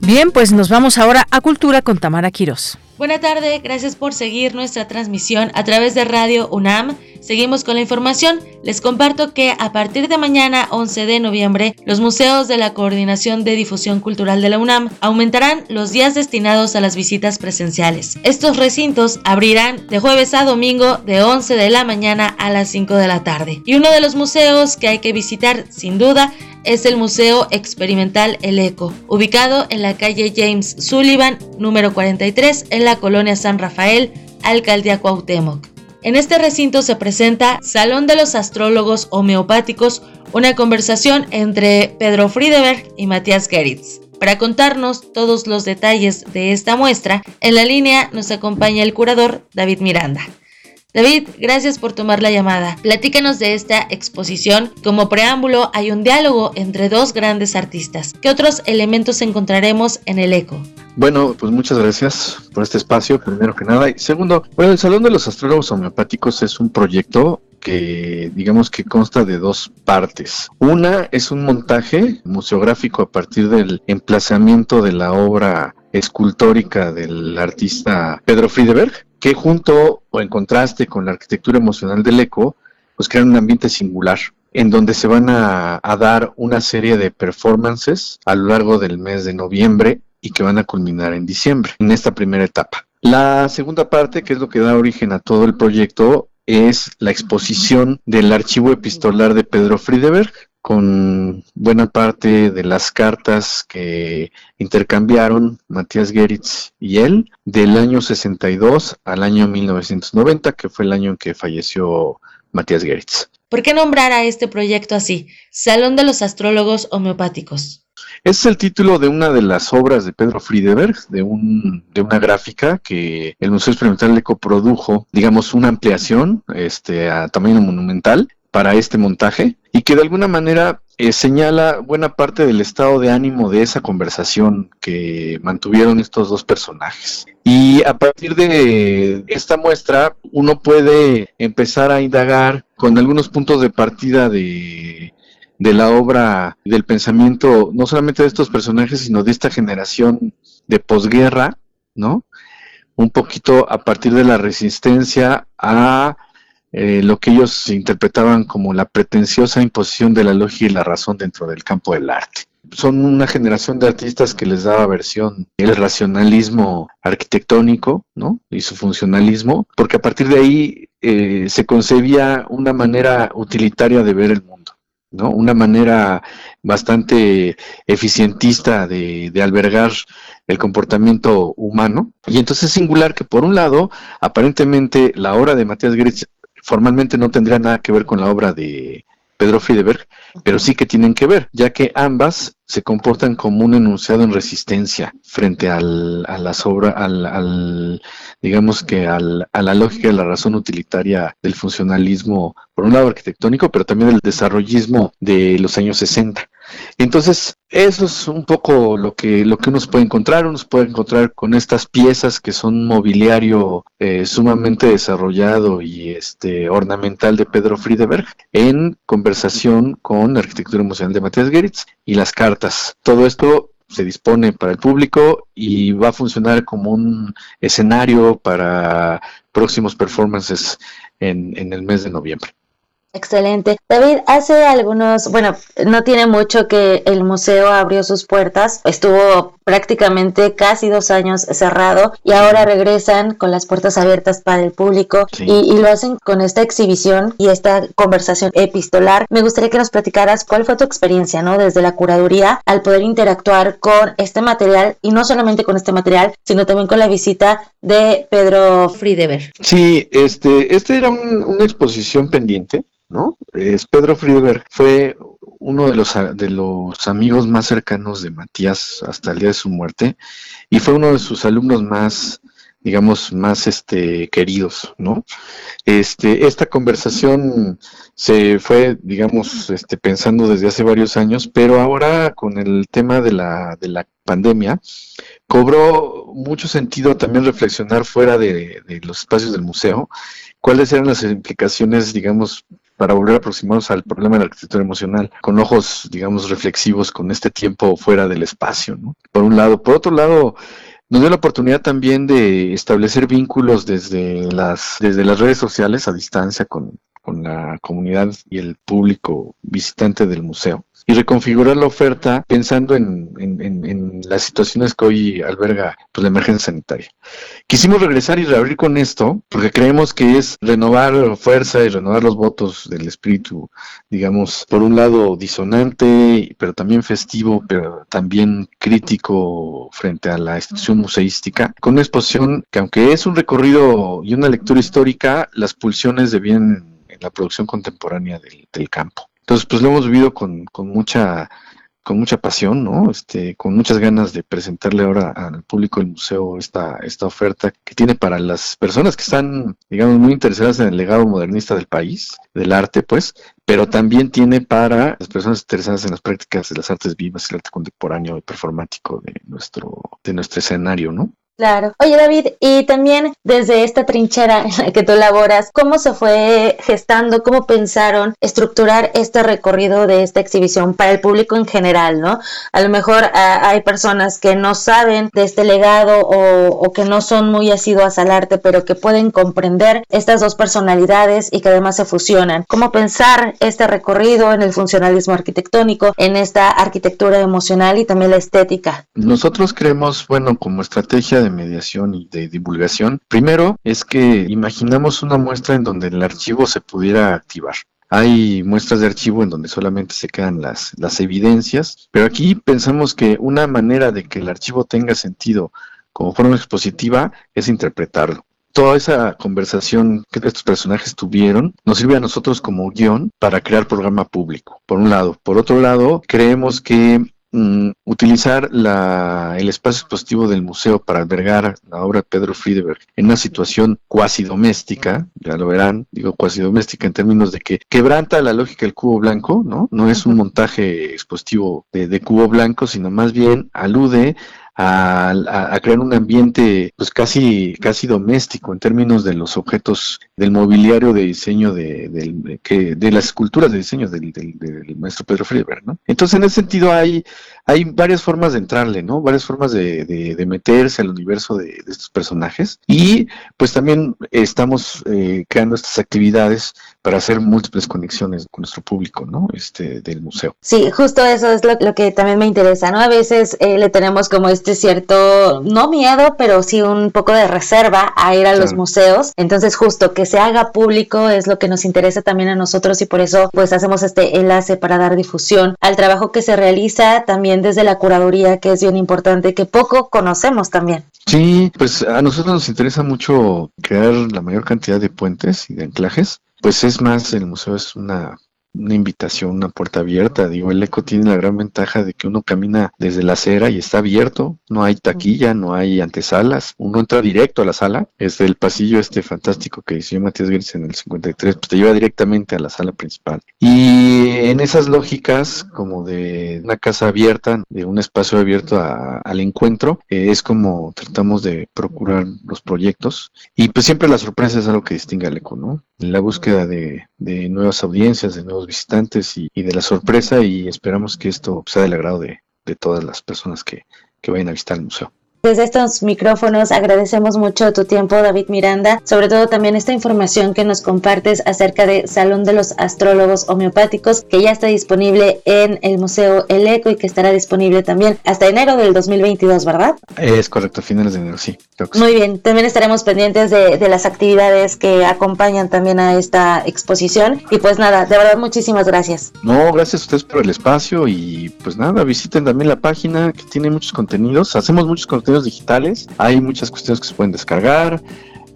Bien, pues nos vamos ahora a Cultura con Tamara Quirós. Buenas tardes, gracias por seguir nuestra transmisión a través de Radio UNAM. Seguimos con la información. Les comparto que a partir de mañana 11 de noviembre, los museos de la Coordinación de Difusión Cultural de la UNAM aumentarán los días destinados a las visitas presenciales. Estos recintos abrirán de jueves a domingo de 11 de la mañana a las 5 de la tarde. Y uno de los museos que hay que visitar sin duda es el Museo Experimental El Eco, ubicado en la calle James Sullivan, número 43, en la colonia San Rafael, Alcaldía Cuauhtémoc. En este recinto se presenta Salón de los Astrólogos Homeopáticos, una conversación entre Pedro Friedeberg y Matías Geritz. Para contarnos todos los detalles de esta muestra, en la línea nos acompaña el curador David Miranda. David, gracias por tomar la llamada. Platícanos de esta exposición. Como preámbulo, hay un diálogo entre dos grandes artistas. ¿Qué otros elementos encontraremos en el eco? Bueno, pues muchas gracias por este espacio, primero que nada. Y segundo, bueno, el Salón de los Astrólogos Homeopáticos es un proyecto que digamos que consta de dos partes. Una es un montaje museográfico a partir del emplazamiento de la obra escultórica del artista Pedro Friedeberg, que junto o en contraste con la arquitectura emocional del eco, pues crean un ambiente singular en donde se van a, dar una serie de performances a lo largo del mes de noviembre y que van a culminar en diciembre, en esta primera etapa. La segunda parte, que es lo que da origen a todo el proyecto, es la exposición del archivo epistolar de Pedro Friedeberg, con buena parte de las cartas que intercambiaron Matías Geritz y él del año 62 al año 1990, que fue el año en que falleció Matías Geritz. ¿Por qué nombrar a este proyecto así? Salón de los Astrólogos Homeopáticos. Es el título de una de las obras de Pedro Friedeberg, de, un, de una gráfica que el Museo Experimental le coprodujo, digamos, una ampliación este, a tamaño monumental para este montaje y que de alguna manera eh, señala buena parte del estado de ánimo de esa conversación que mantuvieron estos dos personajes. Y a partir de esta muestra uno puede empezar a indagar con algunos puntos de partida de, de la obra, del pensamiento, no solamente de estos personajes, sino de esta generación de posguerra, ¿no? Un poquito a partir de la resistencia a eh, lo que ellos interpretaban como la pretenciosa imposición de la lógica y la razón dentro del campo del arte. Son una generación de artistas que les daba versión el racionalismo arquitectónico, ¿no? Y su funcionalismo, porque a partir de ahí eh, se concebía una manera utilitaria de ver el mundo. ¿No? Una manera bastante eficientista de, albergar el comportamiento humano. Y entonces es singular que por un lado, aparentemente la obra de Matías Gritz formalmente no tendría nada que ver con la obra de Pedro Friedeberg, pero sí que tienen que ver, ya que ambas se comportan como un enunciado en resistencia frente al, a las obras, al, digamos que al, a la lógica de la razón utilitaria del funcionalismo, por un lado arquitectónico, pero también del desarrollismo de los años 60. Entonces, eso es un poco lo que, lo que uno puede encontrar. Uno puede encontrar con estas piezas que son mobiliario eh, sumamente desarrollado y este ornamental de Pedro Friedeberg en conversación con la arquitectura emocional de Matías Geritz y las cartas. Todo esto se dispone para el público y va a funcionar como un escenario para próximos performances en, en el mes de noviembre. Excelente. David, hace algunos, bueno, no tiene mucho que el museo abrió sus puertas, estuvo prácticamente casi dos años cerrado y ahora regresan con las puertas abiertas para el público y, lo hacen con esta exhibición y esta conversación epistolar. Me gustaría que nos platicaras cuál fue tu experiencia, ¿no? Desde la curaduría al poder interactuar con este material y no solamente con este material, sino también con la visita de Pedro Friedeberg. Sí, este, este era una exposición pendiente ¿no? Es Pedro Friedberg fue uno de los, de los amigos más cercanos de Matías hasta el día de su muerte y fue uno de sus alumnos más digamos, más este, queridos, ¿no? Este, esta conversación se fue, digamos, este, pensando desde hace varios años, pero ahora con el tema de la, de la pandemia, cobró mucho sentido también reflexionar fuera de, de los espacios del museo, cuáles eran las implicaciones, digamos, para volver a aproximarnos al problema de la arquitectura emocional, con ojos, digamos, reflexivos, con este tiempo fuera del espacio, ¿no? Por un lado. Por otro lado, nos dio la oportunidad también de establecer vínculos desde las, desde las redes sociales a distancia con, con la comunidad y el público visitante del museo y reconfigurar la oferta pensando en, las situaciones que hoy alberga pues, la emergencia sanitaria. Quisimos regresar y reabrir con esto porque creemos que es renovar fuerza y renovar los votos del espíritu, digamos, por un lado disonante, pero también festivo, pero también crítico frente a la institución museística, con una exposición que aunque es un recorrido y una lectura histórica, las pulsiones de bien la producción contemporánea del campo. Entonces, pues lo hemos vivido con, con mucha con mucha pasión, ¿no? Este, con muchas ganas de presentarle ahora al público del museo esta, esta oferta que tiene para las personas que están, digamos, muy interesadas en el legado modernista del país, del arte, pues, pero también tiene para las personas interesadas en las prácticas de las artes vivas, el arte contemporáneo y performático de nuestro, de nuestro escenario, ¿no? Claro. Oye, David, y también desde esta trinchera en la que tú laboras, ¿cómo se fue gestando, cómo pensaron estructurar este recorrido de esta exhibición para el público en general, ¿no? A lo mejor ah, hay personas que no saben de este legado o, o, que no son muy asiduas al arte, pero que pueden comprender estas dos personalidades y que además se fusionan. ¿Cómo pensar este recorrido en el funcionalismo arquitectónico, en esta arquitectura emocional y también la estética? Nosotros creemos, bueno, como estrategia mediación y de divulgación, primero es que imaginamos una muestra en donde el archivo se pudiera activar. Hay muestras de archivo en donde solamente se quedan las, las evidencias, pero aquí pensamos que una manera de que el archivo tenga sentido como forma expositiva es interpretarlo toda esa conversación que estos personajes tuvieron nos sirve a nosotros como guion para crear programa público, por un lado. Por otro lado, creemos que Mm, utilizar el espacio expositivo del museo para albergar la obra de Pedro Friedeberg en una situación cuasi doméstica, ya lo verán, digo cuasi doméstica en términos de que quebranta la lógica del cubo blanco, ¿no? No es un montaje expositivo de cubo blanco, sino más bien alude a, crear un ambiente pues casi casi doméstico en términos de los objetos del mobiliario de diseño de, de, de las esculturas de diseño del, del, maestro Pedro Friedberg, ¿no? Entonces en ese sentido hay hay varias formas de entrarle, ¿no? Varias formas de, de, meterse al universo de, estos personajes y pues también estamos eh, creando estas actividades para hacer múltiples conexiones con nuestro público, ¿no? Este, del museo. Sí, justo eso es lo, que también me interesa, ¿no? A veces eh, le tenemos como este cierto, no miedo, pero sí un poco de reserva a ir a los museos. Entonces, justo que se haga público es lo que nos interesa también a nosotros y por eso pues hacemos este enlace para dar difusión al trabajo que se realiza también desde la curaduría, que es bien importante, que poco conocemos también. Sí, pues a nosotros nos interesa mucho crear la mayor cantidad de puentes y de anclajes. Pues es más, el museo es una una invitación, una puerta abierta. Digo, el eco tiene la gran ventaja de que uno camina desde la acera y está abierto, no hay taquilla, no hay antesalas, uno entra directo a la sala, es el pasillo este fantástico que hizo Matías Gris en el 53, pues te lleva directamente a la sala principal. Y en esas lógicas, como de una casa abierta, de un espacio abierto al encuentro, eh, es como tratamos de procurar los proyectos. Y pues siempre la sorpresa es algo que distingue al eco, ¿no? La búsqueda de, de nuevas audiencias, de nuevos visitantes y, de la sorpresa y esperamos que esto sea del agrado de, todas las personas que, que vayan a visitar el museo. Desde estos micrófonos agradecemos mucho tu tiempo, David Miranda, sobre todo también esta información que nos compartes acerca de Salón de los Astrólogos Homeopáticos, que ya está disponible en el Museo El Eco y que estará disponible también hasta enero del 2022, ¿verdad? Es correcto, finales de enero, sí. Muy bien, también estaremos pendientes de, de las actividades que acompañan también a esta exposición. Y pues nada, de verdad, muchísimas gracias. No, gracias a ustedes por el espacio y pues nada, visiten también la página que tiene muchos contenidos. Hacemos muchos contenidos digitales, hay muchas cuestiones que se pueden descargar.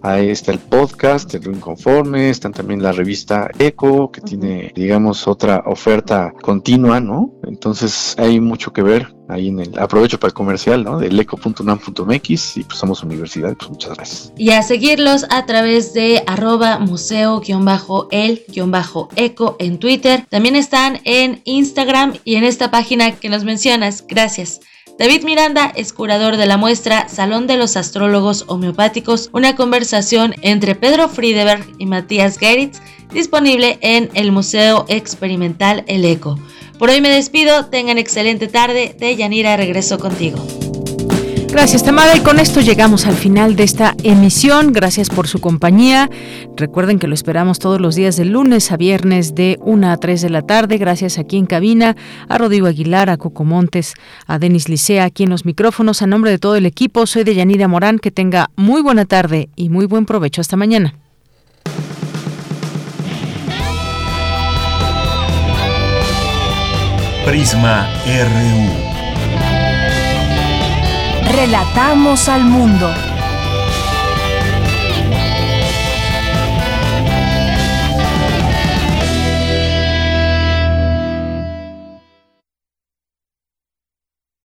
Ahí está el podcast, el Inconforme, están también la revista Eco, que tiene, digamos, otra oferta continua, ¿no? Entonces hay mucho que ver ahí en el aprovecho para el comercial, ¿no? Del eco.unam.mx y pues somos universidad, pues muchas gracias. Y a seguirlos a través de arroba museo-el-eco en Twitter. También están en Instagram y en esta página que nos mencionas. Gracias. David Miranda es curador de la muestra Salón de los Astrólogos Homeopáticos, una conversación entre Pedro Friedeberg y Matías Geritz, disponible en el Museo Experimental El Eco. Por hoy me despido, tengan excelente tarde, de Yanira regreso contigo. Gracias, Tamara. Y con esto llegamos al final de esta emisión. Gracias por su compañía. Recuerden que lo esperamos todos los días de lunes a viernes de 1 a 3 de la tarde. Gracias aquí en cabina a Rodrigo Aguilar, a Coco Montes, a Denis Licea aquí en los micrófonos. A nombre de todo el equipo, soy de Yanira Morán. Que tenga muy buena tarde y muy buen provecho. Hasta mañana. Prisma RU. Relatamos al mundo.